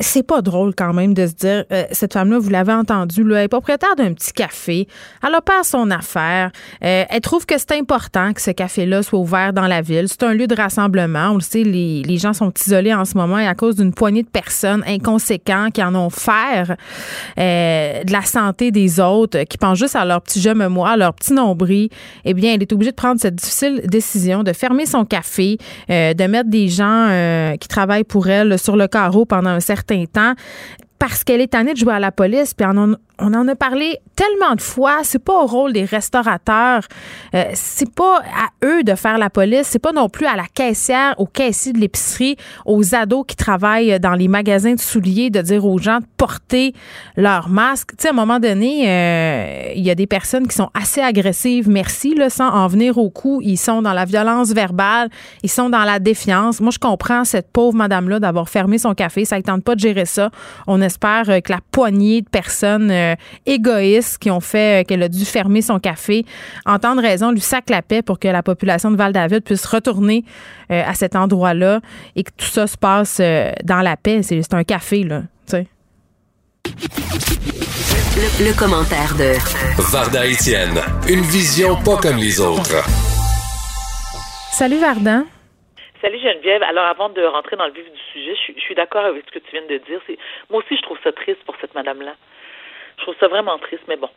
c'est pas drôle quand même de se dire euh, cette femme-là, vous l'avez entendu, là, elle est propriétaire d'un petit café. Elle a pas son affaire. Euh, elle trouve que c'est important que ce café-là soit ouvert dans la ville. C'est un lieu de rassemblement. On le sait, les, les gens sont isolés en ce moment et à cause d'une poignée de personnes inconséquents qui en ont faire euh, de la santé des autres, qui pensent juste à leur petit je me moi, à leur petit nombril. Eh bien, elle est obligée de prendre cette difficile décision de fermer son café, de mettre des gens qui travaillent pour elle sur le carreau pendant un certain temps parce qu'elle est tannée de jouer à la police, puis on, on en a parlé tellement de fois. C'est pas au rôle des restaurateurs, euh, c'est pas à eux de faire la police, c'est pas non plus à la caissière, au caissier de l'épicerie, aux ados qui travaillent dans les magasins de souliers de dire aux gens de porter leur masque. Tu sais, à un moment donné, euh, il y a des personnes qui sont assez agressives, merci, là, sans en venir au coup. Ils sont dans la violence verbale, ils sont dans la défiance. Moi, je comprends cette pauvre madame-là d'avoir fermé son café. Ça ne tente pas de gérer ça. On espère euh, que la poignée de personnes égoïstes qui ont fait euh, qu'elle a dû fermer son café, entendre raison, lui sac la paix pour que la population de Val-David puisse retourner euh, à cet endroit-là et que tout ça se passe euh, dans la paix. C'est un café, là, tu sais. Le, commentaire de Varda Etienne, une vision pas comme les autres. Salut Varda. Salut Geneviève. Alors avant de rentrer dans le vif du sujet, je, je suis d'accord avec ce que tu viens de dire. Moi aussi, je trouve ça triste pour cette madame-là. Je trouve ça vraiment triste, mais bon.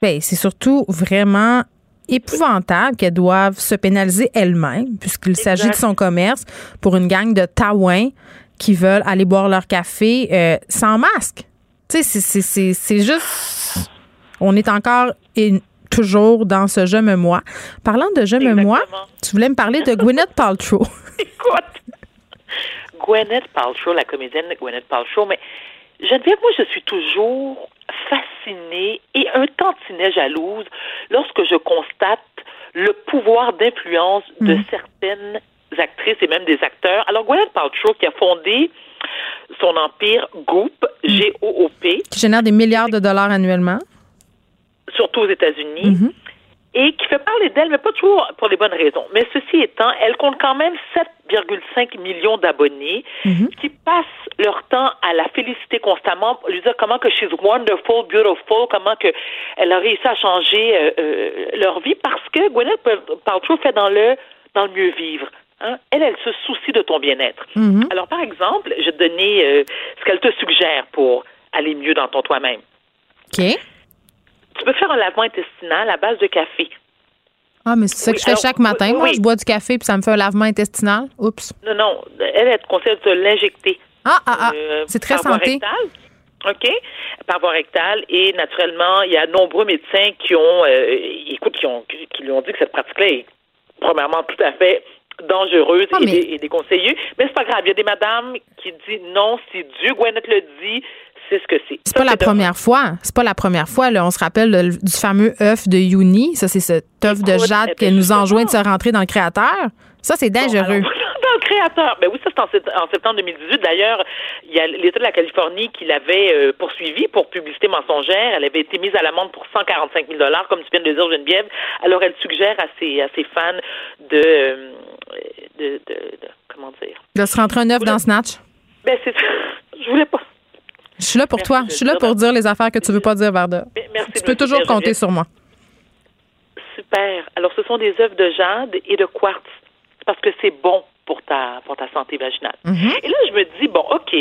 Bien, c'est surtout vraiment épouvantable qu'elle doive se pénaliser elle-même, puisqu'il s'agit de son commerce, pour une gang de taouins qui veulent aller boire leur café euh, sans masque. Tu sais, c'est juste. On est encore et toujours dans ce je me moi. Parlant de je me moi, tu voulais me parler de Gwyneth Paltrow. Écoute, Gwyneth Paltrow, la comédienne Gwyneth Paltrow, mais Geneviève, moi, je suis toujours fascinée et un tantinet jalouse lorsque je constate le pouvoir d'influence de mm. certaines actrices et même des acteurs. Alors, Gwyneth Paltrow, qui a fondé son empire Goop, mm. G-O-O-P. Qui génère des milliards de dollars annuellement. Surtout aux États-Unis. Mm-hmm et qui fait parler d'elle, mais pas toujours pour les bonnes raisons. Mais ceci étant, elle compte quand même 7,5 millions d'abonnés mhm. qui passent leur temps à la féliciter constamment, lui dire comment que she's wonderful, beautiful, comment que elle a réussi à changer euh, euh, leur vie parce que Gwyneth Paltrow fait dans le dans le mieux vivre. Hein? Elle, elle se soucie de ton bien-être. Mhm. Alors, par exemple, je vais te donner euh, ce qu'elle te suggère pour aller mieux dans ton toi-même. OK tu peux faire un lavement intestinal à base de café. Ah, mais c'est ça que je fais chaque matin. Moi, je bois du café puis ça me fait un lavement intestinal. Oups. Non, non. Elle, elle te conseille de l'injecter. Ah, ah, ah. Euh, c'est très santé. OK? Par voie rectale. Et naturellement, il y a nombreux médecins qui ont, euh, écoute, qui, ont, qui lui ont dit que cette pratique-là est, premièrement, tout à fait dangereuse ah, et, déconseillée. Mais c'est pas grave. Il y a des madames qui disent non, si Dieu Gwyneth le dit, c'est ce que c'est. C'est pas la première fois. C'est pas la première fois. Là. On se rappelle du fameux œuf de Yuni. Ça, c'est cet œuf de jade qu'elle nous enjoint de se rentrer dans le créateur. Ça, c'est dangereux. dans le créateur. Ben oui, ça, c'est en, septembre 2018. D'ailleurs, il y a l'État de la Californie qui l'avait euh, poursuivi pour publicité mensongère. Elle avait été mise à l'amende pour 145 000 comme tu viens de le dire, Geneviève. Alors, elle suggère à ses, à ses fans de, euh, de, de, comment dire? De se rentrer un œuf dans Snatch? Ben, c'est Je voulais pas. Je suis là pour toi. Je suis là pour dire les affaires que tu veux pas dire, Varda. Merci tu peux toujours compter sur moi. Super. Alors, ce sont des œuvres de jade et de quartz. Parce que c'est bon pour ta, pour ta santé vaginale. Mm-hmm. Et là, je me dis, bon, OK,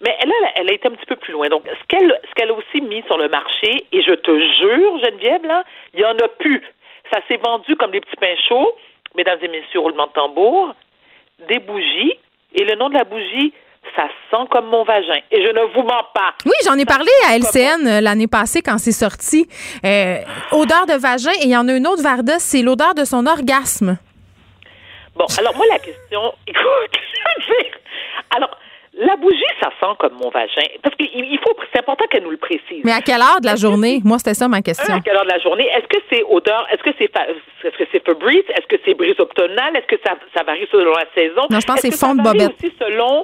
mais elle, elle a été un petit peu plus loin. Donc, ce qu'elle qu'elle a aussi mis sur le marché, et je te jure, Geneviève, là, il y en a plus. Ça s'est vendu comme des petits pains chauds, mesdames et messieurs, roulement de tambour, des bougies, et le nom de la bougie, ça sent comme mon vagin. Et je ne vous mens pas. Oui, j'en ai parlé à LCN euh, l'année passée quand c'est sorti. Euh, odeur de vagin, et il y en a une autre, Varda, c'est l'odeur de son orgasme. Bon, alors moi, la question, écoute, alors, la bougie, ça sent comme mon vagin. Parce qu'il faut, c'est important qu'elle nous le précise. Mais à quelle heure de la journée? Moi, c'était ça ma question. à quelle heure de la journée? Est-ce que c'est odeur? Est-ce que c'est, est-ce que c'est Febreze? Est-ce que c'est brise octonale? Est-ce que ça, ça varie selon la saison? Non, je pense que c'est fond de bobette. aussi selon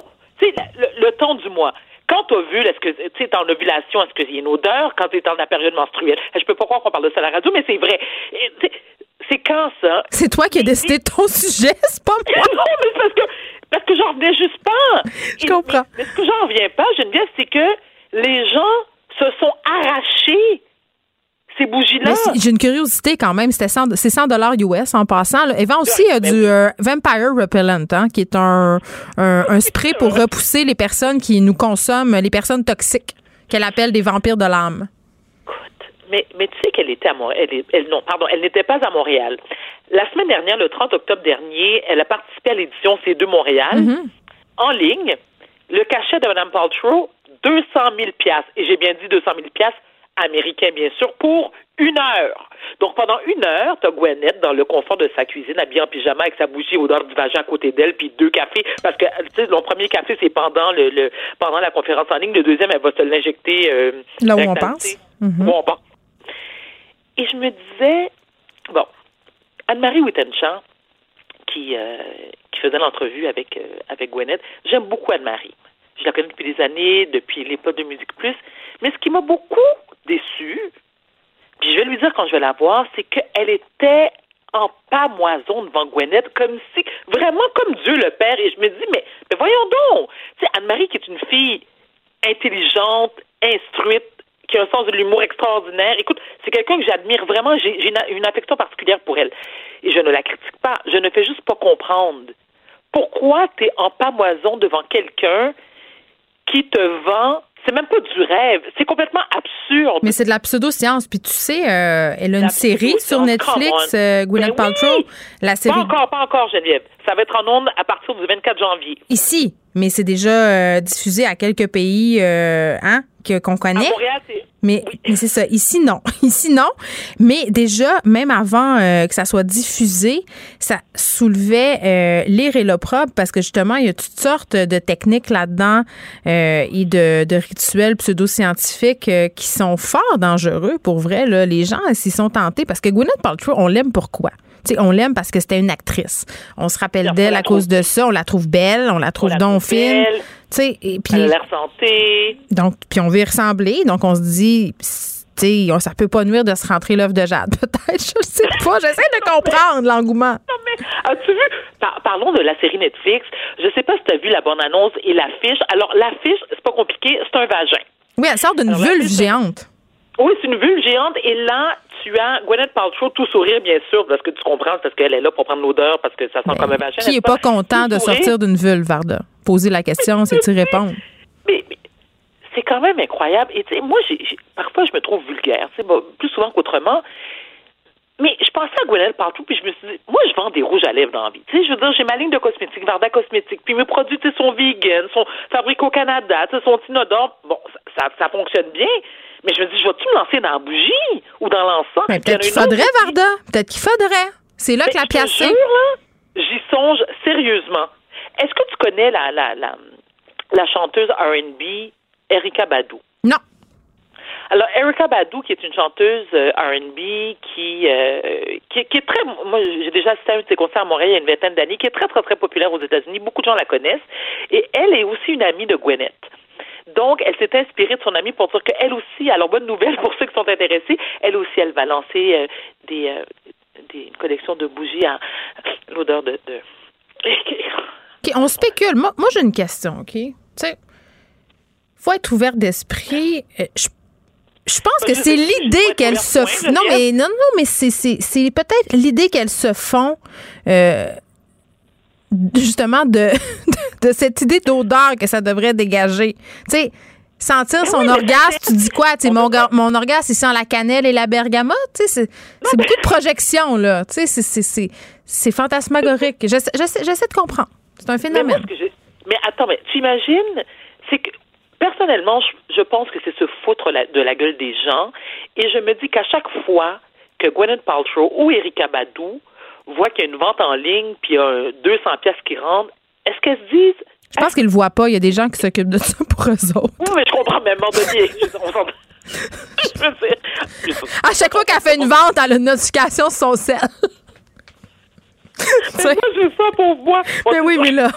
tu sais, le, temps du mois. Quand tu as vu, est-ce que tu es en ovulation, est-ce qu'il y a une odeur? Quand tu es dans la période menstruelle? Je peux pas croire qu'on parle de ça à la radio, mais c'est vrai. C'est quand ça? C'est toi qui as décidé de ton sujet, c'est pas moi. non, mais parce que parce que j'en reviens juste pas. Je comprends. Mais, mais ce que j'en reviens pas, Geneviève, c'est que les gens se sont arrachés ces bougies-là. J'ai une curiosité quand même. C'était 100 c'est 100 dollars US en passant. Là. Et vend aussi euh, du euh, Vampire Repellent, hein, qui est un, un, un spray pour repousser les personnes qui nous consomment, les personnes toxiques, qu'elle appelle des vampires de l'âme. Mais, mais tu sais qu'elle était à Montréal. Elle, est- elle- non, pardon, elle n'était pas à Montréal. La semaine dernière, le 30 octobre dernier, elle a participé à l'édition C2 Montréal Mm-hmm. en ligne. Le cachet de Mme Paltrow, 200 000 piastres. Et j'ai bien dit 200 000 piastres américains, bien sûr, pour une heure. Donc, pendant une heure, tu as Gwyneth dans le confort de sa cuisine, habillée en pyjama avec sa bougie odeur du vagin à côté d'elle, puis deux cafés. Parce que, tu sais, le premier café, c'est pendant le, le- pendant la conférence en ligne. Le deuxième, elle va se l'injecter. euh, Là où on pense. Mhm. Où on pense. Et je me disais, bon, Anne-Marie Wittenchamp, qui, euh, qui faisait l'entrevue avec, euh, avec Gwyneth, j'aime beaucoup Anne-Marie. Je la connais depuis des années, depuis l'époque de Musique Plus. Mais ce qui m'a beaucoup déçue, puis je vais lui dire quand je vais la voir, c'est qu'elle était en pamoison devant Gwyneth, comme si, vraiment comme Dieu le Père. Et je me dis, mais, voyons donc, tu sais, Anne-Marie qui est une fille intelligente, instruite, qui a un sens de l'humour extraordinaire. Écoute, c'est quelqu'un que j'admire vraiment. J'ai j'ai une, une affection particulière pour elle. Et je ne la critique pas. Je ne fais juste pas comprendre pourquoi tu es en pamoison devant quelqu'un qui te vend. C'est même pas du rêve. C'est complètement absurde. Mais c'est de la pseudo-science. Puis tu sais, euh, elle a une série sur Netflix, euh, Gwyneth Ben Paltrow. oui. La série Pas encore, pas encore, Geneviève. Ça va être en ondes à partir du 24 janvier. ici, mais c'est déjà euh, diffusé à quelques pays, euh, hein, que qu'on À connaît. Montréal, c'est. Mais, mais c'est ça. Ici, non. Ici, non. Mais déjà, même avant euh, que ça soit diffusé, ça soulevait euh, l'ire et l'opprobre parce que justement, il y a toutes sortes de techniques là-dedans euh, et de, de pseudo-scientifiques euh, qui sont fort dangereux pour vrai. Là. Les gens s'y sont tentés parce que Gwyneth Paltrow, on l'aime pourquoi? Tu sais, on l'aime parce que c'était une actrice. On se rappelle d'elle à cause de ça. On la trouve belle, on la trouve la belle. Tu sais, et puis Elle a l'air santé. donc, puis on veut y ressembler. Donc, on se dit, on- ça peut pas nuire de se rentrer l'œuvre de Jade. Peut-être, je sais pas. J'essaie de comprendre l'engouement. Non, mais as-tu vu? Par- parlons de la série Netflix. Je sais pas si tu as vu la bonne annonce et l'affiche. Alors, l'affiche, c'est pas compliqué, c'est un vagin. Oui, elle sort d'une vulve géante. Oui, c'est une vulve géante. Et là, tu as Gwyneth Paltrow tout sourire, bien sûr, parce que tu comprends, parce qu'elle est là pour prendre l'odeur, parce que ça sent comme un vagin. Qui n'est-ce est pas? content de sourire. sortir d'une vulve, Varda? Poser la question, c'est y répondre? C'est quand même incroyable. Et tu sais, moi, j'ai, j'ai- parfois, je me trouve vulgaire, tu sais, bon, plus souvent qu'autrement. Mais je pensais à Gwyneth Paltrow, puis je me suis dit, moi, je vends des rouges à lèvres dans la vie. Tu sais, je veux dire, j'ai ma ligne de cosmétiques, Varda Cosmétiques, puis mes produits, tu sais, sont vegan, sont fabriqués au Canada, tu sais, sont inodores. Bon, ça, ça, fonctionne bien. Mais je me dis, je vais-tu me lancer dans la bougie ou dans l'encens? Mais peut-être qu'il autre faudrait. Varda. Peut-être qu'il faudrait. C'est là Mais que la pièce est. là, J'y songe sérieusement. Est-ce que tu connais la, la, la, la chanteuse R&B Erika Badu? Non. Alors, Erika Badu, qui est une chanteuse euh, R&B qui, euh, qui, qui est très... Moi, j'ai déjà assisté à un de ses concerts à Montréal il y a une vingtaine d'années, qui est très, très, très populaire aux États-Unis. Beaucoup de gens la connaissent. Et elle est aussi une amie de Gwyneth. Donc, elle s'est inspirée de son amie pour dire qu'elle aussi, alors bonne nouvelle pour ceux qui sont intéressés, elle aussi, elle va lancer euh, des, euh, des une collection de bougies à l'odeur de... de... OK, on spécule. Moi, moi j'ai une question, OK? Tu sais, faut être ouvert d'esprit. Euh, Je je pense que c'est l'idée qu'elles se f- non mais non non mais c'est c'est c'est peut-être l'idée qu'elles se font euh, justement de de cette idée d'odeur que ça devrait dégager. Tu sais sentir son oui, mais orgasme, tu dis quoi? Tu sais, mon, mon orgasme, il sent la cannelle et la bergamote. Tu sais, c'est beaucoup de projections, là. Tu sais, c'est- c'est- c'est c'est fantasmagorique. J'essaie de comprendre. C'est un Mais, moi, phénomène. ce que j'ai- mais attends, mais tu imagines, c'est que personnellement, je, je pense que c'est se foutre la- de la gueule des gens. Et je me dis qu'à chaque fois que Gwyneth Paltrow ou Erika Badu voient qu'il y a une vente en ligne puis il y a un 200 pièces qui rentrent, est-ce qu'elles se disent Je pense qu'ils le voient pas. Il y a des gens qui s'occupent de ça pour eux autres. Oui, mais je comprends, mais à un je- veux dire, À chaque fois qu'elle fait une vente, elle a une notification sur son sel. Mais moi, j'ai ça pour moi. Mais oui, mais là,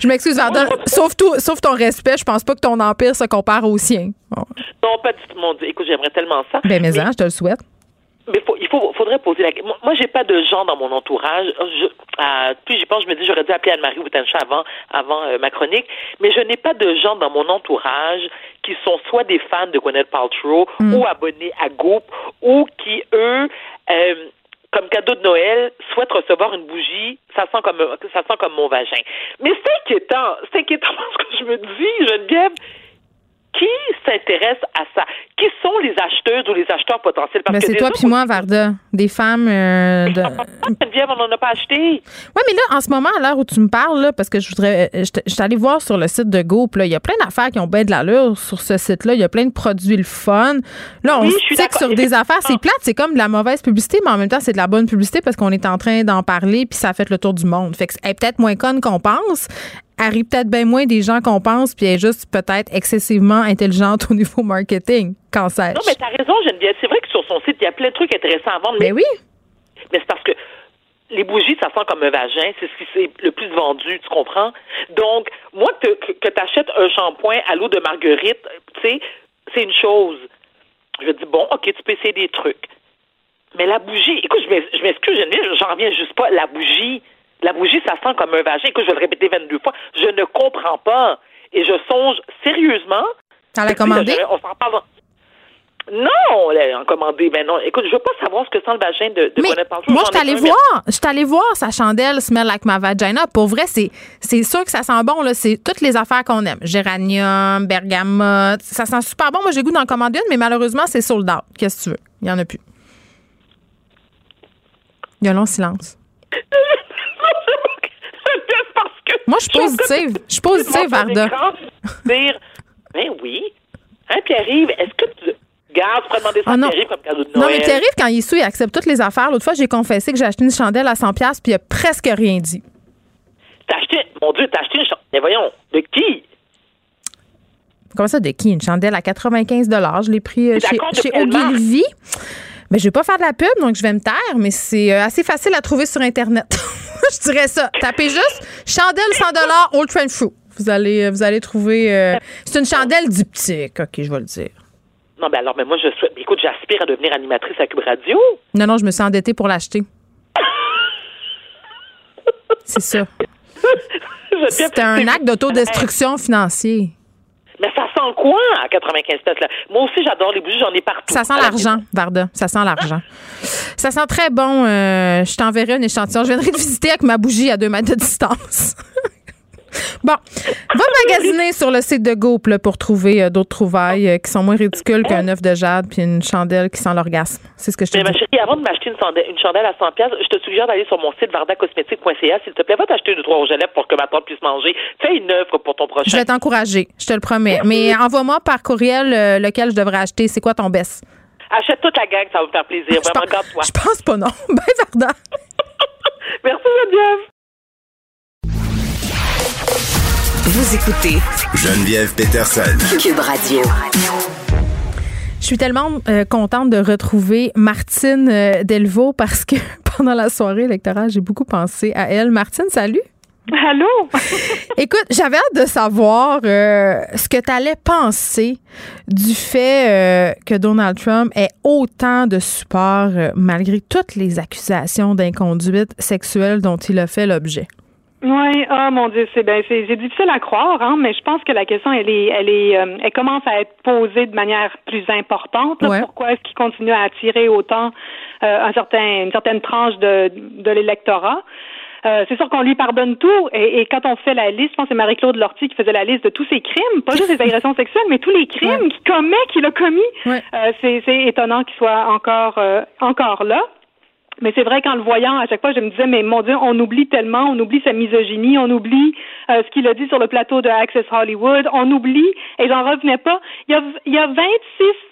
je m'excuse, Varda. Sauf, tout, sauf ton respect, je pense pas que ton empire se compare au sien. Non, pas du tout, mon Dieu. Écoute, j'aimerais tellement ça. Ben, mais, hein, je te le souhaite. mais faut, il faut, faudrait poser la question. Moi, j'ai pas de gens dans mon entourage. Je, euh, puis j'y pense, je me dis, j'aurais dû appeler Anne-Marie Boutancha avant, avant euh, ma chronique. Mais je n'ai pas de gens dans mon entourage qui sont soit des fans de Gwyneth Paltrow Mm. ou abonnés à Goop ou qui, eux, euh, comme cadeau de Noël, souhaitent recevoir une bougie, ça sent comme ça sent comme mon vagin. Mais c'est inquiétant, c'est inquiétant parce que je me dis, Geneviève, qui s'intéresse à ça? Qui sont les acheteuses ou les acheteurs potentiels? Parce Ben, que c'est toi puis moi, Varda. Des femmes euh, de. On n'en a pas acheté. Oui, mais là, en ce moment, à l'heure où tu me parles, là, parce que je voudrais. euh, Je je suis allée voir sur le site de Go, là, il y a plein d'affaires qui ont bien de l'allure sur ce site-là. Il y a plein de produits le fun. Là, on Oui, se d'accord. sur des affaires. C'est plate, c'est comme de la mauvaise publicité, mais en même temps, c'est de la bonne publicité parce qu'on est en train d'en parler, puis ça a fait le tour du monde. Fait que elle est peut-être moins conne qu'on pense. Elle rit peut-être bien moins des gens qu'on pense, puis elle est juste peut-être excessivement intelligente au niveau marketing. Quand sais Non, mais t'as raison, Geneviève. C'est vrai que sur son site, il y a plein de trucs intéressants à vendre. Mais oui. Mais c'est parce que les bougies, ça sent comme un vagin. C'est ce qui c'est le plus vendu, tu comprends? Donc, moi, que, que, tu achètes un shampoing à l'eau de marguerite, tu sais, c'est une chose. Je dis, bon, OK, tu peux essayer des trucs. Mais la bougie, écoute, je m'excuse, Geneviève, j'en reviens juste pas. La bougie, la bougie, ça sent comme un vagin. Écoute, je vais le répéter 22 fois. Je ne comprends pas. Et je songe sérieusement. T'en l'as commandé? On s'en parle. Non, on l'a commandé. Mais non, écoute, je veux pas savoir ce que sent le vagin de, de Mais moi, je mais- voir, je suis allée voir sa chandelle Smell Like My Vagina. Pour vrai, c'est, c'est sûr que ça sent bon, là. C'est toutes les affaires qu'on aime. Géranium, bergamote. Ça sent super bon. Moi, j'ai le goût d'en commander une, mais malheureusement, c'est sold out. Qu'est-ce que tu veux? Il y en a plus. Il y a un long silence. Moi, je suis positive. Je suis positive, Varda. Dire, ben oui. Hein, Pierre-Yves, est-ce que tu. Garde, tu demander ça Ah à non. Comme cadeau de Non, Noël? mais Pierre-Yves, quand il est sous, il accepte toutes les affaires. L'autre fois, j'ai confessé que j'ai acheté une chandelle à 100$ puis il a presque rien dit. T'as acheté, mon Dieu, t'as acheté une chandelle. Mais voyons, de qui? Comment ça, de qui? Une chandelle à 95 Je l'ai pris euh, chez, chez? Ogilvy. Mais je vais pas faire de la pub, donc je vais me taire, mais c'est euh, assez facile à trouver sur Internet. je dirais ça. Tapez juste chandelle 100 Old Trend Fruit. Vous allez, euh, vous allez trouver. euh, c'est une chandelle diptyque. OK, je vais le dire. Non, ben alors, mais moi, je souhaite. Écoute, j'aspire à devenir animatrice à Cube Radio. Non, non, je me suis endettée pour l'acheter. c'est ça. C'était un acte d'autodestruction financière. Mais ça sent quoi à 95 pièces là? Moi aussi, j'adore les bougies, j'en ai partout. Ça sent l'argent, Varda. Ça sent l'argent. Ça sent très bon. euh, je t'enverrai un échantillon. Je viendrai te visiter avec ma bougie à deux mètres de distance. Bon, va magasiner sur le site de Goop là, pour trouver euh, d'autres trouvailles euh, qui sont moins ridicules qu'un œuf de jade puis une chandelle qui sent l'orgasme. C'est ce que je te Mais ma dis. chérie, avant de m'acheter une, chandelle- une chandelle à 100 pièces, je te suggère d'aller sur mon site vardacosmétique.ca. S'il te plaît, va t'acheter deux, trois rouges à lèvres pour que ma tante puisse manger. Fais une œuvre pour ton prochain. Je vais t'encourager, je te le promets. Mais envoie-moi par courriel euh, lequel je devrais acheter. C'est quoi ton best? Achète toute la gang, ça va me faire plaisir. Vraiment, garde-toi. Je pense pas, non. Ben, Varda. Merci, Geneviève. Vous écoutez Geneviève Peterson. Cube Radio. Je suis tellement euh, contente de retrouver Martine euh, Delvaux parce que pendant la soirée électorale, j'ai beaucoup pensé à elle. Martine, salut. Allô? Écoute, j'avais hâte de savoir euh, ce que tu allais penser du fait euh, que Donald Trump ait autant de support euh, malgré toutes les accusations d'inconduite sexuelle dont il a fait l'objet. Oui, oh mon Dieu, c'est ben, c'est difficile à croire, hein, mais je pense que la question, elle est, elle est, euh, elle commence à être posée de manière plus importante. là. Ouais. Pourquoi est-ce qu'il continue à attirer autant euh, un certain, une certaine tranche de, de l'électorat? Euh, c'est sûr qu'on lui pardonne tout, et, et quand on fait la liste, je pense que c'est Marie-Claude Lortie qui faisait la liste de tous ses crimes, pas juste les agressions sexuelles, mais tous les crimes qu'il commet, qu'il a commis. Euh, c'est c'est étonnant qu'il soit encore, euh, encore là. Mais c'est vrai qu'en le voyant, à chaque fois, je me disais, mais mon Dieu, on oublie tellement, on oublie sa misogynie, on oublie euh, ce qu'il a dit sur le plateau de Access Hollywood, on oublie, et j'en revenais pas, il y a, il y a 26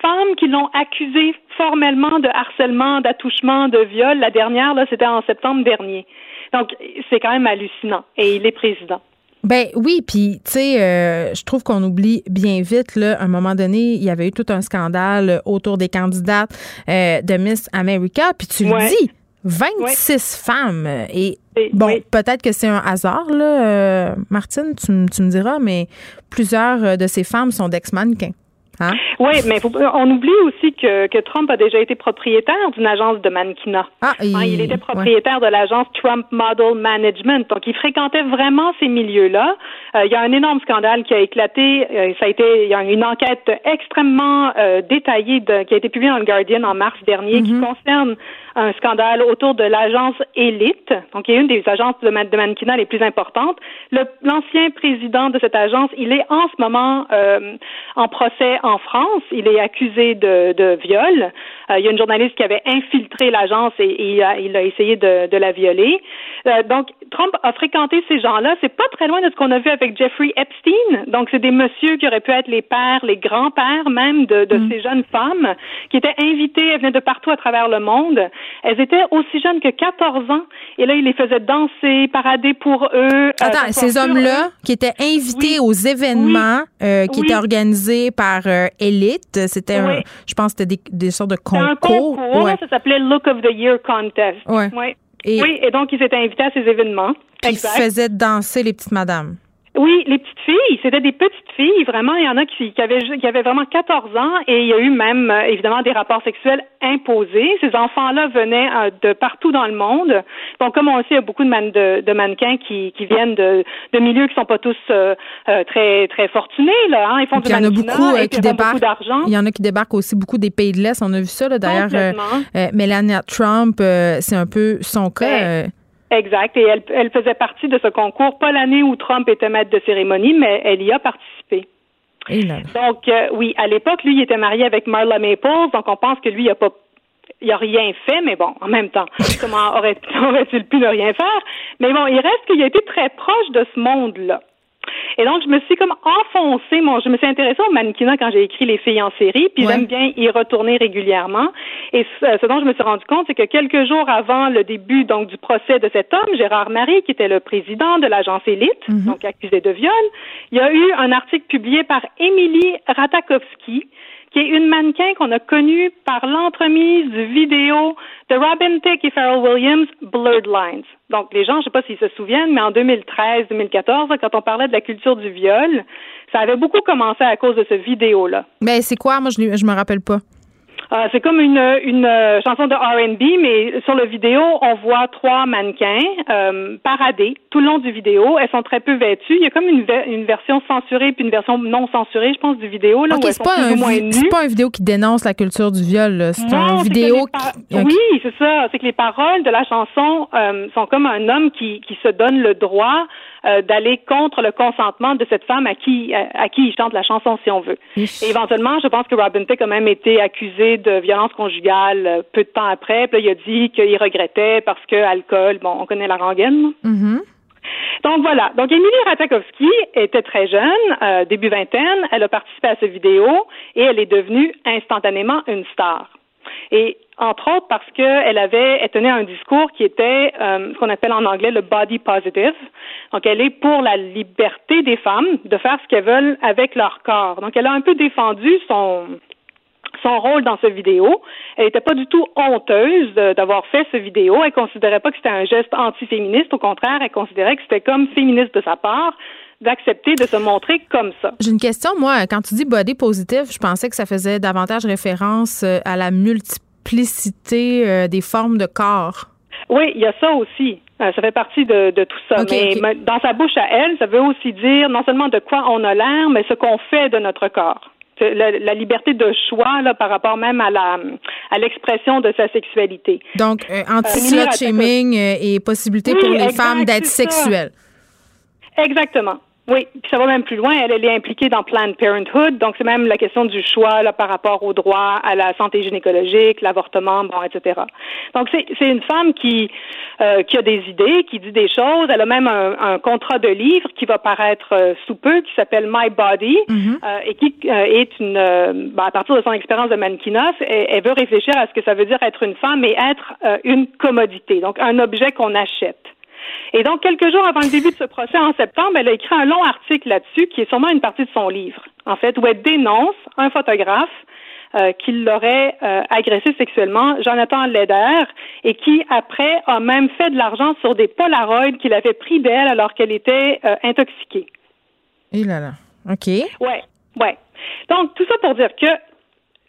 femmes qui l'ont accusé formellement de harcèlement, d'attouchement, de viol. La dernière, là, c'était en septembre dernier. Donc, c'est quand même hallucinant. Et il est président. Ben oui, puis tu sais, euh, je trouve qu'on oublie bien vite là. À un moment donné, il y avait eu tout un scandale autour des candidates euh, de Miss America, puis tu Ouais. le dis, 26 femmes et bon, peut-être que c'est un hasard là, euh, Martine, tu, tu me diras, mais plusieurs euh, de ces femmes sont d'ex-mannequins. Hein? Oui, mais faut- on oublie aussi que, que Trump a déjà été propriétaire d'une agence de mannequinat. Ah, Hein, il était propriétaire de l'agence Trump Model Management, donc il fréquentait vraiment ces milieux-là. Euh, il y a un énorme scandale qui a éclaté. euh, ça a été, il y a une enquête extrêmement euh, détaillée de- qui a été publiée dans le Guardian en mars dernier, qui concerne un scandale autour de l'agence Elite, donc qui est une des agences de, man- de mannequinat les plus importantes. L'ancien président de cette agence, il est en ce moment euh, en procès en France. Il est accusé de, de viol. Euh, il y a une journaliste qui avait infiltré l'agence et, et il, a, il a essayé de, de la violer. Euh, donc, Trump a fréquenté ces gens-là. C'est pas très loin de ce qu'on a vu avec Jeffrey Epstein. Donc, c'est des messieurs qui auraient pu être les pères, les grands-pères même de, de ces jeunes femmes qui étaient invitées. Elles venaient de partout à travers le monde. Elles étaient aussi jeunes que 14 ans. Et là, il les faisait danser, parader pour eux. euh, Attends, ces hommes-là qui étaient invités aux événements euh, qui Oui. étaient organisés par euh, Elite, c'était, je pense, que c'était des, des sortes de C'était un concours. concours, Ouais. ça s'appelait Look of the Year Contest. Ouais. Ouais. Et- Oui, et donc ils étaient invités à ces événements. Qui Exact. faisaient danser les petites madames. Oui, les petites filles, c'était des petites filles, vraiment. Il y en a qui, qui, avaient, qui avaient vraiment 14 ans et il y a eu même, euh, évidemment, des rapports sexuels imposés. Ces enfants-là venaient euh, de partout dans le monde. Donc, comme on le sait, il y a beaucoup de, man- de, de mannequins qui, qui viennent de, de milieux qui sont pas tous euh, euh, très, très fortunés, là. Hein. Ils font du il y en a beaucoup euh, qui beaucoup débarquent. d'argent. Il y en a qui débarquent aussi beaucoup des pays de l'Est. On a vu ça, là, d'ailleurs. euh, euh, Melania Trump, euh, c'est un peu son cas. euh, Exact. Et elle, elle faisait partie de ce concours, pas l'année où Trump était maître de cérémonie, mais elle y a participé. et là, Donc, euh, oui, à l'époque, lui, il était marié avec Marla Maples, donc on pense que lui, il a pas il a rien fait, mais bon, en même temps, comment aurait- aurait-il pu ne rien faire? Mais bon, il reste qu'il a été très proche de ce monde-là. Et donc, je me suis comme enfoncée, mon, je me suis intéressée au mannequinat quand j'ai écrit Les filles en série, puis Ouais. j'aime bien y retourner régulièrement. Et ce, ce dont je me suis rendu compte, c'est que quelques jours avant le début donc du procès de cet homme, Gérard Marie, qui était le président de l'agence Élite, donc accusé de viol, il y a eu un article publié par Émilie Ratakowski, qui est une mannequin qu'on a connue par l'entremise du vidéo de Robin Thicke et Pharrell Williams, Blurred Lines. Donc, les gens, je ne sais pas s'ils se souviennent, mais en 2013-2014, quand on parlait de la culture du viol, ça avait beaucoup commencé à cause de ce vidéo-là. Ben, c'est quoi? Moi, je, je me rappelle pas. Euh, c'est comme une, une euh, chanson de R&B, mais sur le vidéo, on voit trois mannequins euh, parader tout le long du vidéo. Elles sont très peu vêtues. Il y a comme une, une version censurée puis une version non censurée, je pense, du vidéo là OK, où elles c'est sont pas, plus un ou moins vi- nues. c'est pas une vidéo qui dénonce la culture du viol. là. C'est une vidéo qui. Oui, c'est ça. C'est que les paroles de la chanson euh, sont comme un homme qui, qui se donne le droit euh, d'aller contre le consentement de cette femme à qui à, à qui il chante la chanson, si on veut. Et éventuellement, je pense que Robin Thicke a même été accusé de violence conjugale euh, peu de temps après. Puis là, il a dit qu'il regrettait parce que alcool, bon, on connaît la rengaine. Mhm. Donc voilà. Donc Émilie Ratakowski était très jeune, euh, début vingtaine. Elle a participé à cette vidéo et elle est devenue instantanément une star. Et entre autres parce qu'elle avait, elle tenait un discours qui était euh, ce qu'on appelle en anglais le body positive. Donc elle est pour la liberté des femmes de faire ce qu'elles veulent avec leur corps. Donc elle a un peu défendu son son rôle dans cette vidéo. Elle n'était pas du tout honteuse d'avoir fait cette vidéo. Elle considérait pas que c'était un geste antiféministe. Au contraire, elle considérait que c'était comme féministe de sa part d'accepter de se montrer comme ça. J'ai une question, moi. Quand tu dis body positive, je pensais que ça faisait davantage référence euh, à la multiplicité euh, des formes de corps. Oui, il y a ça aussi. Euh, ça fait partie de, de tout ça. Ok, mais dans sa bouche à elle, ça veut aussi dire non seulement de quoi on a l'air, mais ce qu'on fait de notre corps. La, la liberté de choix là, par rapport même à la à l'expression de sa sexualité. Donc, euh, Émilie anti-slut Ratajkowski. shaming euh, et possibilité Oui, pour les exact, femmes d'être sexuelles. Exactement. Oui, puis ça va même plus loin. Elle, elle est impliquée dans Planned Parenthood, donc c'est même la question du choix là, par rapport au droit à la santé gynécologique, l'avortement, bon, etc. Donc c'est c'est une femme qui euh, qui a des idées, qui dit des choses. Elle a même un, un contrat de livre qui va paraître euh, sous peu, qui s'appelle My Body, euh, et qui euh, est une euh, ben, à partir de son expérience de mannequinat, elle, elle veut réfléchir à ce que ça veut dire être une femme et être euh, une commodité, donc un objet qu'on achète. Et donc, quelques jours avant le début de ce procès, en septembre, elle a écrit un long article là-dessus, qui est sûrement une partie de son livre, en fait, où elle dénonce un photographe euh, qui l'aurait euh, agressé sexuellement, Jonathan Leder, et qui, après, a même fait de l'argent sur des Polaroids qu'il avait pris d'elle alors qu'elle était euh, intoxiquée. Et là là. OK. Ouais, ouais. Donc, tout ça pour dire que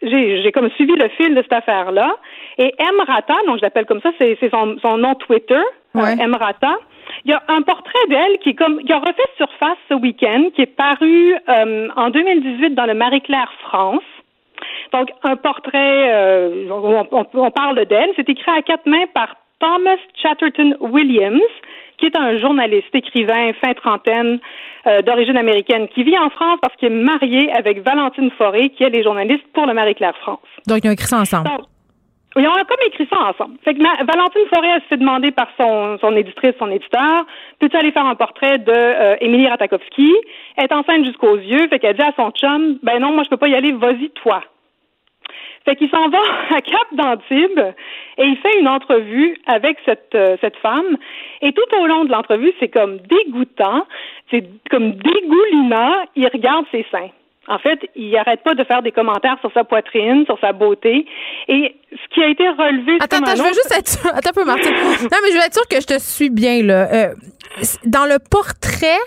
j'ai comme suivi le fil de cette affaire-là. Et M. Rata, donc je l'appelle comme ça, c'est son, son nom Twitter, euh, M. Rata. Il y a un portrait d'elle qui, comme, qui a refait surface ce week-end, qui est paru euh, en 2018 dans le Marie-Claire France. Donc, un portrait, euh, on, on, parle d'elle. C'est écrit à quatre mains par Thomas Chatterton Williams, qui est un journaliste, écrivain, fin trentaine, euh, d'origine américaine, qui vit en France parce qu'il est marié avec Valentine Forêt, qui est les journalistes pour le Marie-Claire France. Donc, ils ont écrit ça ensemble. Oui, on a comme écrit ça ensemble. Fait que Valentine Forêt, elle se fait demander par son, son éditrice, son éditeur, peux-tu aller faire un portrait de euh, Émilie Ratakowski? Elle est enceinte jusqu'aux yeux, fait qu'elle dit à son chum, ben non, moi je peux pas y aller, vas-y toi. Fait qu'il s'en va à Cap d'Antibes et il fait une entrevue avec cette, euh, cette femme. Et tout au long de l'entrevue, c'est comme dégoûtant, c'est comme dégoulinant. Il regarde ses seins. En fait, il n'arrête pas de faire des commentaires sur sa poitrine, sur sa beauté. Et ce qui a été relevé... Attends, attends, je veux juste être sûre. Attends un peu, Martine. non, mais je veux être sûre que je te suis bien, là. Euh, dans le portrait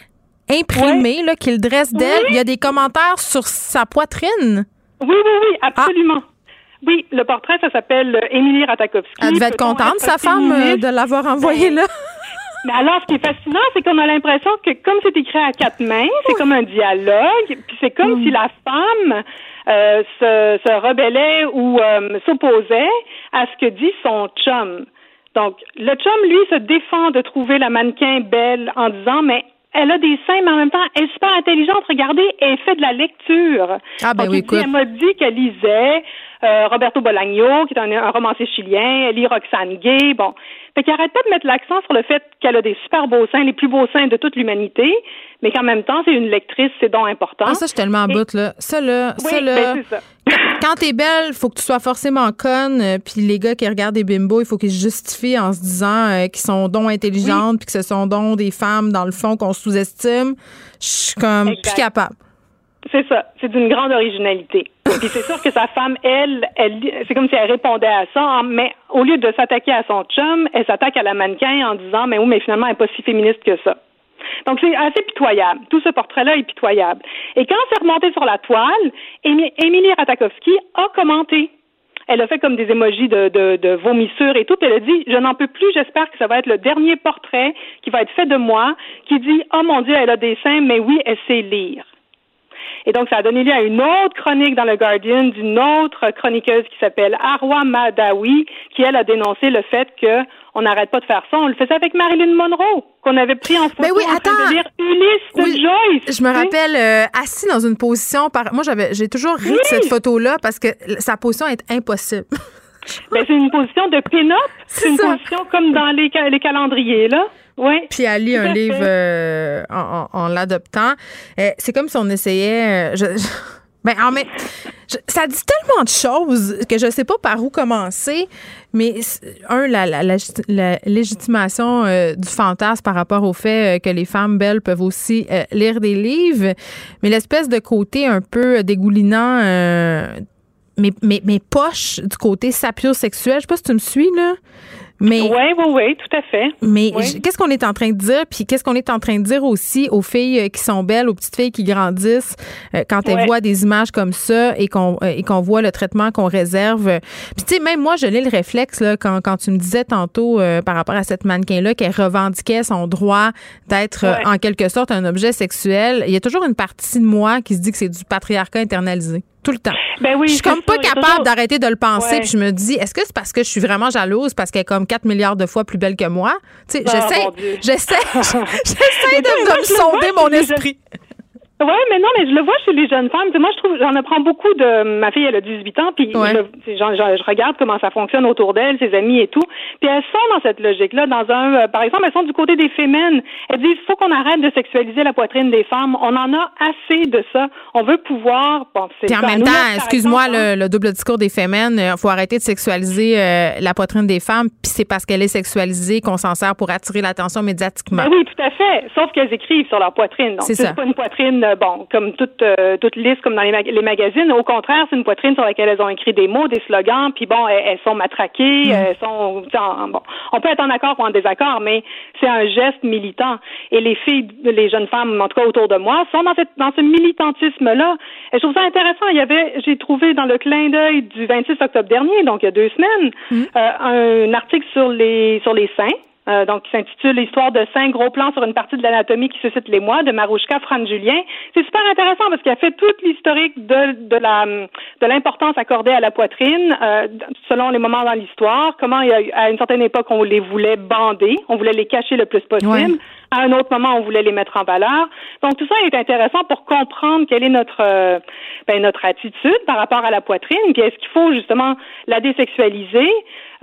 imprimé là, qu'il dresse d'elle, il y a des commentaires sur sa poitrine? Oui, oui, oui, absolument. Oui, le portrait, ça s'appelle euh, Émilie Ratakowski. Elle devait être contente, sa femme, euh, de l'avoir envoyé ben, là? Mais alors, ce qui est fascinant, c'est qu'on a l'impression que comme c'est écrit à quatre mains, c'est comme un dialogue, puis c'est comme mm. si la femme euh, se, se, rebellait ou s'opposait à ce que dit son chum. Donc, le chum, lui, se défend de trouver la mannequin belle en disant, mais elle a des seins, mais en même temps, elle est super intelligente. Regardez, elle fait de la lecture. Ah, ben oui, Elle m'a dit qu'elle lisait euh, Roberto Bolaño, qui est un, romancier chilien, lit Roxane Gay, bon. Fait qu'elle arrête pas de mettre l'accent sur le fait qu'elle a des super beaux seins, les plus beaux seins de toute l'humanité, mais qu'en même temps, c'est une lectrice, c'est donc important. Ah, ça, je suis tellement en bout, là. Ça, là, ça, là. Ben, ça. Quand t'es belle, faut que tu sois forcément conne, euh, puis les gars qui regardent des bimbos, il faut qu'ils se justifient en se disant euh, qu'ils sont donc intelligentes, puis que ce sont donc des femmes, dans le fond, qu'on sous-estime. Je suis comme plus capable. C'est ça. C'est d'une grande originalité. Puis c'est sûr que sa femme, elle, elle c'est comme si elle répondait à ça, mais au lieu de s'attaquer à son chum, elle s'attaque à la mannequin en disant, mais oui, mais finalement, elle n'est pas si féministe que ça. Donc, c'est assez pitoyable. Tout ce portrait-là est pitoyable. Et quand c'est remonté sur la toile, Émilie Ratakowski a commenté. Elle a fait comme des émojis de, de, de vomissure et tout. Elle a dit, je n'en peux plus, j'espère que ça va être le dernier portrait qui va être fait de moi, qui dit, oh mon Dieu, elle a des seins, mais oui, elle sait lire. Et donc, ça a donné lieu à une autre chronique dans le Guardian d'une autre chroniqueuse qui s'appelle Arwa Madawi, qui, elle, a dénoncé le fait que on n'arrête pas de faire ça. On le faisait avec Marilyn Monroe, qu'on avait pris en photo Mais oui, en train de lire Ulysse de Joyce. Je me rappelle euh, assis dans une position par. Moi, j'avais, j'ai toujours ri de cette photo-là parce que sa position est impossible. Ben, c'est une position de pin-up. C'est une position comme dans les, les calendriers, là. Oui. Puis elle lit un livre euh, en, l'adoptant. Euh, c'est comme si on essayait. Euh, ben, en ça dit tellement de choses que je ne sais pas par où commencer. Mais un, la, la, légitimation du fantasme par rapport au fait que les femmes belles peuvent aussi lire des livres, mais l'espèce de côté un peu dégoulinant mes, mes, mes, poches du côté sapiosexuel. Je sais pas si tu me suis, là. Mais, oui, oui, oui, tout à fait. Mais qu'est-ce qu'on est en train de dire? Puis qu'est-ce qu'on est en train de dire aussi aux filles euh, qui sont belles, aux petites filles qui grandissent, euh, quand elles voient des images comme ça et qu'on euh, et qu'on voit le traitement qu'on réserve. Puis tu sais, même moi, je l'ai le réflexe là, quand, quand tu me disais tantôt par rapport à cette mannequin-là qu'elle revendiquait son droit d'être en quelque sorte un objet sexuel. Il y a toujours une partie de moi qui se dit que c'est du patriarcat internalisé tout le temps. Ben oui, je suis comme pas capable d'arrêter de le penser. Puis je me dis, est-ce que c'est parce que je suis vraiment jalouse parce qu'elle est comme 4 milliards de fois plus belle que moi? Tu sais, ah, j'essaie, j'essaie, j'essaie de, de me sonder mon esprit. Oui, mais non, mais je le vois chez les jeunes femmes. moi, je trouve, j'en apprends beaucoup de. Ma fille, elle a 18 ans, puis je, je, regarde comment ça fonctionne autour d'elle, ses amis et tout. Puis elles sont dans cette logique-là. Dans un, euh, par exemple, elles sont du côté des féminin. Elles disent, il faut qu'on arrête de sexualiser la poitrine des femmes. On en a assez de ça. On veut pouvoir. Bon, puis en même temps, excuse-moi, le, le, double discours des féminines, il euh, faut arrêter de sexualiser euh, la poitrine des femmes. Puis c'est parce qu'elle est sexualisée qu'on s'en sert pour attirer l'attention médiatiquement. Ben oui, tout à fait. Sauf qu'elles écrivent sur leur poitrine. Donc c'est pas une poitrine euh, bon, comme toute euh, toute liste comme dans les, les, magazines. Au contraire, c'est une poitrine sur laquelle elles ont écrit des mots, des slogans, puis bon, elles, sont matraquées, mm. elles sont bon. On peut être en accord ou en désaccord, mais c'est un geste militant. Et les filles, les jeunes femmes, en tout cas autour de moi, sont dans, cette, dans ce militantisme-là. Et je trouve ça intéressant. Il y avait, j'ai trouvé dans le clin d'œil du 26 octobre dernier, donc il y a deux semaines, mm. euh, un article sur les sur les seins euh, donc, qui s'intitule L'histoire de cinq gros plans sur une partie de l'anatomie qui suscite les mois de Marouchka Fran Julien. C'est super intéressant parce qu'il a fait toute l'historique de, de la de l'importance accordée à la poitrine euh, selon les moments dans l'histoire. Comment il y a, à une certaine époque on les voulait bander, on voulait les cacher le plus possible. À un autre moment, on voulait les mettre en valeur. Donc tout ça est intéressant pour comprendre quelle est notre euh, ben, notre attitude par rapport à la poitrine. Puis est-ce qu'il faut justement la désexualiser?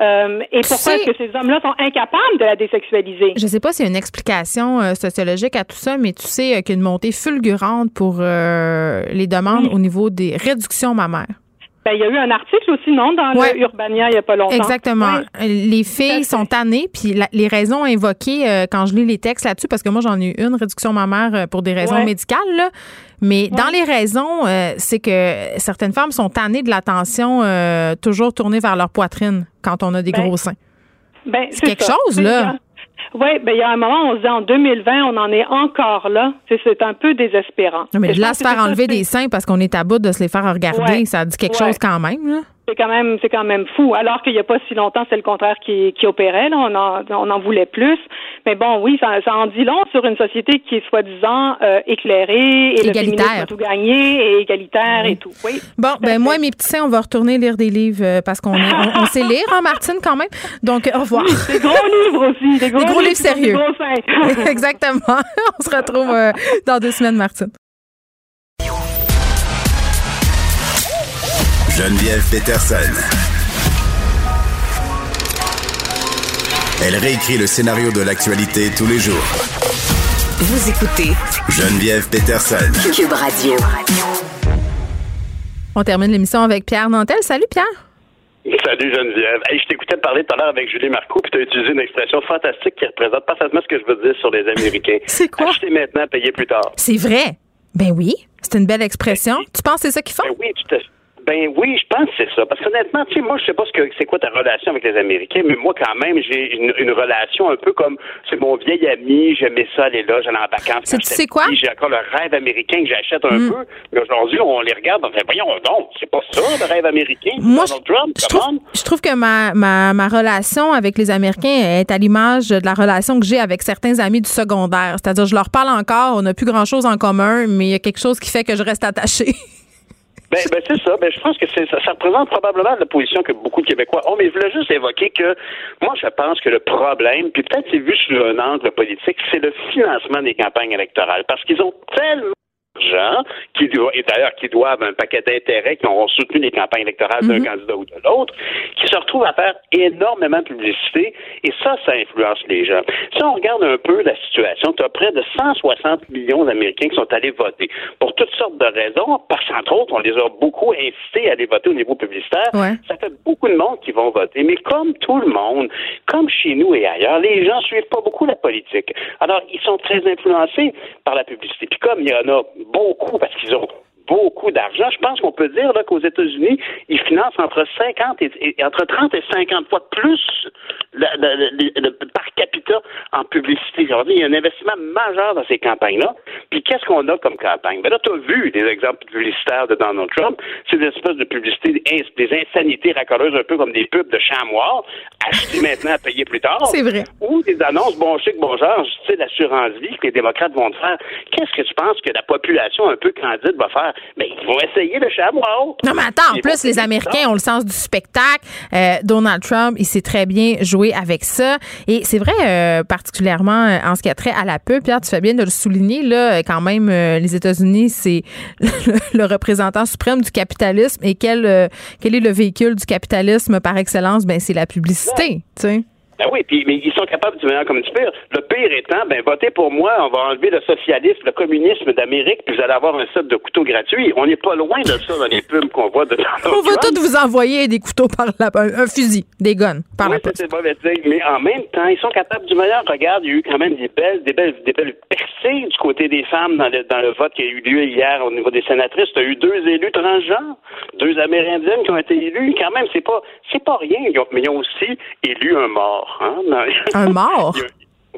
Euh, et pourquoi est-ce que ces hommes-là sont incapables de la désexualiser? Je ne sais pas s'il y a une explication euh, sociologique à tout ça, mais tu sais qu'il y a une montée fulgurante pour les demandes au niveau des réductions mammaires. Ben, il y a eu un article aussi, non, dans Urbania il n'y a pas longtemps. Exactement. Les filles sont tannées, puis les raisons invoquées euh, quand je lis les textes là-dessus, parce que moi j'en ai eu une réduction mammaire euh, pour des raisons médicales, là, mais dans les raisons, euh, c'est que certaines femmes sont tannées de l'attention toujours tournée vers leur poitrine quand on a des ben, gros seins. Ben, c'est quelque chose, là. Oui, ben il y a un moment, on se dit en 2020, on en est encore là. C'est un peu désespérant. Non, mais de là se faire enlever des seins parce qu'on est à bout de se les faire regarder, ça dit quelque chose quand même. Là c'est quand même c'est quand même fou. Alors qu'il n'y a pas si longtemps, c'est le contraire qui, qui opérait. Là. On, en, on en voulait plus. Mais bon, oui, ça, ça en dit long sur une société qui est soi-disant euh, éclairée et égalitaire. le tout gagné et égalitaire et tout. Oui. Bon, ben moi, mes petits seins, on va retourner lire des livres euh, parce qu'on on, sait lire, hein, Martine, quand même. Donc, au revoir. des gros livres aussi. Des gros, gros livres, sérieux. Exactement. on se retrouve euh, dans deux semaines, Martine. Geneviève Peterson. Elle réécrit le scénario de l'actualité tous les jours. Vous écoutez Geneviève Peterson. Cube Radio. On termine l'émission avec Pierre Nantel. Salut Pierre. Salut Geneviève. je t'écoutais parler tout à l'heure avec Julie Marco, puis tu as utilisé une expression fantastique qui représente parfaitement ce que je veux dire sur les Américains. C'est quoi? Acheter maintenant, payer plus tard. C'est vrai. Ben oui, c'est une belle expression. Tu penses que c'est ça qu'ils font? Ben oui, tout à fait. Ben oui, je pense que c'est ça. Parce qu'honnêtement, tu sais, moi, je sais pas ce que c'est quoi ta relation avec les Américains, mais moi, quand même, j'ai une, relation un peu comme c'est mon vieil ami, j'aimais ça aller là, j'allais en vacances. C'est, tu sais quoi? J'ai encore le rêve américain que j'achète un mm. peu. Mais aujourd'hui, on les regarde, on fait, voyons donc, c'est pas ça, le rêve américain. Moi, je, Trump, je, trouve, je, trouve, que ma, ma, ma relation avec les Américains est à l'image de la relation que j'ai avec certains amis du secondaire. C'est-à-dire, je leur parle encore, on n'a plus grand-chose en commun, mais il y a quelque chose qui fait que je reste attachée. Ben, ben c'est ça. Ben, je pense que ça, ça, représente probablement la position que beaucoup de Québécois ont. Mais je voulais juste évoquer que moi, je pense que le problème, puis peut-être c'est vu sur un angle politique, c'est le financement des campagnes électorales. Parce qu'ils ont tellement qui doivent, et d'ailleurs qui doivent un paquet d'intérêts qui ont soutenu les campagnes électorales d'un mhm. candidat ou de l'autre, qui se retrouvent à faire énormément de publicité et ça, ça influence les gens. Si on regarde un peu la situation, tu as près de 160 millions d'Américains qui sont allés voter pour toutes sortes de raisons, parce qu'entre autres, on les a beaucoup incités à aller voter au niveau publicitaire. Ça fait beaucoup de monde qui vont voter, mais comme tout le monde, comme chez nous et ailleurs, les gens suivent pas beaucoup la politique. Alors, ils sont très influencés par la publicité. Puis comme il y en a beaucoup parce qu'ils ont beaucoup d'argent. Je pense qu'on peut dire qu'aux États-Unis, ils financent entre 50 et, entre 30 et 50 fois plus le, par capita en publicité. Il y a un investissement majeur dans ces campagnes-là. Puis qu'est-ce qu'on a comme campagne? Ben là, tu as vu des exemples publicitaires de Donald Trump. C'est des espèces de publicité, des insanités racoleuses, un peu comme des pubs de chamois, acheter maintenant, à payer plus tard. C'est vrai. Ou des annonces bon chic, bon genre, tu sais, l'assurance vie que les démocrates vont faire. Qu'est-ce que tu penses que la population un peu candide va faire? Mais ils vont essayer le chamois. Non, mais attends, en plus, les Américains ont le sens du spectacle. Euh, Donald Trump, il sait très bien jouer avec ça. Et c'est vrai, euh, particulièrement euh, en ce qui a trait à la pub, Pierre, tu fais bien de le souligner, là, quand même, les États-Unis, c'est le, représentant suprême du capitalisme. Et quel, quel est le véhicule du capitalisme par excellence? Ben, c'est la publicité, tu sais. Ben oui, puis mais ils sont capables du meilleur comme du pire. Le pire étant, ben votez pour moi, on va enlever le socialisme, le communisme d'Amérique, puis vous allez avoir un set de couteaux gratuits. On n'est pas loin de ça dans les pubs qu'on voit de On va tous vous envoyer des couteaux par la un, fusil, des guns par oui, la c'est mauvais mais en même temps, ils sont capables du meilleur. Regarde, il y a eu quand même des belles, des belles, des belles percées du côté des femmes dans le, dans le vote qui a eu lieu hier au niveau des sénatrices. Tu as eu deux élus transgenres, deux Amérindiennes qui ont été élus. Quand même, c'est pas, c'est pas rien. Ils ont, mais ils ont aussi élu un mort. Hein, Un mort?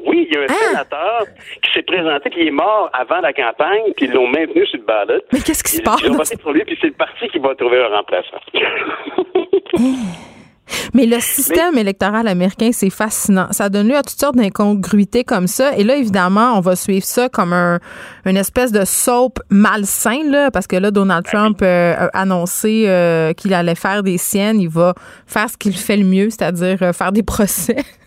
Oui, il y a un Ah! sénateur qui s'est présenté, il est mort avant la campagne, puis ils l'ont maintenu sur le ballot. Mais qu'est-ce qui se passe? Ils ont voté pour lui, puis c'est le parti qui va trouver un remplaçant. Mais le système électoral américain, c'est fascinant. Ça donne lieu à toutes sortes d'incongruités comme ça. Et là, évidemment, on va suivre ça comme un, une espèce de soap malsain, là, parce que là, Donald Trump euh, a annoncé euh, qu'il allait faire des siennes. Il va faire ce qu'il fait le mieux, c'est-à-dire euh, faire des procès.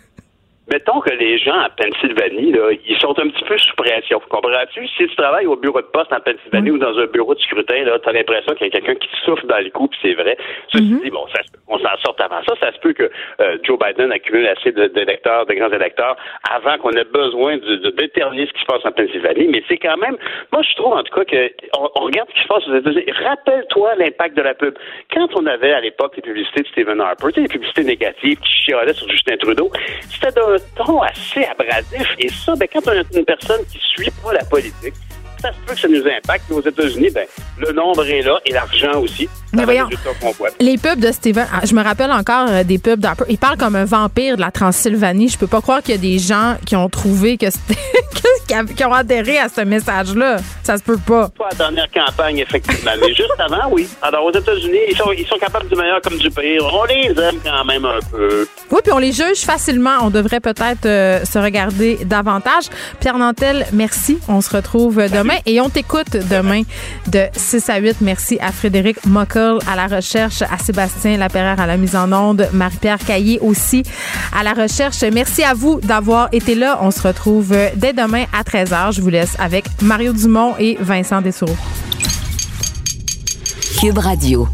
Mettons que les gens à Pennsylvanie, là, ils sont un petit peu sous pression. Comprends-tu? Si tu travailles au bureau de poste en Pennsylvanie ou dans un bureau de scrutin, là, t'as l'impression qu'il y a quelqu'un qui te souffle dans les coups, puis c'est vrai. Ceci dit, bon, ça, se peut- on s'en sorte avant ça. Ça se peut que euh, Joe Biden accumule assez de- d'électeurs, de, grands électeurs, avant qu'on ait besoin de, de déterminer ce qui se passe en Pennsylvanie. Mais c'est quand même, moi, je trouve en tout cas que on, on regarde ce qui se passe aux États-Unis. Rappelle-toi l'impact de la pub. Quand on avait à l'époque les publicités de Stephen Harper, tu sais, les publicités négatives qui chialaient sur Justin Trudeau, c'était d'un ton assez abrasif. Et ça, ben, quand on a une personne qui suit pas la politique, ça se peut que ça nous impacte. Aux États-Unis, ben, le nombre est là et l'argent aussi. Mais voyons. Les pubs de Steven, ah, je me rappelle encore euh, des pubs d'Harper. Il parle comme un vampire de la Transylvanie. Je peux pas croire qu'il y a des gens qui ont trouvé que c'était qui ont adhéré à ce message-là. Ça se peut pas. Pas la dernière campagne, effectivement. mais juste avant, oui. Alors, aux États-Unis, ils sont, ils sont capables du meilleur comme du pire. On les aime quand même un peu. Oui, puis on les juge facilement. On devrait peut-être euh, se regarder davantage. Pierre Nantel, merci. On se retrouve demain et on t'écoute demain de 6 à 8. Merci à Frédéric À la recherche, à Sébastien Lapérère à la mise en onde, Marie-Pierre Caillé aussi à la recherche. Merci à vous d'avoir été là. On se retrouve dès demain à 13h. Je vous laisse avec Mario Dumont et Vincent Dessoureau. Cube Radio.